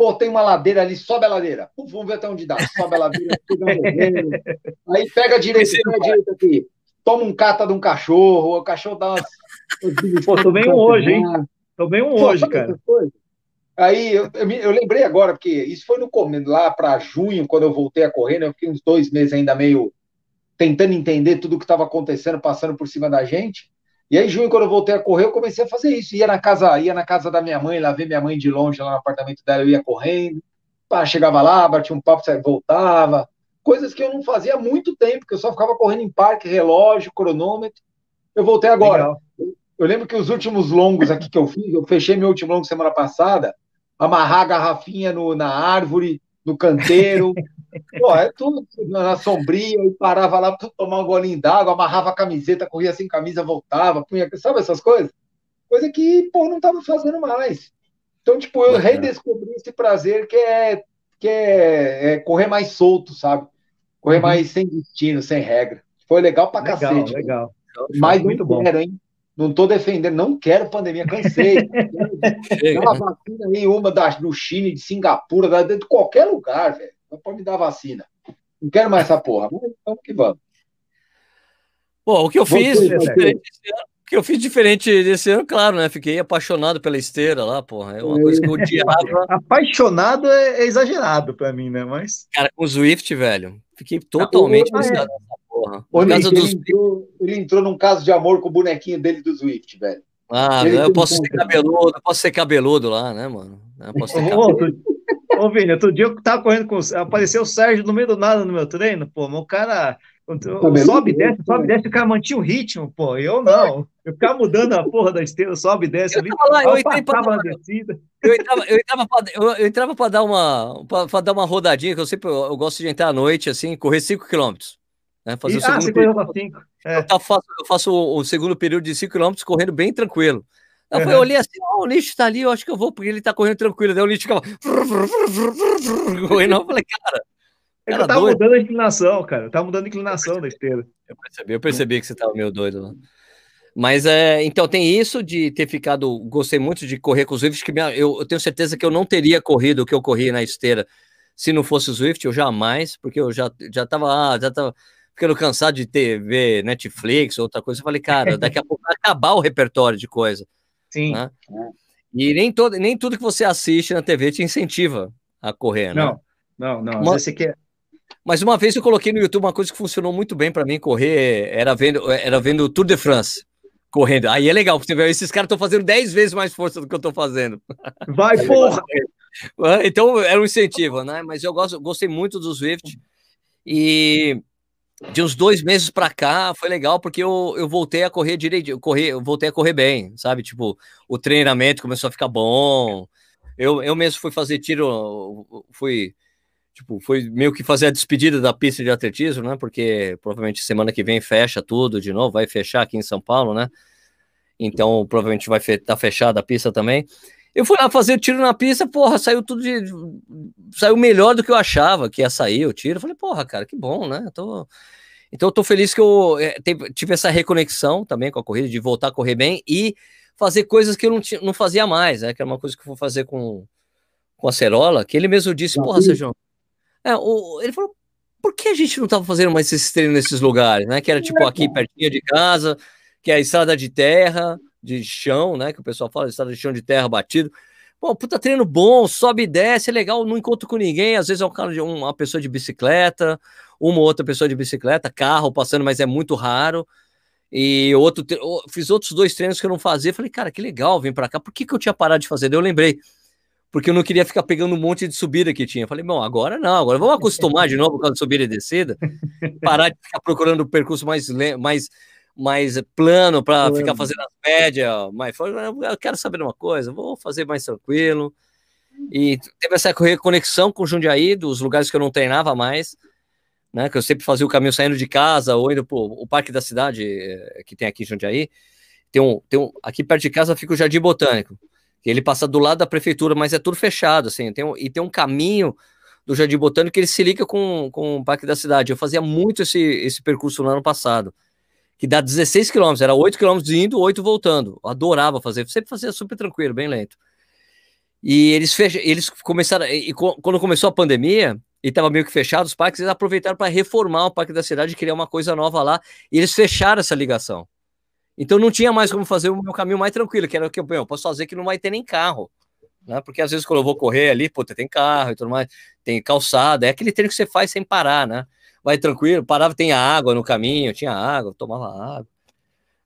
Pô, tem uma ladeira ali, sobe a ladeira. Vamos ver até onde dá. Sobe a ladeira, aí pega a direita, pega a direita aqui. Toma um cata de um cachorro, o cachorro dá umas. Pô, tô bem um hoje, hein? Tô bem um Pô, hoje, cara. Aí eu, eu, eu, lembrei agora, porque isso foi no lá para junho, quando eu voltei a correr, né? Eu fiquei uns dois meses ainda meio tentando entender tudo o que estava acontecendo, passando por cima da gente. E aí, junho, quando eu voltei a correr, eu comecei a fazer isso. Ia na casa, ia na casa da minha mãe, lá ver minha mãe de longe, lá no apartamento dela, eu ia correndo. Pá, chegava lá, batia um papo, voltava. Coisas que eu não fazia há muito tempo, que eu só ficava correndo em parque, relógio, cronômetro. Eu voltei agora. Legal. Eu lembro que os últimos longos aqui que eu fiz, eu fechei meu último longo semana passada, amarrar a garrafinha no, na árvore, no canteiro. Pô, é tudo na sombria, eu parava lá para tomar um golinho d'água, amarrava a camiseta, corria sem camisa, voltava, punha, sabe essas coisas? Coisa que, pô, não estava fazendo mais. Então, tipo, eu redescobri esse prazer que é, que é, é correr mais solto, sabe? Correr uhum. mais sem destino, sem regra. Foi legal pra legal, cacete. Legal, Mas muito bom. Quero, hein? Não estou defendendo, não quero pandemia, cansei. Dá uma vacina aí, uma da, do Chile, de Singapura, da, de qualquer lugar, velho. Não pode me dar vacina. Não quero mais essa porra. Mas vamos que vamos. Bom, o que eu fiz, o que eu fiz diferente desse ano, claro, né? Fiquei apaixonado pela esteira lá, porra. É uma coisa que eu odiava. apaixonado é, exagerado para mim, né? Mas. Cara, com o Swift, velho. Fiquei totalmente ah, porra. Ele, dos... entrou, ele entrou num caso de amor com o bonequinho dele do Swift, velho. Ah, eu posso ser cabeludo, eu posso ser cabeludo lá, né, mano? Eu posso ser cabeludo. Ô, Vini, outro dia eu tava correndo com. Apareceu o Sérgio no meio do nada no meu treino, pô. O cara. Sobe, desce, sobe, desce, o cara mantinha o ritmo, pô. Eu não. Eu ficava mudando a porra da esteira, sobe, desce ali. Lá, eu, entrei pra dar, eu entrava, eu entrava pra, eu, eu entrava pra dar uma pra, pra, dar uma rodadinha, que eu sempre eu, eu gosto de entrar à noite, assim, correr 5 quilômetros. Né? Fazer e, o segundo ah, período. É. Eu, faço, eu faço o, segundo período de 5 km correndo bem tranquilo. Aí uhum. eu olhei assim, oh, o lixo tá ali, eu acho que eu vou, porque ele tá correndo tranquilo. Daí o lixo ficava correndo. Eu falei, cara. Ele tá mudando a inclinação, cara. Tá mudando a inclinação da esteira. Eu percebi, eu percebi que você tava meio doido lá. Mas é, então tem isso de ter ficado. Gostei muito de correr com os Swift, que minha, eu, eu, tenho certeza que eu não teria corrido o que eu corri na esteira se não fosse o Swift, eu jamais, porque eu já, já tava, ah, já tava ficando cansado de ver Netflix, outra coisa. Eu falei, cara, daqui a pouco vai acabar o repertório de coisa. Sim. Né? E nem, todo, nem tudo que você assiste na TV te incentiva a correr, né? Não, não, não. Mas, você quer... mas uma vez eu coloquei no YouTube uma coisa que funcionou muito bem para mim correr, era vendo, era vendo o Tour de France correndo. Aí é legal, porque esses caras estão fazendo 10 vezes mais força do que eu estou fazendo. Vai, porra! Então era um incentivo, né? Mas eu gosto, gostei muito do Swift. E de uns dois meses para cá foi legal porque eu, eu voltei a correr direito, eu, correr, eu voltei a correr bem, sabe? Tipo, o treinamento começou a ficar bom. Eu, eu mesmo fui fazer tiro, fui tipo, foi meio que fazer a despedida da pista de atletismo, né? Porque provavelmente semana que vem fecha tudo de novo, vai fechar aqui em São Paulo, né? Então, provavelmente vai estar tá fechada a pista também. Eu fui lá fazer o tiro na pista, porra, saiu tudo de. Saiu melhor do que eu achava que ia sair o tiro. Eu falei, porra, cara, que bom, né? Eu tô... Então eu tô feliz que eu é, tive essa reconexão também com a corrida, de voltar a correr bem e fazer coisas que eu não, não fazia mais, né? Que era uma coisa que eu vou fazer com, com a Cerola, que ele mesmo disse, porra, Sérgio. É, o, ele falou, por que a gente não tava fazendo mais esses treinos nesses lugares, né? Que era tipo aqui pertinho de casa, que é a estrada de terra de chão, né? Que o pessoal fala, estrada de chão de terra batido. Pô, puta treino bom, sobe e desce, é legal, não encontro com ninguém. Às vezes é um cara de uma pessoa de bicicleta, uma outra pessoa de bicicleta, carro passando, mas é muito raro. E outro, fiz outros dois treinos que eu não fazia. Falei, cara, que legal, vim para cá. Por que, que eu tinha parado de fazer? Daí eu lembrei, porque eu não queria ficar pegando um monte de subida que tinha. Falei, bom, agora não, agora vamos acostumar de novo com a subida e descida, parar de ficar procurando o percurso mais, mais mais plano para ficar fazendo as médias, mas eu quero saber de uma coisa, vou fazer mais tranquilo. E teve essa conexão com o Jundiaí, dos lugares que eu não treinava mais, né? Que eu sempre fazia o caminho saindo de casa ou indo para o Parque da Cidade, eh, que tem aqui em Jundiaí. Tem um, tem um, aqui perto de casa fica o Jardim Botânico, que ele passa do lado da prefeitura, mas é tudo fechado, assim. Tem um, e tem um caminho do Jardim Botânico que ele se liga com, com o Parque da Cidade. Eu fazia muito esse, esse percurso no ano passado que dá 16 quilômetros, era 8 quilômetros indo, 8 voltando. Eu adorava fazer, sempre fazia super tranquilo, bem lento. E eles, fech... eles começaram, e quando começou a pandemia, e estava meio que fechado os parques, eles aproveitaram para reformar o parque da cidade, criar uma coisa nova lá, e eles fecharam essa ligação. Então não tinha mais como fazer o meu caminho mais tranquilo, que era o que eu posso fazer que não vai ter nem carro. Né? Porque às vezes quando eu vou correr ali, pô, tem carro e tudo mais, tem calçada, é aquele treino que você faz sem parar, né? Vai tranquilo, parava, tem água no caminho, tinha água, tomava água.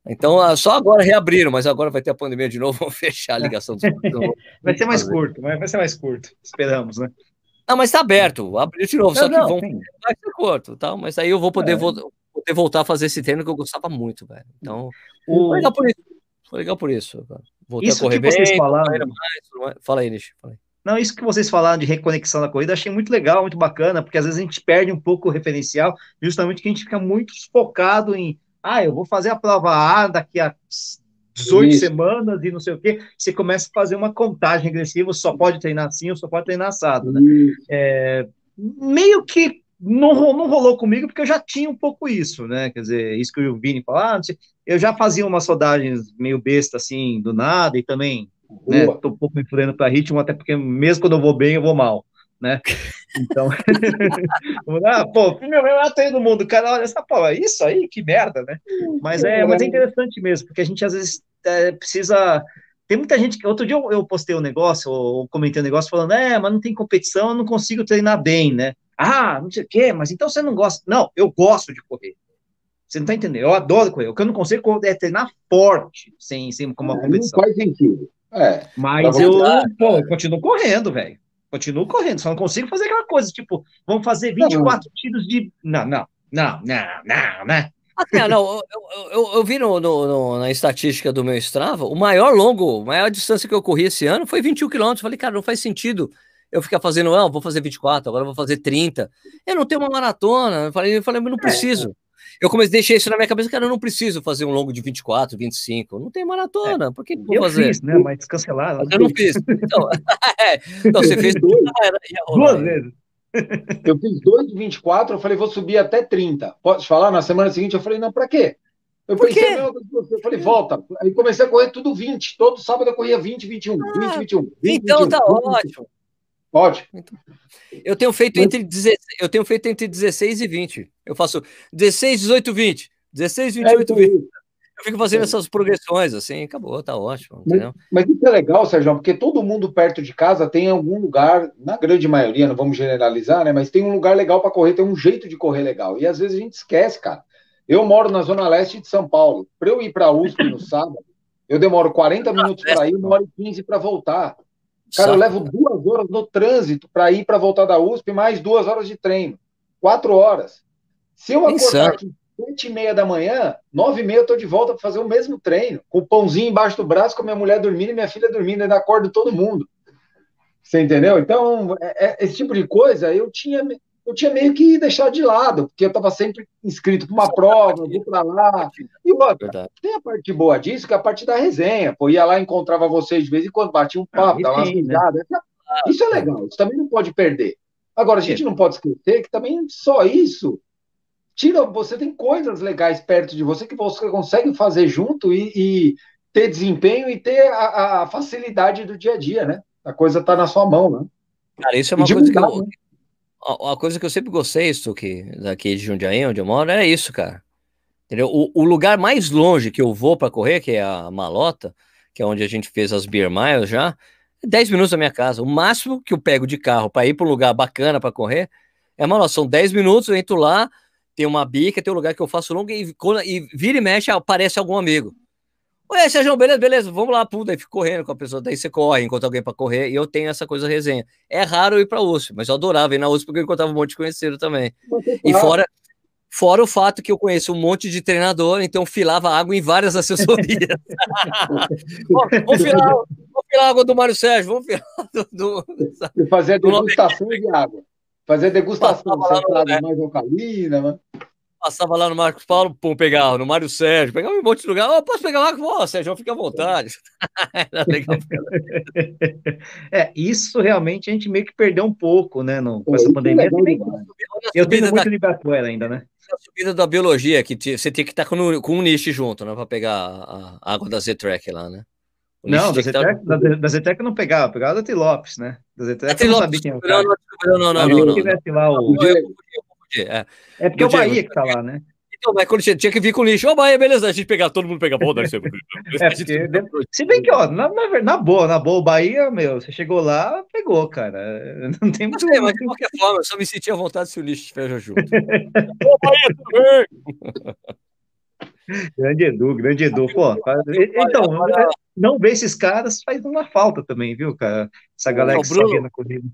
Então, ah, só agora reabriram, mas agora vai ter a pandemia de novo, vão fechar a ligação. Dos... vai ser mais curto, vai ser mais curto, esperamos, né? Não, mas está aberto, abriu de novo, não, só que não, vão sim. vai ser curto, tá? mas aí eu vou poder é. voltar, poder voltar a fazer esse treino que eu gostava muito, velho. Então, o... foi legal por isso. Foi legal por isso. Voltei isso a correr que vocês bem, falaram. Mais, Fala aí, Nish. Fala aí. Não, isso que vocês falaram de reconexão da corrida, achei muito legal, muito bacana, porque às vezes a gente perde um pouco o referencial, justamente que a gente fica muito focado em, ah, eu vou fazer a prova A daqui a 18 isso. semanas e não sei o quê. Você começa a fazer uma contagem regressiva, só pode treinar assim ou só pode treinar assado, né? É, meio que não, não rolou comigo, porque eu já tinha um pouco isso, né? Quer dizer, isso que o Vini falou, ah, eu já fazia umas rodagens meio besta, assim, do nada, e também né? Tô um pouco me fudendo para ritmo, até porque mesmo quando eu vou bem, eu vou mal, né? Então, ah, pô, meu melhor treino do mundo, cara, olha essa pô, isso aí, que merda, né? Mas é, mas é interessante mesmo, porque a gente às vezes é, precisa. Tem muita gente que. Outro dia eu, eu postei um negócio, ou comentei um negócio, falando, é, mas não tem competição, eu não consigo treinar bem, né? Ah, não sei o quê, mas então você não gosta. Não, eu gosto de correr. Você não tá entendendo? Eu adoro correr. O que eu não consigo é treinar forte, sem, sem como uma competição. Não faz sentido. É, mas eu, pô, eu continuo correndo, velho. Continuo correndo, só não consigo fazer aquela coisa, tipo, vamos fazer 24 não. tiros de. Não, não, não, não, não, né? Assim, não, eu, eu, eu, vi no, no, no, na estatística do meu Strava, o maior longo, a maior distância que eu corri esse ano foi 21 quilômetros. Falei, cara, não faz sentido eu ficar fazendo, não, vou fazer 24, agora vou fazer 30. Eu não tenho uma maratona. Eu falei, eu falei, não é. preciso eu comecei, deixei isso na minha cabeça, cara, eu não preciso fazer um longo de 24, 25, não tem maratona, é, por que, que vou eu fazer? Fiz, né, mas cancelaram. Mas eu não fiz. Então, é, então você fez duas vezes. Eu fiz dois de 24, eu falei, vou subir até 30. Pode falar? Na semana seguinte eu falei, não, pra quê? Eu Por pensei, não, eu falei, volta. Aí comecei a correr tudo 20. Todo sábado eu corria 20, 21, ah, 20, 21. 20, então 21, tá 20, ótimo. Pode. Então, eu tenho feito entre 16, eu tenho feito entre 16 e 20. Eu faço 16, 18, 20. 16, 28, é 20. Eu fico fazendo é. essas progressões, assim, acabou, tá ótimo. Mas, mas, isso é legal, Sérgio, porque todo mundo perto de casa tem algum lugar, na grande maioria, não vamos generalizar, né? Mas tem um lugar legal para correr, tem um jeito de correr legal. E às vezes a gente esquece, cara. Eu moro na zona leste de São Paulo. Para eu ir para a USP no sábado, eu demoro 40 minutos para ir, uma hora e 15 para voltar. Cara, eu levo duas horas no trânsito para ir para voltar da USP, mais duas horas de treino. Quatro horas. Se eu acordar aqui sete e meia da manhã, nove e meia eu tô de volta para fazer o mesmo treino, com o pãozinho embaixo do braço, com a minha mulher dormindo e minha filha dormindo, ainda acordo todo mundo. Você entendeu? Então, é, é, esse tipo de coisa eu tinha eu tinha meio que deixado de lado, porque eu estava sempre inscrito para uma prova, eu vou para lá. E outra, tem a parte boa disso, que é a parte da resenha. Pô, ia lá, encontrava vocês de vez em quando, batia um papo, ah, dava umas né? risadas. Né? Isso é legal, isso também não pode perder. Agora, a gente não pode esquecer que também só isso tira, você tem coisas legais perto de você que você consegue fazer junto e, e ter desempenho e ter a, a, facilidade do dia a dia, né? A coisa está na sua mão, né? Cara, isso é uma coisa que eu, né? A coisa que eu sempre gostei, Stuque, daqui de Jundiaí, onde eu moro, é isso, cara. Entendeu? O, o lugar mais longe que eu vou para correr, que é a Malota, que é onde a gente fez as Beer Miles já, é 10 minutos da minha casa. O máximo que eu pego de carro para ir para um lugar bacana para correr é Malota. São 10 minutos, eu entro lá, tem uma bica, tem um lugar que eu faço longo e, e vira e mexe, aparece algum amigo. Oi, Sérgio, beleza, beleza, vamos lá, pum, daí fica correndo com a pessoa, daí você corre, encontra alguém para correr, e eu tenho essa coisa resenha. É raro ir para USP, mas eu adorava ir na USP porque eu encontrava um monte de conhecido também. E fora, fora o fato que eu conheço um monte de treinador, então filava água em várias assessorias. vamos, filar, vamos filar água do Mário Sérgio, vamos filar do. do fazer a degustação de água. Fazer degustação, lá, né? mais alcalina, né? Passava lá no Marcos Paulo, pum, pegava, no Mário Sérgio, pegava um monte de lugar. Oh, posso pegar lá? Pô, Sérgio, fica à vontade. é, isso realmente a gente meio que perdeu um pouco, né, no, com essa pandemia. Também, eu tenho muito da... Ibirapuera ainda, né? A subida da biologia, que você tinha que estar com, com um nicho junto, né, para pegar a, a, água da Z-Track lá, né? não, da Z-Track, tá... da, da eu não pegava, pegava da Trilopes, né? Da Z-Track eu não sabia quem era. Não, não, não, não, não. não, não. Lá, o... É, é porque é o Bahia que tá lá, né? Então, mas quando tinha, tinha que vir com lixo, ô oh, Bahia, beleza, a gente pegar, todo mundo pega, deve ser. é, porque, se bem que, ó, na, na, na, boa, na boa, o Bahia, meu, você chegou lá, pegou, cara. Não tem muito. Sei, mas de qualquer forma, eu só me sentia à vontade se o lixo estiver junto. ô Bahia, tudo bem? Grande Edu, grande Edu. Pô, então, não ver esses caras faz uma falta também, viu, cara? Essa galera que Bruno, na corrida.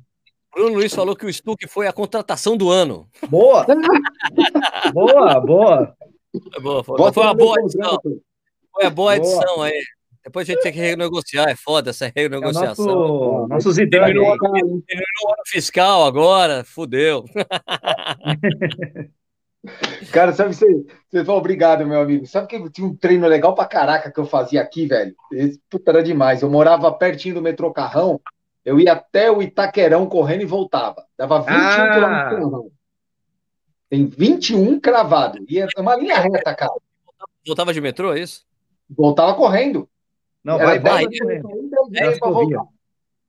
Bruno Luiz falou que o Stuck foi a contratação do ano. Boa! boa, boa. Foi boa, foi, foi uma boa edição. Foi uma boa edição aí. Depois a gente tem que renegociar, é foda essa renegociação. É nosso, nosso Zidane. Terminou, terminou o ano fiscal agora, fudeu. Cara, sabe, você, você falou obrigado, meu amigo. Sabe que tinha um treino legal pra caraca que eu fazia aqui, velho? Esse, puta, era demais. Eu morava pertinho do metrô Carrão, eu ia até o Itaquerão correndo e voltava. Dava 21 ah. quilômetros Tem 21 cravado. E é uma linha reta, cara. Voltava de metrô, é isso? Voltava correndo. Não, vai, vai.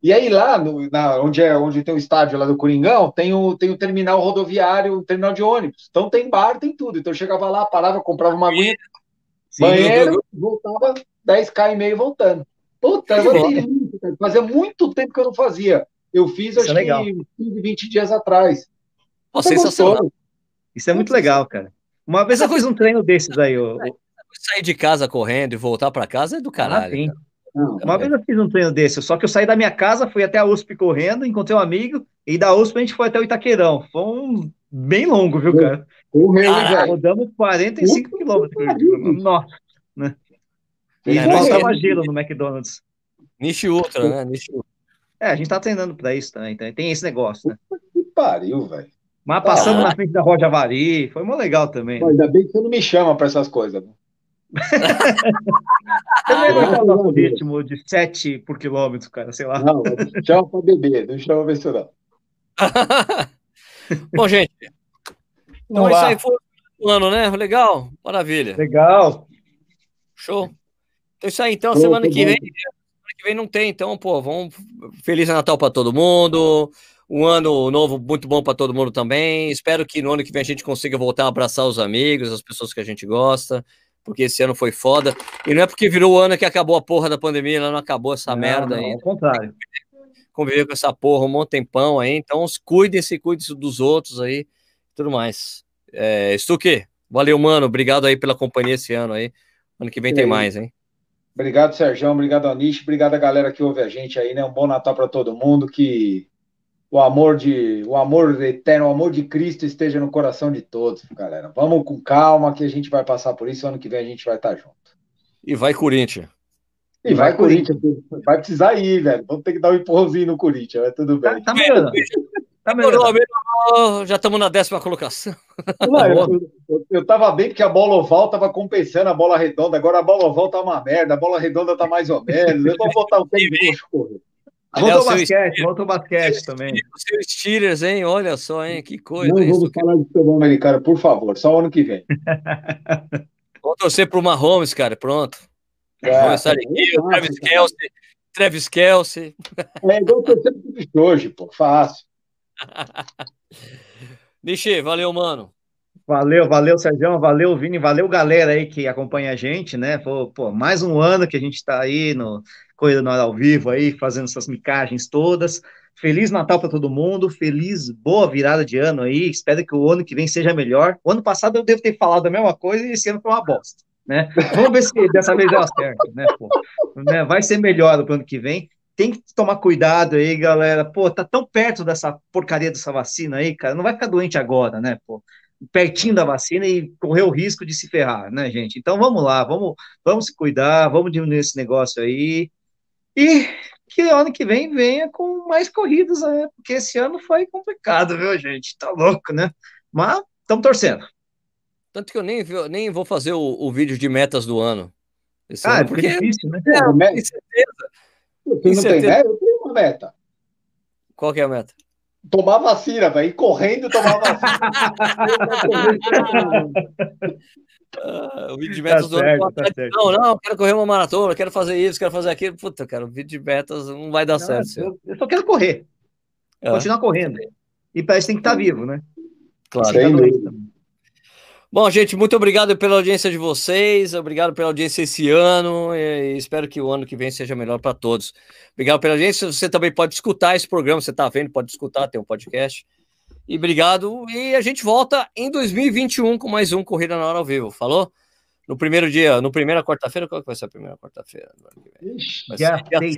E aí lá, no, na, onde, é, onde tem o estádio lá do Coringão, tem o, tem o terminal rodoviário, o terminal de ônibus. Então tem bar, tem tudo. Então eu chegava lá, parava, comprava uma aguinha, banheiro, voltava 10k e meio voltando. Puta, eu fazia muito tempo que eu não fazia. Eu fiz, Isso acho é que 15, 20 dias atrás. Pô, sensacional. Isso é muito legal, cara. Uma vez eu fiz um treino desses aí. Eu, Sair de casa correndo e voltar para casa é do caralho. Ah, uma vez eu fiz um treino desse, só que eu saí da minha casa, fui até a USP correndo, encontrei um amigo, e da USP a gente foi até o Itaqueirão. Foi um bem longo, viu, cara? Correu, velho. Rodamos 45 quilômetros. Nossa, né? E é, faltava gelo no McDonald's. Niche Ultra, né? Niche Ultra. É, a gente tá treinando pra isso também, então tem esse negócio, né? Que pariu, velho. Mas passamos ah. na frente da Roja Avari, foi mó legal também. Né? Ainda bem que você não me chama pra essas coisas. Né? Também vai dar um ritmo de 7 por quilômetro, cara, sei lá. Não, chama para beber, não chama ver isso não. Bom, gente, então Vamos isso aí foi o ano, né? Legal, maravilha. Legal. Show. Então isso aí, então, semana que vem, semana que vem não tem, então, pô, vamos Feliz Natal para todo mundo. Um ano novo muito bom para todo mundo também. Espero que no ano que vem a gente consiga voltar a abraçar os amigos, as pessoas que a gente gosta porque esse ano foi foda. E não é porque virou o ano que acabou a porra da pandemia, ela não acabou essa não, merda não. Ao contrário. Conviver com essa porra um monte de tempão aí, então cuidem-se, cuidem-se dos outros aí, tudo mais. É, Stuque, valeu, mano, obrigado aí pela companhia esse ano aí. Ano que vem tem mais, hein? Obrigado, Sérgio, obrigado, Anish, obrigado a galera que ouve a gente aí, né? Um bom Natal para todo mundo, que o amor de o amor eterno, o amor de Cristo esteja no coração de todos, galera. Vamos com calma que a gente vai passar por isso, ano que vem a gente vai estar junto. E vai Corinthians. E vai, vai Corinthians. Corinthians. Vai precisar ir, velho. Vamos ter que dar um empurrãozinho no Corinthians, mas tudo bem. Tá, tá melhorando. Tá melhorando. Já estamos na décima colocação. eu, eu, eu, tava bem porque a bola oval tava compensando a bola redonda. Agora a bola oval tá uma merda, a bola redonda tá mais ou menos. Eu vou botar o tempo de correr. Voltou o basquete, voltou basquete também. O seu Steelers, hein? Olha só, hein? Que coisa. Não vamos falar de futebol americano, por favor, só o ano que vem. Vamos torcer pro Mahomes, cara, pronto. É, aqui, o Travis Kelsey. Travis Kelsey. É igual torcer pro hoje, pô, fácil. Nishi, valeu, mano. Valeu, valeu, Sérgio, valeu, Vini, valeu, galera aí que acompanha a gente, né? Pô, pô mais um ano que a gente tá aí no, Corrida no Ar ao Vivo aí, fazendo essas micagens todas. Feliz Natal para todo mundo, feliz boa virada de ano aí. Espero que o ano que vem seja melhor. O ano passado eu devo ter falado a mesma coisa e esse ano foi uma bosta, né? Vamos ver se dessa vez deu certo, né? Pô, né? Vai ser melhor o ano que vem. Tem que tomar cuidado aí, galera. Pô, tá tão perto dessa porcaria dessa vacina aí, cara. Não vai ficar doente agora, né? Pô, pertinho da vacina e correr o risco de se ferrar, né, gente? Então vamos lá, vamos, vamos se cuidar, vamos diminuir esse negócio aí. E que ano que vem venha com mais corridas, né? Porque esse ano foi complicado, viu, gente? Tá louco, né? Mas estamos torcendo. Tanto que eu nem, nem vou fazer o, o vídeo de metas do ano. Esse ah, ano, é porque é difícil, né? É, com Você não tem meta? Eu tenho uma meta. Qual que é a meta? Tomar vacina, vai ir correndo tomar vacina. Uh, o vídeo de metas tá do certo, ano. Tá não, não, quero correr uma maratona, quero fazer isso, quero fazer aquilo. Puta, cara, o vídeo de metas não vai dar não, certo. Eu, eu, só quero correr. É. Continuar correndo. E parece que tem que estar tá vivo, né? Claro. Bom, gente, muito obrigado pela audiência de vocês, obrigado pela audiência esse ano e espero que o ano que vem seja melhor para todos. Obrigado pela audiência. Você também pode escutar esse programa, você está vendo, pode escutar, tem um podcast. E obrigado. E a gente volta em 2021 com mais um Corrida na Hora ao Vivo. Falou? No primeiro dia, no primeira quarta-feira, qual que vai ser a primeira quarta-feira? Dia 6,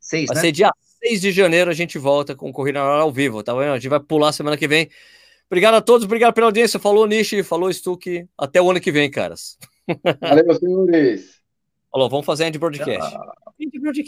seis, vai né? ser dia 6 de janeiro, a gente volta com Corrida na Hora ao Vivo, tá vendo? A gente vai pular semana que vem Obrigado a todos, obrigado pela audiência. Falou, Nishi, falou, Stuck. Até o ano que vem, caras. Valeu, senhores. Falou, vamos fazer End Broadcast. End Broadcast.